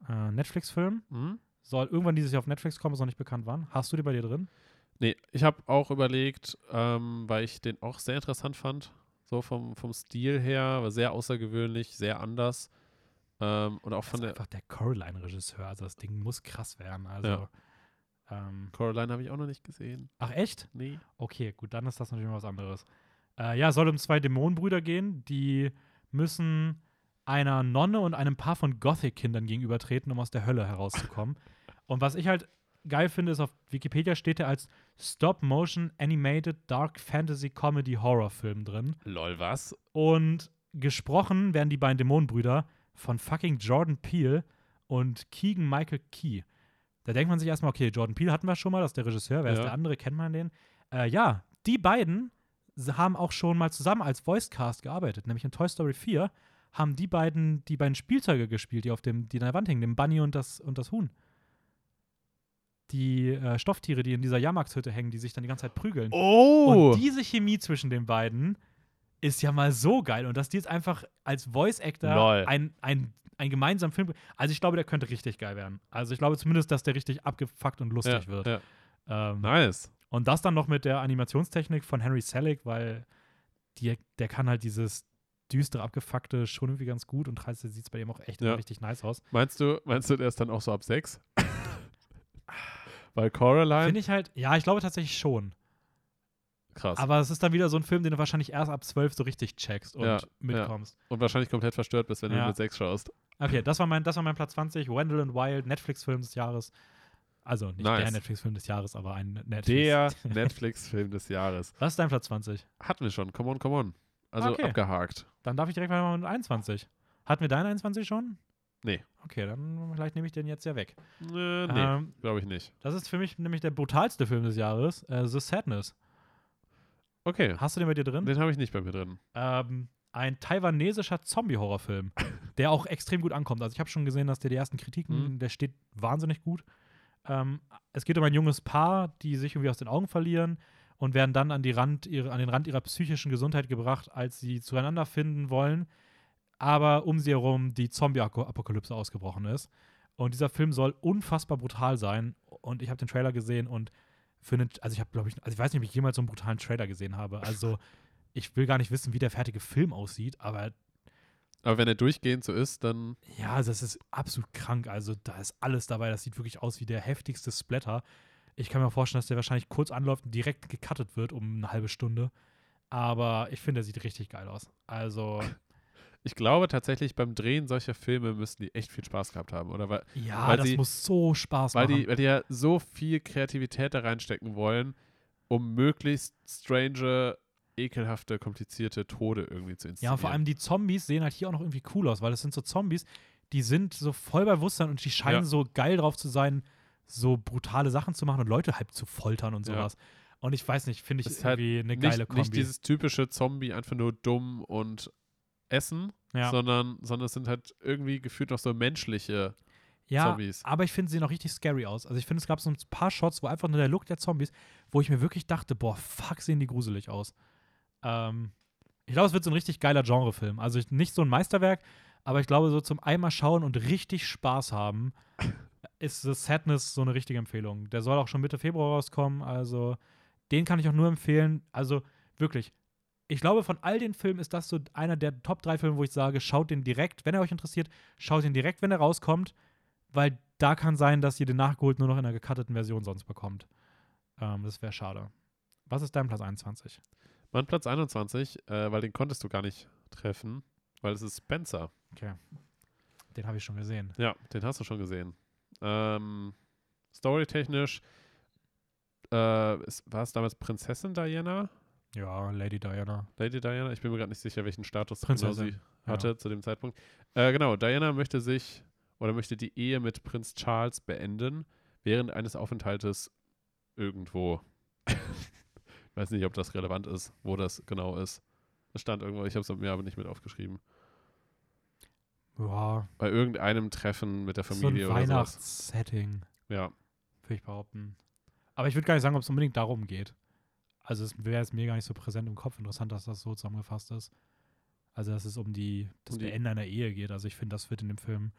Äh, Netflix-Film. Mhm. Soll irgendwann dieses Jahr auf Netflix kommen, ist noch nicht bekannt wann. Hast du die bei dir drin? Nee, ich habe auch überlegt, ähm, weil ich den auch sehr interessant fand, so vom, vom Stil her, war sehr außergewöhnlich, sehr anders. Ähm, und auch Das von ist der einfach der Coraline-Regisseur. Also das Ding muss krass werden. Also, Ja. ähm, Coraline habe ich auch noch nicht gesehen. ach echt? Nee. Okay, gut, dann ist das natürlich mal was anderes. Äh, ja, es soll um zwei Dämonenbrüder gehen, die müssen einer Nonne und einem Paar von Gothic-Kindern gegenübertreten, um aus der Hölle herauszukommen. Und was ich halt geil finde, ist, auf Wikipedia steht er als Stop-Motion Animated Dark Fantasy Comedy Horror Film drin. Lol, was? Und gesprochen werden die beiden Dämonenbrüder von fucking Jordan Peele und Keegan Michael Key. Da denkt man sich erstmal, okay, Jordan Peele hatten wir schon mal, das ist der Regisseur, wer ist Ja. der andere, kennt man den? Äh, ja, die beiden haben auch schon mal zusammen als Voicecast gearbeitet, nämlich in Toy Story 4 haben die beiden die beiden Spielzeuge gespielt, die auf dem, die an der Wand hängen, den Bunny und das, und das Huhn. Die äh, Stofftiere, die in dieser Jahrmarktshütte hängen, die sich dann die ganze Zeit prügeln. Oh! Und diese Chemie zwischen den beiden ist ja mal so geil. Und dass die jetzt einfach als Voice-Actor ein, ein, ein gemeinsamen Film. Also ich glaube, der könnte richtig geil werden. Also ich glaube zumindest, dass der richtig abgefuckt und lustig ja, wird. Ja. Ähm, Nice. und das dann noch mit der Animationstechnik von Henry Selick, weil die, der kann halt dieses düstere, abgefuckte schon irgendwie ganz gut und teilweise sieht es bei ihm auch echt Ja. richtig nice aus. Meinst du, meinst du, der ist dann auch so ab sechs? Weil Coraline, Finde ich halt, ja, ich glaube tatsächlich schon. krass. Aber es ist dann wieder so ein Film, den du wahrscheinlich erst ab 12 so richtig checkst und Ja, ja. mitkommst. und wahrscheinlich komplett verstört bist, wenn Ja. du mit sechs schaust. Okay, das war mein, das war mein Platz 20. Wendell and Wild, Netflix-Film des Jahres. Also nicht Nice. der Netflix-Film des Jahres, aber ein Netflix. Der Netflix-Film des Jahres. Was ist dein Platz 20? Hatten wir schon. Come on, come on. Also Okay. abgehakt. Dann darf ich direkt mal mit 21. Hatten wir deinen 21 schon? Nee. Okay, dann vielleicht nehme ich den jetzt ja weg. Äh, nee, Ähm, glaube ich nicht. das ist für mich nämlich der brutalste Film des Jahres, äh, The Sadness. Okay, Hast du den bei dir drin? den habe ich nicht bei mir drin. Ähm, ein taiwanesischer Zombie-Horrorfilm, der auch extrem gut ankommt. Also ich habe schon gesehen, dass der die ersten Kritiken, Mhm. der steht wahnsinnig gut. Ähm, es geht um ein junges Paar, die sich irgendwie aus den Augen verlieren und werden dann an, die Rand, ihre, an den Rand ihrer psychischen Gesundheit gebracht, als sie zueinander finden wollen, aber um sie herum die Zombie-Apokalypse ausgebrochen ist. Und dieser Film soll unfassbar brutal sein. Und ich habe den Trailer gesehen und einen, also ich habe, glaube ich, also ich weiß nicht, ob ich jemals so einen brutalen Trailer gesehen habe. Also ich will gar nicht wissen, wie der fertige Film aussieht, aber Aber wenn er durchgehend so ist, dann ja, das ist absolut krank. Also da ist alles dabei. Das sieht wirklich aus wie der heftigste Splatter. Ich kann mir vorstellen, dass der wahrscheinlich kurz anläuft und direkt gecuttet wird um eine halbe Stunde. Aber ich finde, der sieht richtig geil aus. Also, ich glaube tatsächlich, beim Drehen solcher Filme müssen die echt viel Spaß gehabt haben, oder? Weil, ja, Weil das sie- muss so Spaß weil, machen. die, weil die ja so viel Kreativität da reinstecken wollen, um möglichst strange, ekelhafte, komplizierte Tode irgendwie zu inszenieren. Ja, vor allem die Zombies sehen halt hier auch noch irgendwie cool aus, weil das sind so Zombies, die sind so voll bei Bewusstsein und die scheinen Ja. so geil drauf zu sein, so brutale Sachen zu machen und Leute halb zu foltern und Ja. sowas. Und ich weiß nicht, finde ich Das halt irgendwie eine geile nicht, Kombi. nicht dieses typische Zombie einfach nur dumm und essen, ja. sondern, sondern es sind halt irgendwie gefühlt noch so menschliche ja, Zombies. aber ich finde, sie sehen auch richtig scary aus. Also ich finde, es gab so ein paar Shots, wo einfach nur der Look der Zombies, wo ich mir wirklich dachte, boah, fuck, sehen die gruselig aus. Ähm, ich glaube, es wird so ein richtig geiler Genrefilm. Also ich, nicht so ein Meisterwerk, aber ich glaube, so zum einmal schauen und richtig Spaß haben, ist The Sadness so eine richtige Empfehlung. Der soll auch schon Mitte Februar rauskommen, also den kann ich auch nur empfehlen. Also wirklich, ich glaube, von all den Filmen ist das so einer der Top 3 Filme, wo ich sage, schaut den direkt, wenn er euch interessiert, schaut ihn direkt, wenn er rauskommt, weil da kann sein, dass ihr den nachgeholt nur noch in einer gecutteten Version sonst bekommt. Ähm, das wäre schade. Was ist dein Platz 21? Mein Platz 21, äh, weil den konntest du gar nicht treffen, weil es ist Spencer. Okay. Den habe ich schon gesehen. Ja, den hast du schon gesehen. Ähm, storytechnisch äh, war es damals Prinzessin Diana? Ja, Lady Diana. Lady Diana? Ich bin mir gerade nicht sicher, welchen Status Prinzessin, genau sie hatte zu dem Zeitpunkt. Äh, genau, Diana möchte sich oder möchte die Ehe mit Prinz Charles beenden während eines Aufenthaltes irgendwo. ich weiß nicht, ob das relevant ist, wo das genau ist. Das stand irgendwo, ich habe es mir aber nicht mit aufgeschrieben. Ja, Bei irgendeinem Treffen mit der so ein Familie oder sowas. Weihnachtssetting, Ja. würde ich behaupten. Aber ich würde gar nicht sagen, ob es unbedingt darum geht. Also es wäre jetzt mir gar nicht so präsent im Kopf. Interessant, dass das so zusammengefasst ist. Also dass es um die das Um Beenden einer Ehe geht. Also ich finde, das wird in dem Film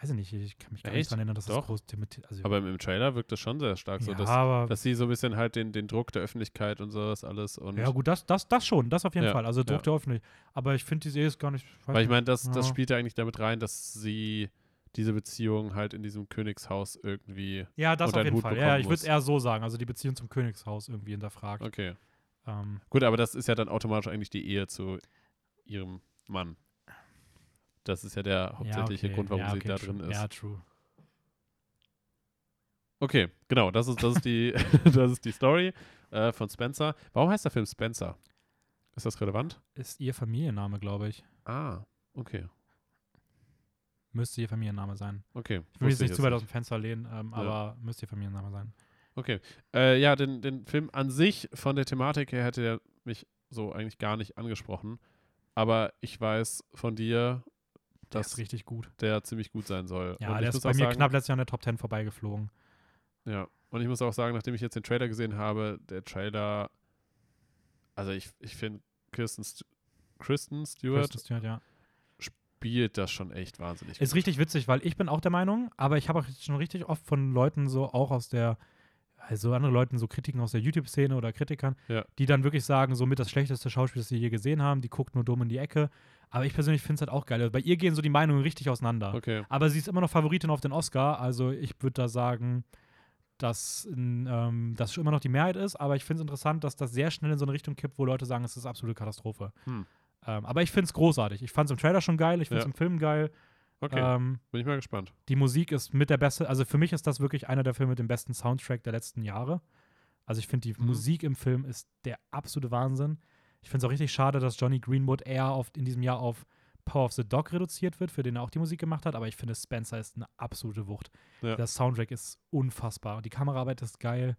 weiß ich nicht, ich kann mich gar Echt? nicht daran erinnern, dass das Doch. groß thematisiert also, Aber im, Trailer wirkt das schon sehr stark so, ja, dass, aber dass sie so ein bisschen halt den, den Druck der Öffentlichkeit und sowas alles und ja gut, das, das, das schon, das auf jeden Ja, Fall. Also Druck ja. der Öffentlichkeit. Aber ich finde die Serie ist gar nicht. weil ich meine, das, das spielt ja eigentlich damit rein, dass sie diese Beziehung halt in diesem Königshaus irgendwie. Ja, das auf den jeden Hut Fall. Ja, ich würde es eher so sagen. Also die Beziehung zum Königshaus irgendwie hinterfragt. Okay. Ähm, Gut, aber das ist ja dann automatisch eigentlich die Ehe zu ihrem Mann. Das ist ja der hauptsächliche ja, okay. Grund, warum ja, sie okay, da true. drin ist. Ja, true. Okay, genau, das ist, das ist, die, das ist die Story äh, von Spencer. Warum heißt der Film Spencer? Ist das relevant? Ist ihr Familienname, glaube ich. Ah, okay. Müsste ihr Familienname sein. Okay. Ich will jetzt nicht zu weit aus dem Fenster lehnen, ähm, Ja. aber müsste ihr Familienname sein. Okay. Äh, ja, den, den Film an sich von der Thematik her hätte er mich so eigentlich gar nicht angesprochen. Aber ich weiß von dir, Der dass ist richtig gut. der ziemlich gut sein soll. Ja, Und der ist bei mir sagen, knapp letztes Jahr in der Top 10 vorbeigeflogen. Ja, und ich muss auch sagen, nachdem ich jetzt den Trailer gesehen habe, der Trailer, also ich, ich finde, Kirsten, St Kristen Stewart Kristen Stewart, ja. Spielt das schon echt wahnsinnig Ist gut. richtig witzig, weil ich bin auch der Meinung, aber ich habe auch schon richtig oft von Leuten so, auch aus der, also andere Leuten, so Kritiken aus der YouTube-Szene oder Kritikern, Ja. die dann wirklich sagen, so mit das schlechteste Schauspiel, das sie je gesehen haben, die guckt nur dumm in die Ecke. Aber ich persönlich finde es halt auch geil. Also Bei ihr gehen so die Meinungen richtig auseinander. Okay, Aber sie ist immer noch Favoritin auf den Oscar. Also ich würde da sagen, dass ähm, das immer noch die Mehrheit ist. Aber ich finde es interessant, dass das sehr schnell in so eine Richtung kippt, wo Leute sagen, es ist absolute Katastrophe. Hm. Ähm, aber ich finde es großartig. Ich fand es im Trailer schon geil. Ich finde es Ja. im Film geil. okay, Ähm, bin ich mal gespannt. die Musik ist mit der beste, also für mich ist das wirklich einer der Filme mit dem besten Soundtrack der letzten Jahre. Also ich finde, die Mhm. Musik im Film ist der absolute Wahnsinn. Ich finde es auch richtig schade, dass Johnny Greenwood eher auf, in diesem Jahr auf Power of the Dog reduziert wird, für den er auch die Musik gemacht hat. Aber ich finde, Spencer ist eine absolute Wucht. Ja. Der Soundtrack ist unfassbar. Und die Kameraarbeit ist geil.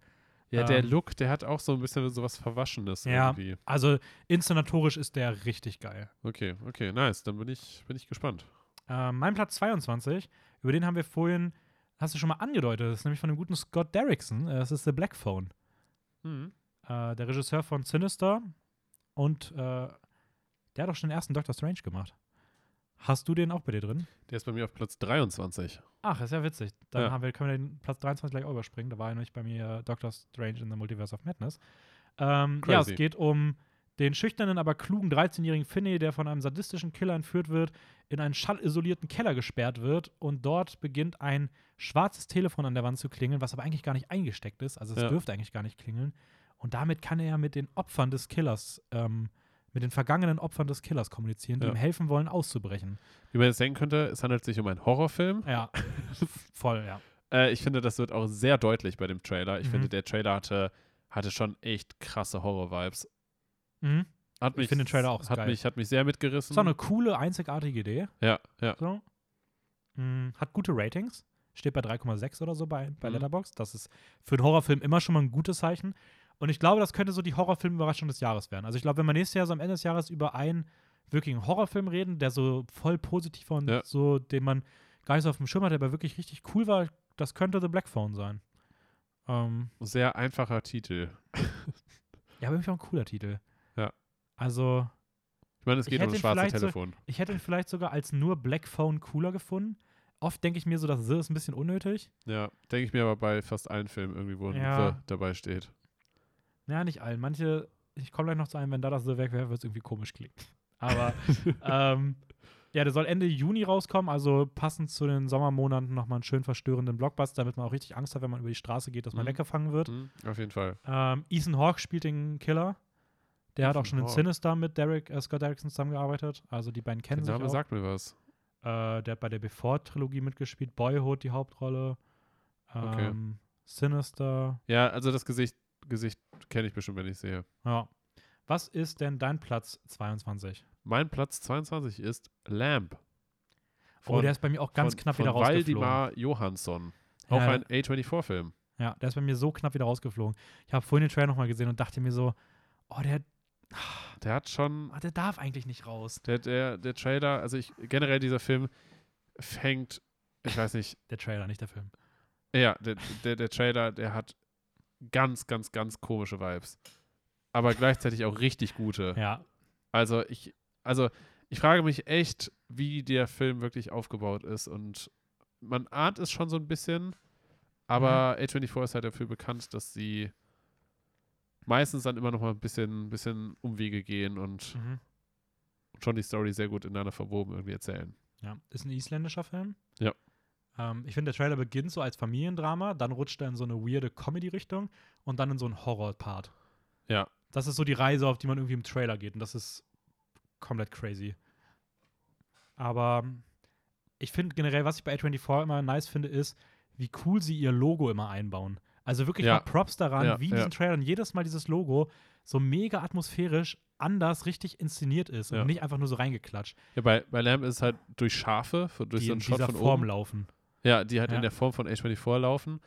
Ja, der ähm, Look, der hat auch so ein bisschen sowas Verwaschenes Ja. irgendwie. Also inszenatorisch ist der richtig geil. Okay, okay, nice. Dann bin ich, bin ich gespannt. Ähm, mein Platz 22, über den haben wir vorhin, hast du schon mal angedeutet, das ist nämlich von dem guten Scott Derrickson. Äh, Das ist The Black Phone. Mhm. äh, der Regisseur von Sinister und äh, der hat auch schon den ersten Doctor Strange gemacht. Hast du den auch bei dir drin? Der ist bei mir auf Platz 23. Ach, ist ja witzig. Dann Ja. haben wir, können wir den Platz 23 gleich überspringen. Da war nämlich bei mir Doctor Strange in the Multiverse of Madness. Ähm, ja, es geht um den schüchternen, aber klugen 13-jährigen Finney, der von einem sadistischen Killer entführt wird, in einen schallisolierten Keller gesperrt wird und dort beginnt ein schwarzes Telefon an der Wand zu klingeln, was aber eigentlich gar nicht eingesteckt ist. Also es Ja. dürfte eigentlich gar nicht klingeln. Und damit kann er mit den Opfern des Killers, ähm, mit den vergangenen Opfern des Killers kommunizieren, die Ja. ihm helfen wollen, auszubrechen. Wie man jetzt denken könnte, es handelt sich um einen Horrorfilm. Ja, voll, ja. Äh, ich finde, das wird auch sehr deutlich bei dem Trailer. Ich Mhm. finde, der Trailer hatte, hatte schon echt krasse Horror-Vibes. Mhm. Hat Ich mich, finde den Trailer auch hat geil. mich, hat mich sehr mitgerissen. Ist auch eine coole, einzigartige Idee. ja, ja. So. Mm, hat gute Ratings. Steht bei 3,6 oder so bei, bei Mhm. Letterboxd. Das ist für einen Horrorfilm immer schon mal ein gutes Zeichen. Und ich glaube, das könnte so die Horrorfilm-Überraschung des Jahres werden. Also ich glaube, wenn wir nächstes Jahr so am Ende des Jahres über einen wirklichen Horrorfilm reden, der so voll positiv war und Ja. so, den man gar nicht so auf dem Schirm hat, der aber wirklich richtig cool war, das könnte The Black Phone sein. Ähm, Sehr einfacher Titel. ja, aber irgendwie auch ein cooler Titel. Ja. Also, Ich meine, es geht um das schwarze vielleicht so- Telefon. Ich hätte ihn vielleicht sogar als nur Black Phone cooler gefunden. Oft denke ich mir so, das The ist ein bisschen unnötig. Ja, denke ich mir aber bei fast allen Filmen irgendwie, wo ein Ja. The dabei steht. Ja, nicht allen. Manche, ich komme gleich noch zu einem, wenn da das The weg wäre, wird es irgendwie komisch klingen. Aber ähm, ja, der soll Ende Juni rauskommen, also passend zu den Sommermonaten nochmal einen schön verstörenden Blockbuster, damit man auch richtig Angst hat, wenn man über die Straße geht, dass man Mhm. weggefangen wird. Hm, auf jeden Fall. Ähm, Ethan Hawke spielt den Killer. Der hat auch schon in. Sinister mit Derek, äh, Scott Derrickson zusammengearbeitet. Also die beiden kennen Der sich auch. sagt mir was. Äh, der hat bei der Before-Trilogie mitgespielt. Boyhood die Hauptrolle. Okay. Ähm, Sinister. Ja, also das Gesicht, Gesicht kenne ich bestimmt, wenn ich sehe. Ja. Was ist denn dein Platz 22? Mein Platz 22 ist Lamp. oh, der ist bei mir auch ganz von, knapp von wieder rausgeflogen. Waldemar Johansson. Auch Ja, ein A24-Film. ja, der ist bei mir so knapp wieder rausgeflogen. Ich habe vorhin den Trailer nochmal gesehen und dachte mir so, oh, der, Der hat schon, ah, der darf eigentlich nicht raus. der, der, der Trailer, also ich, generell dieser Film fängt, ich weiß nicht, Der Trailer, nicht der Film. ja, der, der, der Trailer, der hat ganz, ganz, ganz komische Vibes. Aber gleichzeitig auch richtig gute. Ja, Also ich, also ich frage mich echt, wie der Film wirklich aufgebaut ist und man ahnt es schon so ein bisschen, aber A24 ist halt dafür bekannt, dass sie meistens dann immer noch mal ein bisschen, bisschen Umwege gehen und Mhm. schon die Story sehr gut ineinander verwoben irgendwie erzählen. Ja, ist ein isländischer Film. Ja. Ähm, ich finde, der Trailer beginnt so als Familiendrama, dann rutscht er in so eine weirde Comedy-Richtung und dann in so einen Horror-Part. Ja. Das ist so die Reise, auf die man irgendwie im Trailer geht und das ist komplett crazy. Aber ich finde generell, was ich bei A24 immer nice finde, ist, wie cool sie ihr Logo immer einbauen. Also wirklich Ja. mal Props daran, Ja, wie in ja. diesen Trailern jedes Mal dieses Logo so mega atmosphärisch anders richtig inszeniert ist Ja. und nicht einfach nur so reingeklatscht. Ja, bei, bei Lamb ist es halt durch Schafe, durch die so in einen Shot von Form oben. laufen. Ja, die halt Ja. in der Form von A24 laufen.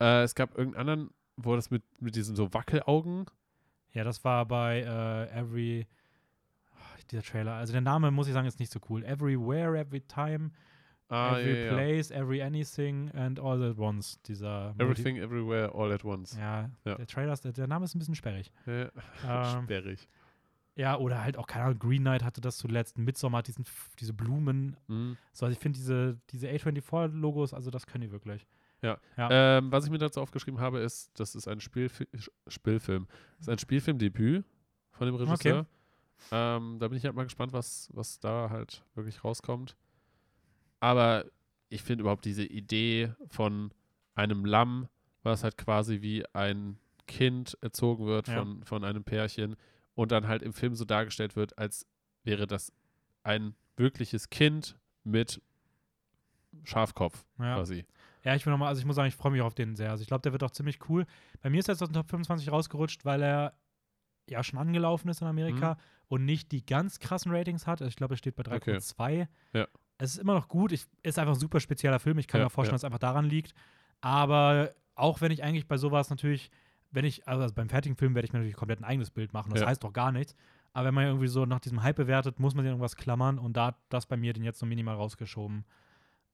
Äh, es gab irgendeinen anderen, wo das mit, mit diesen so Wackelaugen. Ja, das war bei äh, Every. Dieser Trailer. Also der Name, muss ich sagen, ist nicht so cool. Everywhere, Every Time, Ah, Every ja, ja. Place, Every Anything and All at Once. Dieser. Everything, Everywhere, All at Once. Ja, Ja. der Trailer, ist, der, der Name ist ein bisschen sperrig. Ja. Ähm, Sperrig. Ja, oder halt auch, keine Ahnung, Green Knight hatte das zuletzt. Midsommar hat diesen, diese Blumen. Mhm. So, also ich finde diese, diese A24-Logos, also das können die wirklich. Ja. Ähm, was ich mir dazu aufgeschrieben habe, ist, das ist ein Spielfi Spielfilm. Das ist ein Spielfilmdebüt von dem Regisseur. Ähm, da bin ich halt mal gespannt, was, was da halt wirklich rauskommt. Aber ich finde überhaupt diese Idee von einem Lamm, was halt quasi wie ein Kind erzogen wird Ja. von, von einem Pärchen und dann halt im Film so dargestellt wird, als wäre das ein wirkliches Kind mit Schafkopf Ja. quasi. Ja, ich will nochmal, also ich muss sagen, ich freue mich auf den sehr. Also ich glaube, der wird auch ziemlich cool. Bei mir ist er jetzt aus den Top 25 rausgerutscht, weil er ja schon angelaufen ist in Amerika und nicht die ganz krassen Ratings hat. Also ich glaube, er steht bei Mhm. Okay. 3,2. Ja. Es ist immer noch gut. Ich, ist einfach ein super spezieller Film. Ich kann Ja, mir vorstellen, ja. dass es einfach daran liegt. Aber auch wenn ich eigentlich bei sowas natürlich, wenn ich, also beim fertigen Film werde ich mir natürlich komplett ein eigenes Bild machen. Das Ja. heißt doch gar nichts. Aber wenn man irgendwie so nach diesem Hype bewertet, muss man sich irgendwas klammern und da hat das bei mir den jetzt so minimal rausgeschoben.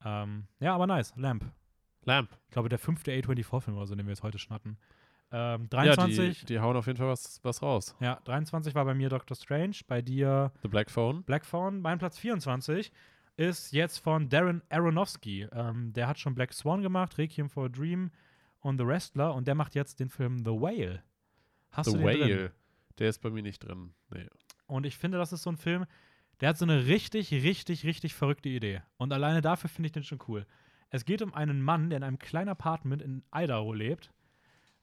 Ähm, ja, aber nice. Lamp. Lamp. Ich glaube, der fünfte A24-Film oder so, den wir jetzt heute schnatten. Ähm, Ja, 23, die, die hauen auf jeden Fall was, was raus. ja, 23 war bei mir Doctor Strange, bei dir The Black Phone. Black Phone. Mein Platz 24 ist jetzt von Darren Aronofsky. Ähm, der hat schon Black Swan gemacht, Requiem for a Dream und The Wrestler und der macht jetzt den Film The Whale. Hast The du den Whale. drin? Der ist bei mir nicht drin. Nee. Und ich finde, das ist so ein Film, der hat so eine richtig, richtig, richtig verrückte Idee. Und alleine dafür finde ich den schon cool. Es geht um einen Mann, der in einem kleinen Apartment in Idaho lebt.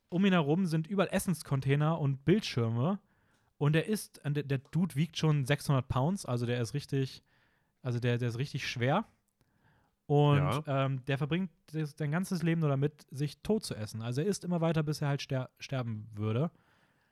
Um ihn herum sind überall Essenscontainer und Bildschirme. Und der ist, der, der Dude wiegt schon 600 Pounds, also der ist richtig, also der, der ist richtig schwer. Und Ja. ähm, der verbringt sein ganzes Leben nur damit, sich tot zu essen. Also er isst immer weiter, bis er halt ster sterben würde.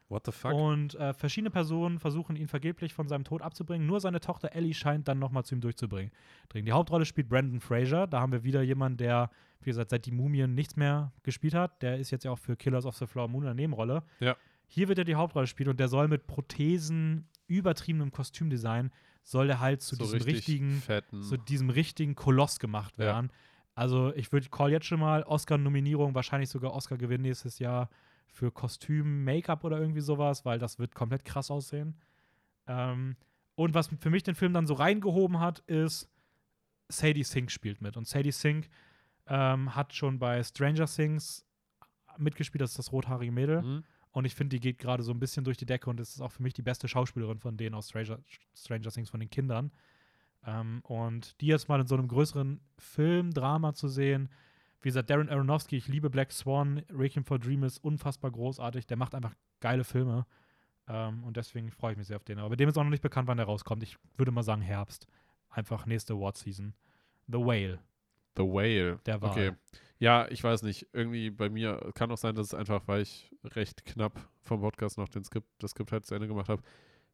What the fuck? Und äh, verschiedene Personen versuchen ihn vergeblich von seinem Tod abzubringen. Nur seine Tochter Ellie scheint dann nochmal zu ihm durchzubringen. Die Hauptrolle spielt Brandon Fraser. Da haben wir wieder jemanden, der, wie gesagt, seit die Mumien nichts mehr gespielt hat. Der ist jetzt ja auch für Killers of the Flower Moon in der Nebenrolle. Ja. Hier wird er die Hauptrolle spielen und der soll mit Prothesen, übertriebenem Kostümdesign, soll der halt zu so diesem richtig richtigen fetten. zu diesem richtigen Koloss gemacht Ja. werden. Also ich würde call jetzt schon mal Oscar-Nominierung, wahrscheinlich sogar Oscar-Gewinn nächstes Jahr für Kostüm, Make-up oder irgendwie sowas, weil das wird komplett krass aussehen. Ähm, und was für mich den Film dann so reingehoben hat, ist Sadie Sink spielt mit. Und Sadie Sink ähm, hat schon bei Stranger Things mitgespielt, das ist das rothaarige Mädel. Mhm. Und ich finde, die geht gerade so ein bisschen durch die Decke und ist auch für mich die beste Schauspielerin von denen aus Stranger, Stranger Things, von den Kindern. Ähm, und die jetzt mal in so einem größeren Film, Drama zu sehen. Wie gesagt, Darren Aronofsky, ich liebe Black Swan, Requiem for Dream ist unfassbar großartig. Der macht einfach geile Filme. Ähm, und deswegen freue ich mich sehr auf den. Aber dem ist auch noch nicht bekannt, wann der rauskommt. Ich würde mal sagen Herbst. Einfach nächste Award-Season. The Whale, The Whale. der war. Okay. Ja, ich weiß nicht. Irgendwie bei mir kann auch sein, dass es einfach, weil ich recht knapp vom Podcast noch den Skript, das Skript halt zu Ende gemacht habe.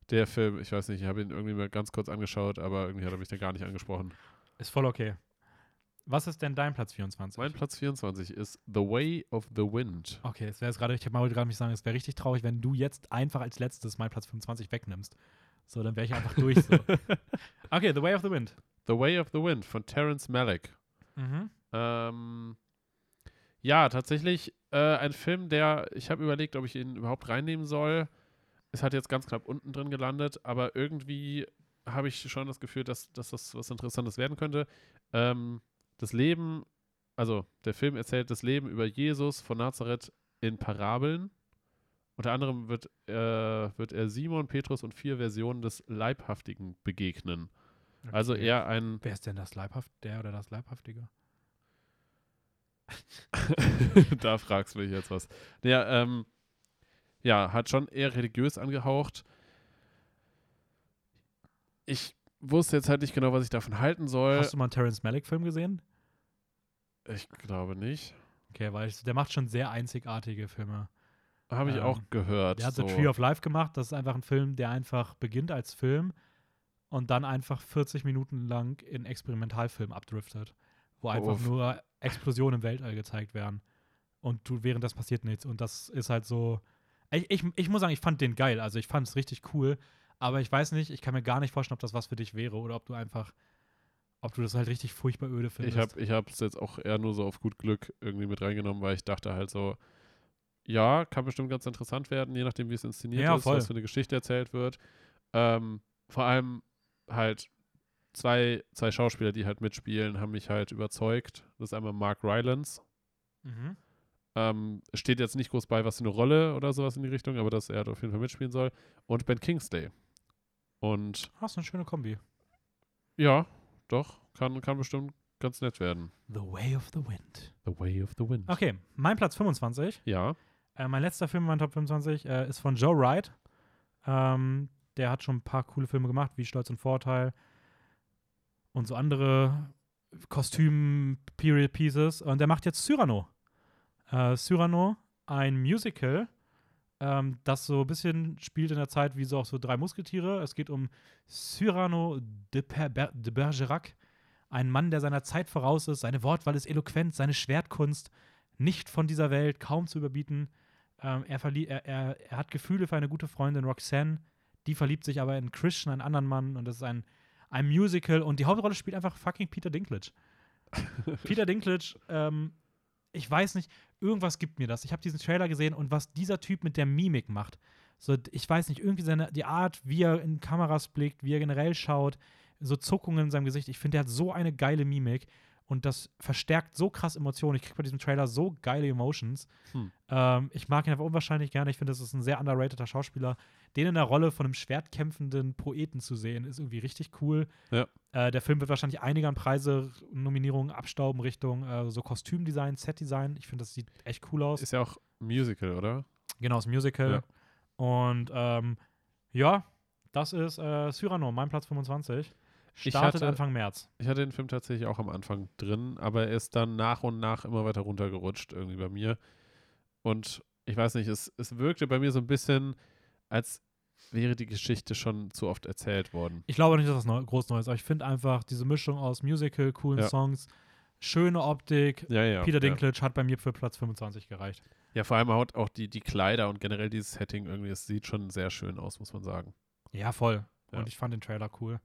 Der Film, ich weiß nicht, ich habe ihn irgendwie mal ganz kurz angeschaut, aber irgendwie hat er mich da gar nicht angesprochen. Ist voll okay. Was ist denn dein Platz 24? Mein Platz 24 ist The Way of the Wind. Okay, es wäre jetzt gerade, ich wollte gerade mich sagen, es wäre richtig traurig, wenn du jetzt einfach als letztes meinen Platz 25 wegnimmst. So, dann wäre ich einfach durch. So. Okay, The Way of the Wind. The Way of the Wind von Terrence Malick. Mhm. Ähm, ja, tatsächlich äh, ein Film, der, ich habe überlegt, ob ich ihn überhaupt reinnehmen soll. Es hat jetzt ganz knapp unten drin gelandet, aber irgendwie habe ich schon das Gefühl, dass, dass das was Interessantes werden könnte. Ähm, das Leben also der Film erzählt das Leben über Jesus von Nazareth in Parabeln. Unter anderem wird, äh, wird er Simon, Petrus und vier Versionen des Leibhaftigen begegnen. Also Okay. eher ein, Wer ist denn das Leibhaft, der oder das Leibhaftige? da fragst du mich jetzt was. Ja, ähm, ja, hat schon eher religiös angehaucht. Ich wusste jetzt halt nicht genau, was ich davon halten soll. Hast du mal einen Terrence Malick-Film gesehen? Ich glaube nicht. Okay, weil ich, der macht schon sehr einzigartige Filme. Habe ich Ähm, auch gehört. Der hat so. The Tree of Life gemacht. Das ist einfach ein Film, der einfach beginnt als Film und dann einfach 40 Minuten lang in Experimentalfilm abdriftet, wo einfach Uff. nur Explosionen im Weltall gezeigt werden. Und du, während das passiert nichts. Und das ist halt so. Ich, ich, ich muss sagen, ich fand den geil. Also ich fand es richtig cool. Aber ich weiß nicht, ich kann mir gar nicht vorstellen, ob das was für dich wäre oder ob du einfach, ob du das halt richtig furchtbar öde findest. Ich habe ich es jetzt auch eher nur so auf gut Glück irgendwie mit reingenommen, weil ich dachte halt so, ja, kann bestimmt ganz interessant werden, je nachdem, wie es inszeniert Ja, ist, voll. was für eine Geschichte erzählt wird. Ähm, vor allem halt zwei, zwei Schauspieler, die halt mitspielen, haben mich halt überzeugt. Das ist einmal Mark Rylance. Mhm. Ähm, steht jetzt nicht groß bei, was für eine Rolle oder sowas in die Richtung, aber dass er halt auf jeden Fall mitspielen soll. Und Ben Kingsley. Und Hast eine schöne Kombi. ja, doch, kann, kann bestimmt ganz nett werden. The Way of the Wind. The Way of the Wind. Okay, mein Platz 25. Ja. Äh, mein letzter Film in meinem Top 25 äh, ist von Joe Wright. Ähm, der hat schon ein paar coole Filme gemacht, wie Stolz und Vorteil und so andere Kostüm-Period-Pieces. Und der macht jetzt Cyrano. Äh, Cyrano, ein Musical, ähm, das so ein bisschen spielt in der Zeit wie so auch so drei Musketiere. Es geht um Cyrano de, per Ber de Bergerac, ein Mann, der seiner Zeit voraus ist. Seine Wortwahl ist eloquent, seine Schwertkunst nicht von dieser Welt, kaum zu überbieten. Ähm, er, er, er, er hat Gefühle für eine gute Freundin, Roxanne. Die verliebt sich aber in Christian, einen anderen Mann. Und das ist ein, ein Musical. Und die Hauptrolle spielt einfach fucking Peter Dinklage. Peter Dinklage, ähm, ich weiß nicht, irgendwas gibt mir das. Ich habe diesen Trailer gesehen und was dieser Typ mit der Mimik macht. So, ich weiß nicht, irgendwie seine, die Art, wie er in Kameras blickt, wie er generell schaut, so Zuckungen in seinem Gesicht. Ich finde, er hat so eine geile Mimik und das verstärkt so krass Emotionen. Ich kriege bei diesem Trailer so geile Emotions. Hm. Ähm, ich mag ihn einfach unwahrscheinlich gerne. Ich finde, das ist ein sehr underrateder Schauspieler. Den in der Rolle von einem schwertkämpfenden Poeten zu sehen, ist irgendwie richtig cool. Ja. Äh, der Film wird wahrscheinlich einige an Preise, Nominierungen abstauben Richtung äh, so Kostümdesign, Setdesign. Ich finde, das sieht echt cool aus. Ist ja auch Musical, oder? Genau, das Musical. Ja. Und ähm, ja, das ist äh, Cyrano, mein Platz 25. Ich Startet hatte- Anfang März. Ich hatte den Film tatsächlich auch am Anfang drin, aber er ist dann nach und nach immer weiter runtergerutscht irgendwie bei mir. Und ich weiß nicht, es, es wirkte bei mir so ein bisschen, als wäre die Geschichte schon zu oft erzählt worden. Ich glaube nicht, dass das neu, groß neu ist, aber ich finde einfach diese Mischung aus Musical, coolen Ja. Songs, schöne Optik. Ja, ja. Peter. Dinklage hat bei mir für Platz 25 gereicht. Ja, vor allem auch, auch die, die Kleider und generell dieses Setting irgendwie, es sieht schon sehr schön aus, muss man sagen. Ja, voll. Und ich fand den Trailer cool.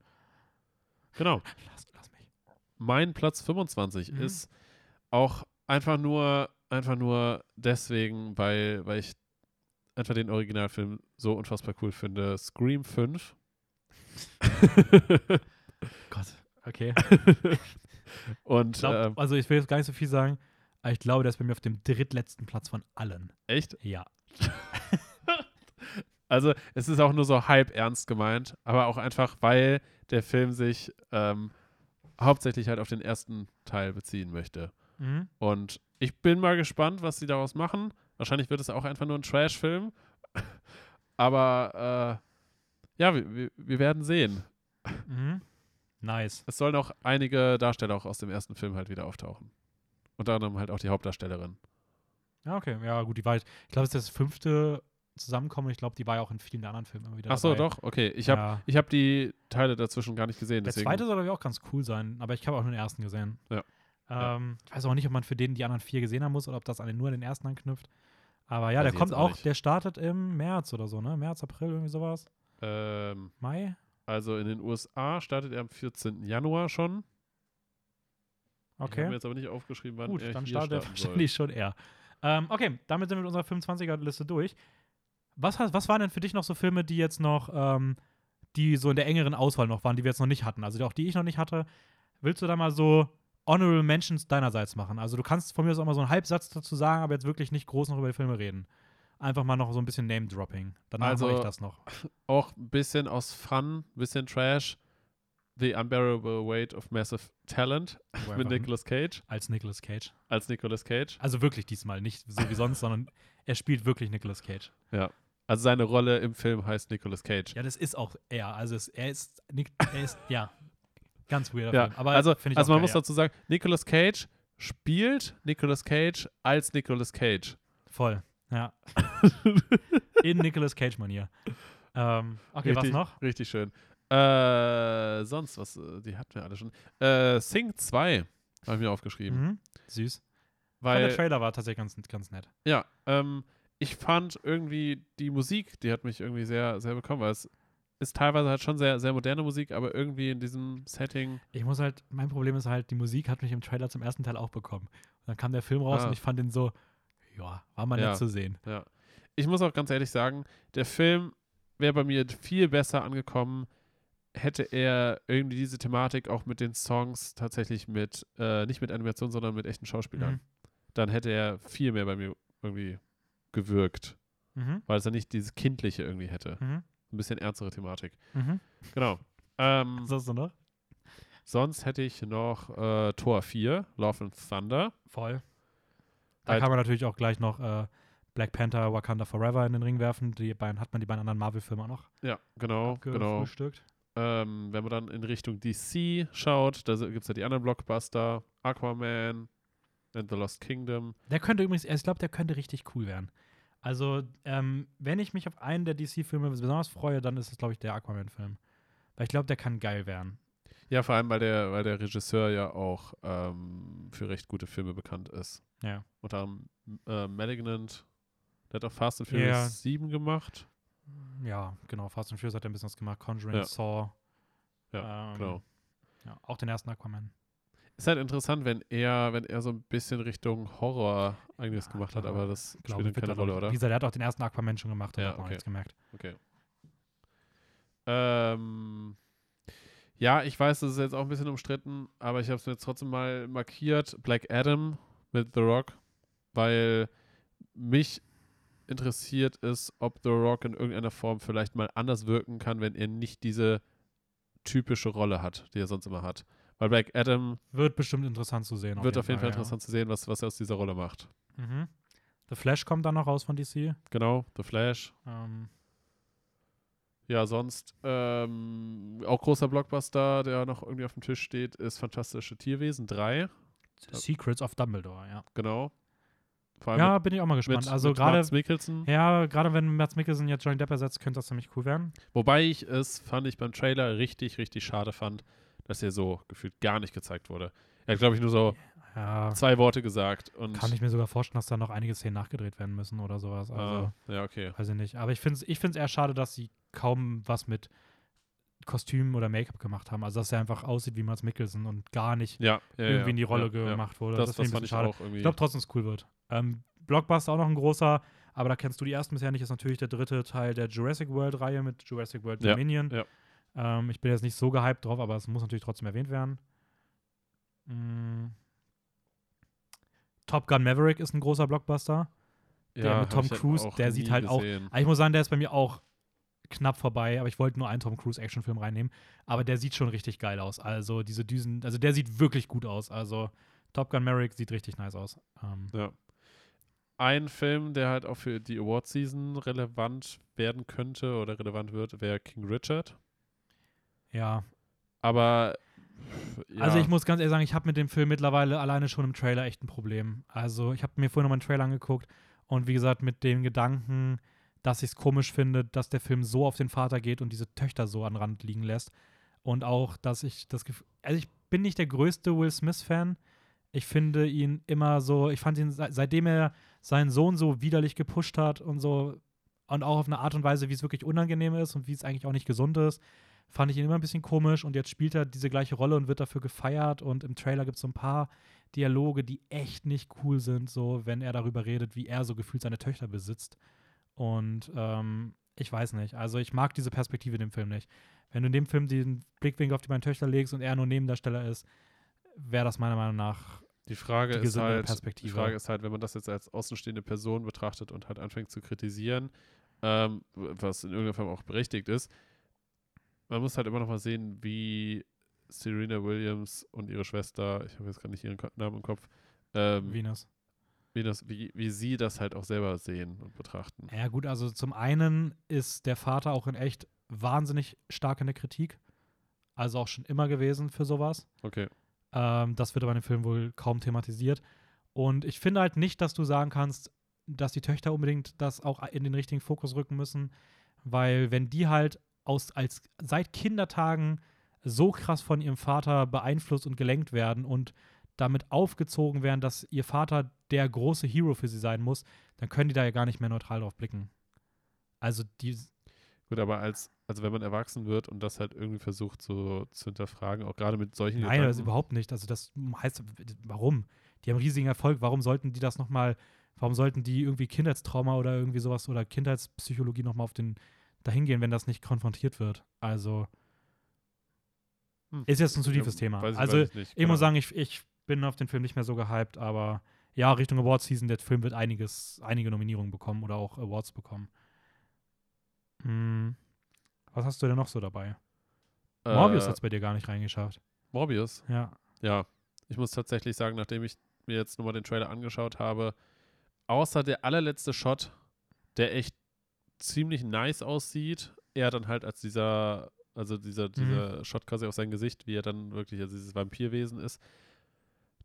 Genau. Lass, lass mich. Mein Platz 25 Mhm. ist auch einfach nur, einfach nur deswegen, weil, weil ich einfach den Originalfilm so unfassbar cool finde. Scream 5. Gott, okay. Und glaub, ähm, also ich will jetzt gar nicht so viel sagen, aber ich glaube, der ist bei mir auf dem drittletzten Platz von allen. echt? Ja. Also es ist auch nur so halb ernst gemeint, aber auch einfach, weil der Film sich ähm, hauptsächlich halt auf den ersten Teil beziehen möchte. Mhm. Und ich bin mal gespannt, was sie daraus machen. Wahrscheinlich wird es auch einfach nur ein Trash-Film. Aber äh, ja, wir, werden sehen. Mhm. Nice. Es sollen auch einige Darsteller auch aus dem ersten Film halt wieder auftauchen. Unter anderem halt auch die Hauptdarstellerin. Ja, okay. Ja, gut, die war, ich glaube, es ist das fünfte Zusammenkommen. Ich glaube, die war ja auch in vielen anderen Filmen immer wieder Ach so, dabei. doch, okay. Ich habe ja. ich hab die Teile dazwischen gar nicht gesehen. Der Deswegen, zweite soll glaube ich auch ganz cool sein, aber ich habe auch nur den ersten gesehen. Ja. Ja. Ähm, Ich weiß auch nicht, ob man für den die anderen vier gesehen haben muss oder ob das an den, nur an den ersten anknüpft. Aber ja, Weiß der kommt auch nicht. der startet im März oder so, ne? März, April, irgendwie sowas. ähm, Mai? also in den USA startet er am 14. Januar schon. Ich habe Okay. mir jetzt aber nicht aufgeschrieben, wann Gut, er dann startet er starten soll. wahrscheinlich schon eher. Ähm, okay, damit sind wir mit unserer 25er-Liste durch. Was, was waren denn für dich noch so Filme, die jetzt noch, ähm, die so in der engeren Auswahl noch waren, die wir jetzt noch nicht hatten? Also auch die ich noch nicht hatte. Willst du da mal so Honorable Mentions deinerseits machen. Also du kannst von mir aus auch mal so einen Halbsatz dazu sagen, aber jetzt wirklich nicht groß noch über die Filme reden. Einfach mal noch so ein bisschen Name-Dropping. Danach Also, mache ich das noch. Auch ein bisschen aus Fun, bisschen Trash. The Unbearable Weight of Massive Talent Wo mit Nicolas Cage als Nicolas Cage. als Nicolas Cage. Also wirklich diesmal, nicht so wie sonst, sondern er spielt wirklich Nicolas Cage. Ja. Also seine Rolle im Film heißt Nicolas Cage. Ja, das ist auch er. Also es, er ist, er ist, ja, ganz weirder Ja, Film. Aber also, also man geil, muss ja. dazu sagen, Nicolas Cage spielt Nicolas Cage als Nicolas Cage. Voll, ja. In Nicolas Cage-Manier. Ähm, okay, was richtig, noch? Richtig schön. Äh, sonst, was, äh, die hatten wir alle schon. Äh, Sing 2 habe ich mir aufgeschrieben. Mhm. Süß. Weil, Aber der Trailer war tatsächlich ganz, ganz nett. ja, ähm, ich fand irgendwie die Musik, die hat mich irgendwie sehr, sehr bekommen, weil es ist teilweise halt schon sehr, sehr moderne Musik, aber irgendwie in diesem Setting, Ich muss halt, mein Problem ist halt, die Musik hat mich im Trailer zum ersten Teil auch bekommen. Und dann kam der Film raus Ah. und ich fand den so, ja, war mal Ja. nett zu sehen. ja. Ich muss auch ganz ehrlich sagen, der Film wäre bei mir viel besser angekommen, hätte er irgendwie diese Thematik auch mit den Songs tatsächlich mit, äh, nicht mit Animation, sondern mit echten Schauspielern. Mhm. Dann hätte er viel mehr bei mir irgendwie gewirkt, Mhm. weil es dann nicht dieses Kindliche irgendwie hätte. Mhm. Ein bisschen ernstere Thematik. Mhm. Genau. Ähm, Was hast du noch? sonst hätte ich noch äh, Tor 4, Love and Thunder. Voll. Da Halt- kann man natürlich auch gleich noch äh, Black Panther, Wakanda Forever in den Ring werfen. Die beiden hat man die beiden anderen Marvel-Filme auch noch Ja, genau, genau. Ähm, wenn man dann in Richtung DC schaut, da gibt es ja die anderen Blockbuster, Aquaman and the Lost Kingdom. Der könnte übrigens, ich glaube, der könnte richtig cool werden. Also, ähm, wenn ich mich auf einen der DC-Filme besonders freue, dann ist es, glaube ich, der Aquaman-Film. Weil ich glaube, der kann geil werden. Ja, vor allem, weil der, weil der Regisseur ja auch ähm, für recht gute Filme bekannt ist. Ja. Unter anderem äh, Malignant, der hat auch Fast and Furious Ja. 7 gemacht. Ja, genau. Fast and Furious hat er ein bisschen was gemacht. Conjuring, Ja. Saw. Ja, ähm, genau. Ja, auch den ersten Aquaman. Ist halt interessant, wenn er, wenn er so ein bisschen Richtung Horror einiges Ja, gemacht hat, aber das Glaube, spielt keine Rolle, oder? Wie gesagt, er hat auch den ersten Aquaman schon gemacht, Ja, hat man okay. jetzt gemerkt. Okay. Ähm, ja, ich weiß, das ist jetzt auch ein bisschen umstritten, aber ich habe es mir jetzt trotzdem mal markiert. Black Adam mit The Rock, weil mich interessiert ist, ob The Rock in irgendeiner Form vielleicht mal anders wirken kann, wenn er nicht diese typische Rolle hat, die er sonst immer hat. Weil Black Adam Wird bestimmt interessant zu sehen. wird auf jeden Fall ja. interessant zu sehen, was, was er aus dieser Rolle macht. Mhm. The Flash kommt dann noch raus von DC. Genau, The Flash. Ähm, Ja, sonst ähm, auch großer Blockbuster, der noch irgendwie auf dem Tisch steht, ist Fantastische Tierwesen 3. Secrets of Dumbledore, ja. Genau. Ja, bin ich auch mal gespannt. mit, also gerade Mikkelsen. ja, gerade wenn Mads Mikkelsen jetzt Johnny Depp ersetzt, könnte das ziemlich cool werden. Wobei ich es, fand ich beim Trailer richtig, richtig schade fand, dass er so gefühlt gar nicht gezeigt wurde. Er hat, glaube ich, nur so Ja, zwei Worte gesagt. Kann ich mir sogar vorstellen, dass da noch einige Szenen nachgedreht werden müssen oder sowas. Also, Ah, ja, okay. weiß ich nicht. Aber ich finde es ich find's eher schade, dass sie kaum was mit Kostümen oder Make-up gemacht haben. Also, dass er einfach aussieht wie Mads Mikkelsen und gar nicht Ja, ja irgendwie in die Rolle gemacht wurde. Das, das, finde ich ein fand ich schade. auch irgendwie. Ich glaube trotzdem, es cool wird. Ähm, Blockbuster auch noch ein großer, aber da kennst du die ersten bisher nicht, ist natürlich der dritte Teil der Jurassic World-Reihe mit Jurassic World Dominion. ja. Ähm, ich bin jetzt nicht so gehypt drauf, aber es muss natürlich trotzdem erwähnt werden. Mm. Top Gun Maverick ist ein großer Blockbuster. ja, der mit Tom ich Cruise, auch der sieht halt auch- gesehen. Aber ich muss sagen, der ist bei mir auch knapp vorbei, aber ich wollte nur einen Tom Cruise Actionfilm reinnehmen. Aber der sieht schon richtig geil aus. Also diese Düsen, also der sieht wirklich gut aus. Also Top Gun Maverick sieht richtig nice aus. Ähm, Ja. Ein Film, der halt auch für die Award-Season relevant werden könnte oder relevant wird, wäre King Richard. Ja, Aber ja, Also ich muss ganz ehrlich sagen, ich habe mit dem Film mittlerweile alleine schon im Trailer echt ein Problem. Also ich habe mir vorhin noch mal einen Trailer angeguckt und wie gesagt mit dem Gedanken, dass ich es komisch finde, dass der Film so auf den Vater geht und diese Töchter so an Rand liegen lässt. Und auch, dass ich das Gefühl, also ich bin nicht der größte Will Smith-Fan. Ich finde ihn immer so, ich fand ihn, se- seitdem er seinen Sohn so widerlich gepusht hat und so, und auch auf eine Art und Weise, wie es wirklich unangenehm ist und wie es eigentlich auch nicht gesund ist, fand ich ihn immer ein bisschen komisch und jetzt spielt er diese gleiche Rolle und wird dafür gefeiert und im Trailer gibt es so ein paar Dialoge, die echt nicht cool sind, so wenn er darüber redet, wie er so gefühlt seine Töchter besitzt. Und ähm, ich weiß nicht, also ich mag diese Perspektive in dem Film nicht. Wenn du in dem Film den Blickwinkel auf die beiden Töchter legst und er nur Nebendarsteller ist, wäre das meiner Meinung nach Die Frage, die ist halt, die. Frage ist halt, wenn man das jetzt als außenstehende Person betrachtet und halt anfängt zu kritisieren, ähm, was in irgendeiner Form auch berechtigt ist, man muss halt immer noch mal sehen, wie Serena Williams und ihre Schwester, ich habe jetzt gerade nicht ihren Namen im Kopf, ähm, Venus. wie, das, wie, wie sie das halt auch selber sehen und betrachten. Ja, gut, also zum einen ist der Vater auch in echt wahnsinnig stark in der Kritik. Also auch schon immer gewesen für sowas. Okay. Ähm, das wird aber in dem Film wohl kaum thematisiert. Und ich finde halt nicht, dass du sagen kannst, dass die Töchter unbedingt das auch in den richtigen Fokus rücken müssen, weil wenn die halt aus, als seit Kindertagen so krass von ihrem Vater beeinflusst und gelenkt werden und damit aufgezogen werden, dass ihr Vater der große Hero für sie sein muss, dann können die da ja gar nicht mehr neutral drauf blicken. Also die, Gut, aber als, also wenn man erwachsen wird und das halt irgendwie versucht so zu hinterfragen, auch gerade mit solchen Nein, das Gedanken, überhaupt nicht. Also das heißt, warum? Die haben riesigen Erfolg. Warum sollten die das nochmal, warum sollten die irgendwie Kindheitstrauma oder irgendwie sowas oder Kindheitspsychologie nochmal auf den dahin gehen, wenn das nicht konfrontiert wird? Also Hm. ist jetzt ein zu Ja, tiefes Thema. weiß ich- also weiß ich, nicht, ich muss Ahnung. sagen, ich, ich bin auf den Film nicht mehr so gehypt, aber ja, Richtung Awards Season, der Film wird einiges, einige Nominierungen bekommen oder auch Awards bekommen. Hm. Was hast du denn noch so dabei? Morbius äh, hat es bei dir gar nicht reingeschafft. Morbius, Ja. ja. Ich muss tatsächlich sagen, nachdem ich mir jetzt nochmal den Trailer angeschaut habe, außer der allerletzte Shot, der echt ziemlich nice aussieht, er dann halt als dieser, also dieser, dieser Shot quasi auf sein Gesicht, wie er dann wirklich als dieses Vampirwesen ist.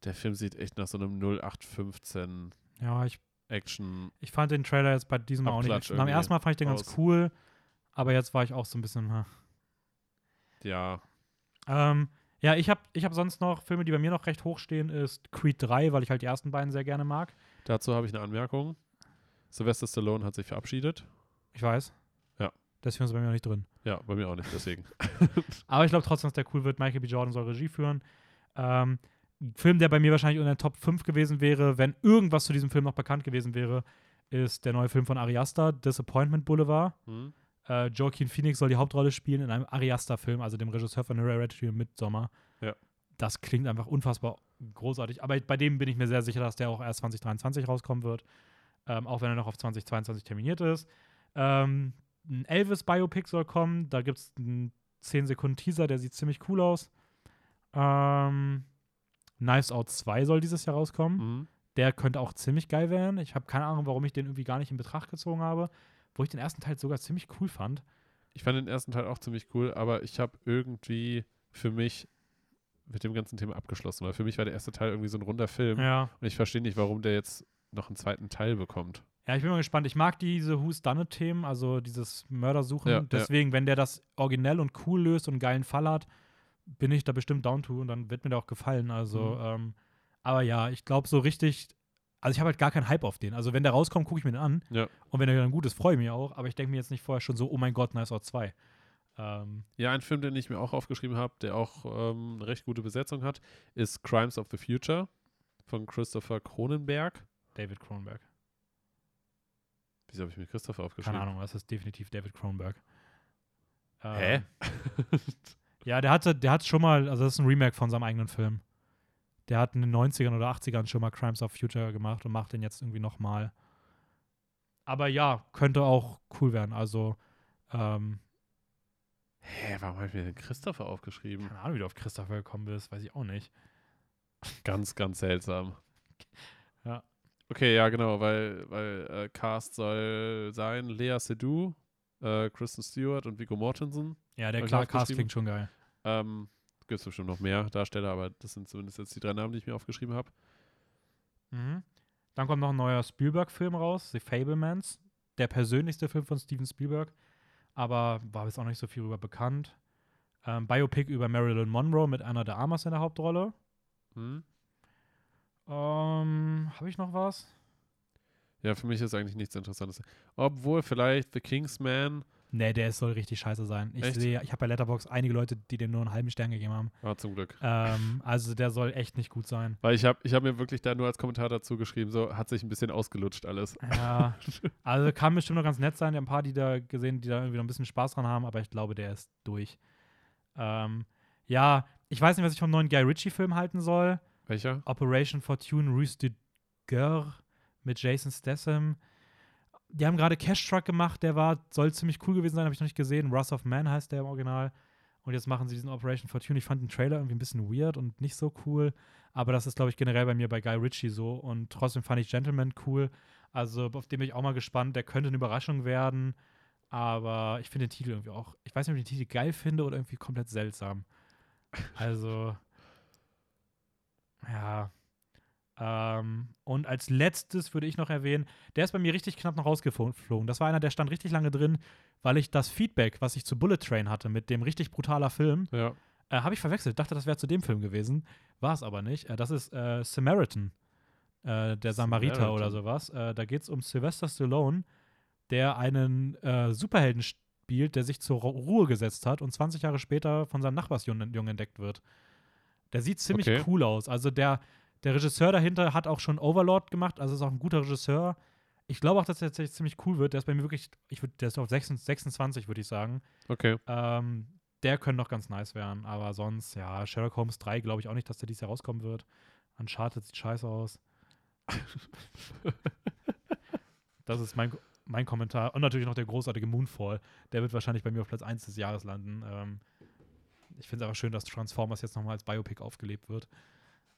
Der Film sieht echt nach so einem 0815 Ja, ich Action. Ich fand den Trailer jetzt bei diesem Mal auch Abklatsch nicht. Beim irgendwie ersten Mal fand ich den ganz aus. cool, aber jetzt war ich auch so ein bisschen. ha. Ja, Ähm, ja, ich habe ich hab sonst noch Filme, die bei mir noch recht hoch stehen, ist Creed 3, weil ich halt die ersten beiden sehr gerne mag. dazu habe ich eine Anmerkung. Sylvester Stallone hat sich verabschiedet. Ich weiß. Ja. Deswegen ist er bei mir noch nicht drin. Ja, bei mir auch nicht, deswegen. Aber ich glaube trotzdem, dass der cool wird. Michael B. Jordan soll Regie führen. Ähm, ein Film, der bei mir wahrscheinlich unter den Top 5 gewesen wäre, wenn irgendwas zu diesem Film noch bekannt gewesen wäre, ist der neue Film von Ari Aster, Disappointment Boulevard. Hm? Äh, Joaquin Phoenix soll die Hauptrolle spielen in einem Ari Aster-Film, also dem Regisseur von Hereditary und Midsommar. Ja. Das klingt einfach unfassbar großartig. Aber bei dem bin ich mir sehr sicher, dass der auch erst 2023 rauskommen wird. Ähm, auch wenn er noch auf 2022 terminiert ist. Ähm, ein Elvis-Biopic soll kommen. Da gibt es einen 10 Sekunden Teaser, der sieht ziemlich cool aus. Ähm, Knives Out 2 soll dieses Jahr rauskommen. Mhm. Der könnte auch ziemlich geil werden. Ich habe keine Ahnung, warum ich den irgendwie gar nicht in Betracht gezogen habe. Wo ich den ersten Teil sogar ziemlich cool fand. Ich fand den ersten Teil auch ziemlich cool, aber ich habe irgendwie für mich mit dem ganzen Thema abgeschlossen, weil für mich war der erste Teil irgendwie so ein runder Film Ja. und ich verstehe nicht, warum der jetzt noch einen zweiten Teil bekommt. Ja, ich bin mal gespannt. Ich mag diese Who's Done It-Themen, also dieses Mördersuchen. Ja, ja. Deswegen, wenn der das originell und cool löst und einen geilen Fall hat, bin ich da bestimmt down to und dann wird mir der auch gefallen. Also, Mhm. ähm, aber ja, ich glaube so richtig, also ich habe halt gar keinen Hype auf den. Also wenn der rauskommt, gucke ich mir den an. Ja. Und wenn er dann gut ist, freue ich mich auch. Aber ich denke mir jetzt nicht vorher schon so, oh mein Gott, Nice Out 2. Ähm, Ja, ein Film, den ich mir auch aufgeschrieben habe, der auch ähm, eine recht gute Besetzung hat, ist Crimes of the Future von Christopher Cronenberg. David Cronenberg. Wieso habe ich mir Christopher aufgeschrieben? Keine Ahnung, das ist definitiv David Cronenberg. Hä? Ähm, Ja, der hatte, der hat schon mal, also das ist ein Remake von seinem eigenen Film. Der hat in den 90ern oder 80ern schon mal Crimes of Future gemacht und macht den jetzt irgendwie nochmal. Aber ja, könnte auch cool werden. Also, ähm, Hä, warum habe ich mir den Christopher aufgeschrieben? keine Ahnung, wie du auf Christopher gekommen bist, weiß ich auch nicht. Ganz, ganz seltsam. Ja. Okay, ja, genau, weil, weil äh, Cast soll sein Lea Seydoux, äh, Kristen Stewart und Viggo Mortensen. Ja, der klar Cast klingt schon geil. Ähm, Gibt es bestimmt noch mehr Darsteller, aber das sind zumindest jetzt die drei Namen, die ich mir aufgeschrieben habe. Mhm. Dann kommt noch ein neuer Spielberg-Film raus, The Fablemans. Der persönlichste Film von Steven Spielberg, aber war jetzt auch nicht so viel darüber bekannt. Ähm, Biopic über Marilyn Monroe mit Anna de Armas in der Hauptrolle. Hm? Ähm, habe ich noch was? Ja, für mich ist eigentlich nichts Interessantes. Obwohl vielleicht The Kingsman, Nee, der soll richtig scheiße sein. Ich Echt? sehe, ich habe bei Letterbox einige Leute, die dem nur einen halben Stern gegeben haben. ah, zum Glück. Ähm, also der soll echt nicht gut sein. Weil ich habe ich hab mir wirklich da nur als Kommentar dazu geschrieben, so hat sich ein bisschen ausgelutscht alles. Ja, also kann bestimmt noch ganz nett sein. Ich habe ein paar, die da gesehen, die da irgendwie noch ein bisschen Spaß dran haben, aber ich glaube, der ist durch. Ähm, ja, Ich weiß nicht, was ich vom neuen Guy Ritchie-Film halten soll. Welcher? Operation Fortune Ruse de Guerre mit Jason Statham. Die haben gerade Cash Truck gemacht, der war, soll ziemlich cool gewesen sein, habe ich noch nicht gesehen. Wrath of Man heißt der im Original. Und jetzt machen sie diesen Operation Fortune. Ich fand den Trailer irgendwie ein bisschen weird und nicht so cool. Aber das ist, glaube ich, generell bei mir bei Guy Ritchie so. Und trotzdem fand ich Gentleman cool. Also, auf den bin ich auch mal gespannt. Der könnte eine Überraschung werden. Aber ich finde den Titel irgendwie auch. Ich weiß nicht, ob ich den Titel geil finde oder irgendwie komplett seltsam. Also. Ja. Ähm, und als letztes würde ich noch erwähnen, der ist bei mir richtig knapp noch rausgeflogen. Das war einer, der stand richtig lange drin, weil ich das Feedback, was ich zu Bullet Train hatte, mit dem richtig brutaler Film, Ja. äh, habe ich verwechselt. Dachte, das wäre zu dem Film gewesen. War es aber nicht. Äh, das ist äh, Samaritan, äh, der Samariter Samaritan. oder sowas. Äh, da geht es um Sylvester Stallone, der einen äh, Superhelden spielt, der sich zur Ru- Ruhe gesetzt hat und 20 Jahre später von seinem Nachbarsjungen Jungen entdeckt wird. Der sieht ziemlich Okay. cool aus. Also der, der Regisseur dahinter hat auch schon Overlord gemacht, also ist auch ein guter Regisseur. Ich glaube auch, dass der tatsächlich ziemlich cool wird. Der ist bei mir wirklich, ich würd, der ist auf 26, 26 würde ich sagen. Okay. Ähm, der könnte noch ganz nice werden, aber sonst, ja, Sherlock Holmes 3 glaube ich auch nicht, dass der dieses Jahr rauskommen wird. Uncharted sieht scheiße aus. das ist mein, mein Kommentar. Und natürlich noch der großartige Moonfall. Der wird wahrscheinlich bei mir auf Platz 1 des Jahres landen. Ähm, ich finde es einfach schön, dass Transformers jetzt nochmal als Biopic aufgelebt wird.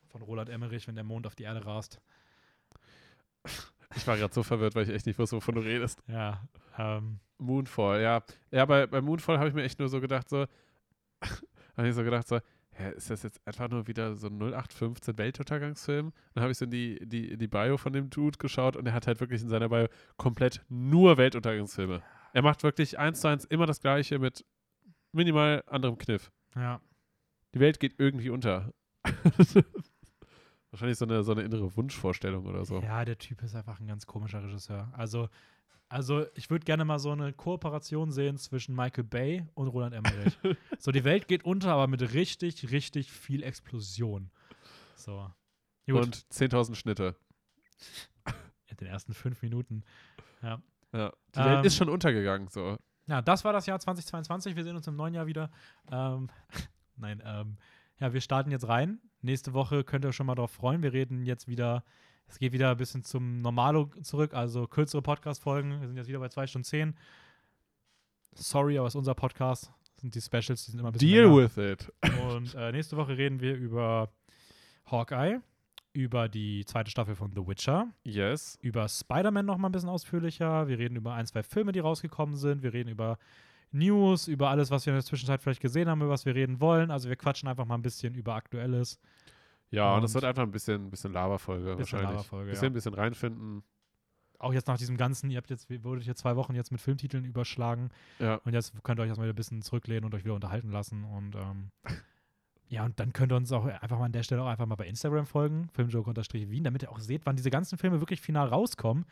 Von Roland Emmerich, wenn der Mond auf die Erde rast. Ich war gerade so verwirrt, weil ich echt nicht wusste, wovon du redest. Ja, ähm, Moonfall, ja. Ja, bei, bei Moonfall habe ich mir echt nur so gedacht, so, habe ich so gedacht, so, hä, ist das jetzt einfach nur wieder so ein 0815 Weltuntergangsfilm? Dann habe ich so in die, die, in die Bio von dem Dude geschaut und er hat halt wirklich in seiner Bio komplett nur Weltuntergangsfilme. Er macht wirklich eins zu eins immer das Gleiche mit minimal anderem Kniff. Ja. Die Welt geht irgendwie unter. Wahrscheinlich so eine, so eine innere Wunschvorstellung oder so. Ja, der Typ ist einfach ein ganz komischer Regisseur. Also, also ich würde gerne mal so eine Kooperation sehen zwischen Michael Bay und Roland Emmerich. so, die Welt geht unter, aber mit richtig, richtig viel Explosion. So. Gut, Und 10.000 Schnitte. in den ersten fünf Minuten. Ja. Die Ähm, Welt ist schon untergegangen, so. Ja, das war das Jahr 2022. Wir sehen uns im neuen Jahr wieder. Ähm, nein, ähm, ja, wir starten jetzt rein. Nächste Woche könnt ihr euch schon mal darauf freuen. Wir reden jetzt wieder, es geht wieder ein bisschen zum Normalo zurück, also kürzere Podcast-Folgen. Wir sind jetzt wieder bei 2 Stunden 10. Sorry, aber es ist unser Podcast. Das sind die Specials, die sind immer ein bisschen Deal länger. with it. Und äh, nächste Woche reden wir über Hawkeye, über die zweite Staffel von The Witcher, Yes. über Spider-Man noch mal ein bisschen ausführlicher. Wir reden über ein, zwei Filme, die rausgekommen sind. Wir reden über News, über alles, was wir in der Zwischenzeit vielleicht gesehen haben, über was wir reden wollen. Also wir quatschen einfach mal ein bisschen über Aktuelles. Ja, und es Und- wird einfach ein bisschen, bisschen Laberfolge Bisschen wahrscheinlich. Laberfolge, bisschen, ja. bisschen reinfinden. Auch jetzt nach diesem ganzen, ihr habt jetzt, ihr wurdet hier zwei Wochen jetzt mit Filmtiteln überschlagen Ja. und jetzt könnt ihr euch erstmal wieder ein bisschen zurücklehnen und euch wieder unterhalten lassen. Und ähm, ja, und dann könnt ihr uns auch einfach mal an der Stelle auch einfach mal bei Instagram folgen, filmjoke-wien, damit ihr auch seht, wann diese ganzen Filme wirklich final rauskommen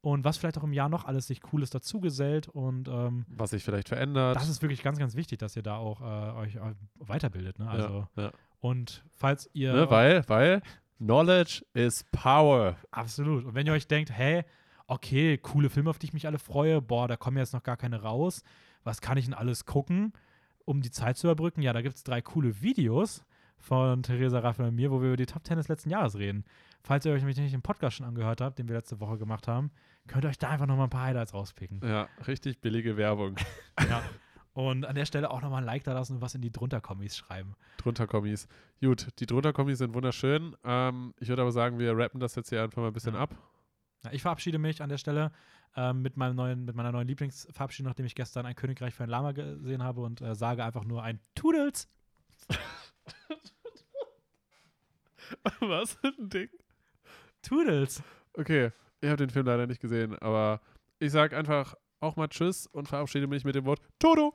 und was vielleicht auch im Jahr noch alles sich Cooles dazugesellt und ähm, Was sich vielleicht verändert. das ist wirklich ganz, ganz wichtig, dass ihr da auch äh, euch äh, weiterbildet. Ne? Also, ja, ja. Und falls ihr. Ne, weil, weil Knowledge is Power. Absolut. Und wenn ihr euch denkt, hey, okay, coole Filme, auf die ich mich alle freue, boah, da kommen jetzt noch gar keine raus. Was kann ich denn alles gucken, um die Zeit zu überbrücken? Ja, da gibt es drei coole Videos von Theresa Raphael und mir, wo wir über die Top 10 des letzten Jahres reden. Falls ihr euch nämlich nicht den Podcast schon angehört habt, den wir letzte Woche gemacht haben, könnt ihr euch da einfach nochmal ein paar Highlights rauspicken. Ja, richtig billige Werbung. ja. Und an der Stelle auch nochmal ein Like da lassen und was in die drunter-Kommis schreiben. drunter Kommis. Gut, die drunter Kommis sind wunderschön. Ähm, ich würde aber sagen, wir rappen das jetzt hier einfach mal ein bisschen Ja. ab. Ja, ich verabschiede mich an der Stelle ähm, mit, meinem neuen, mit meiner neuen Lieblingsverabschiedung, nachdem ich gestern ein Königreich für ein Lama gesehen habe und äh, sage einfach nur ein Toodles. Was? Ein Ding? Toodles. Okay, ich habe den Film leider nicht gesehen, aber ich sage einfach auch mal Tschüss und verabschiede mich mit dem Wort Todo.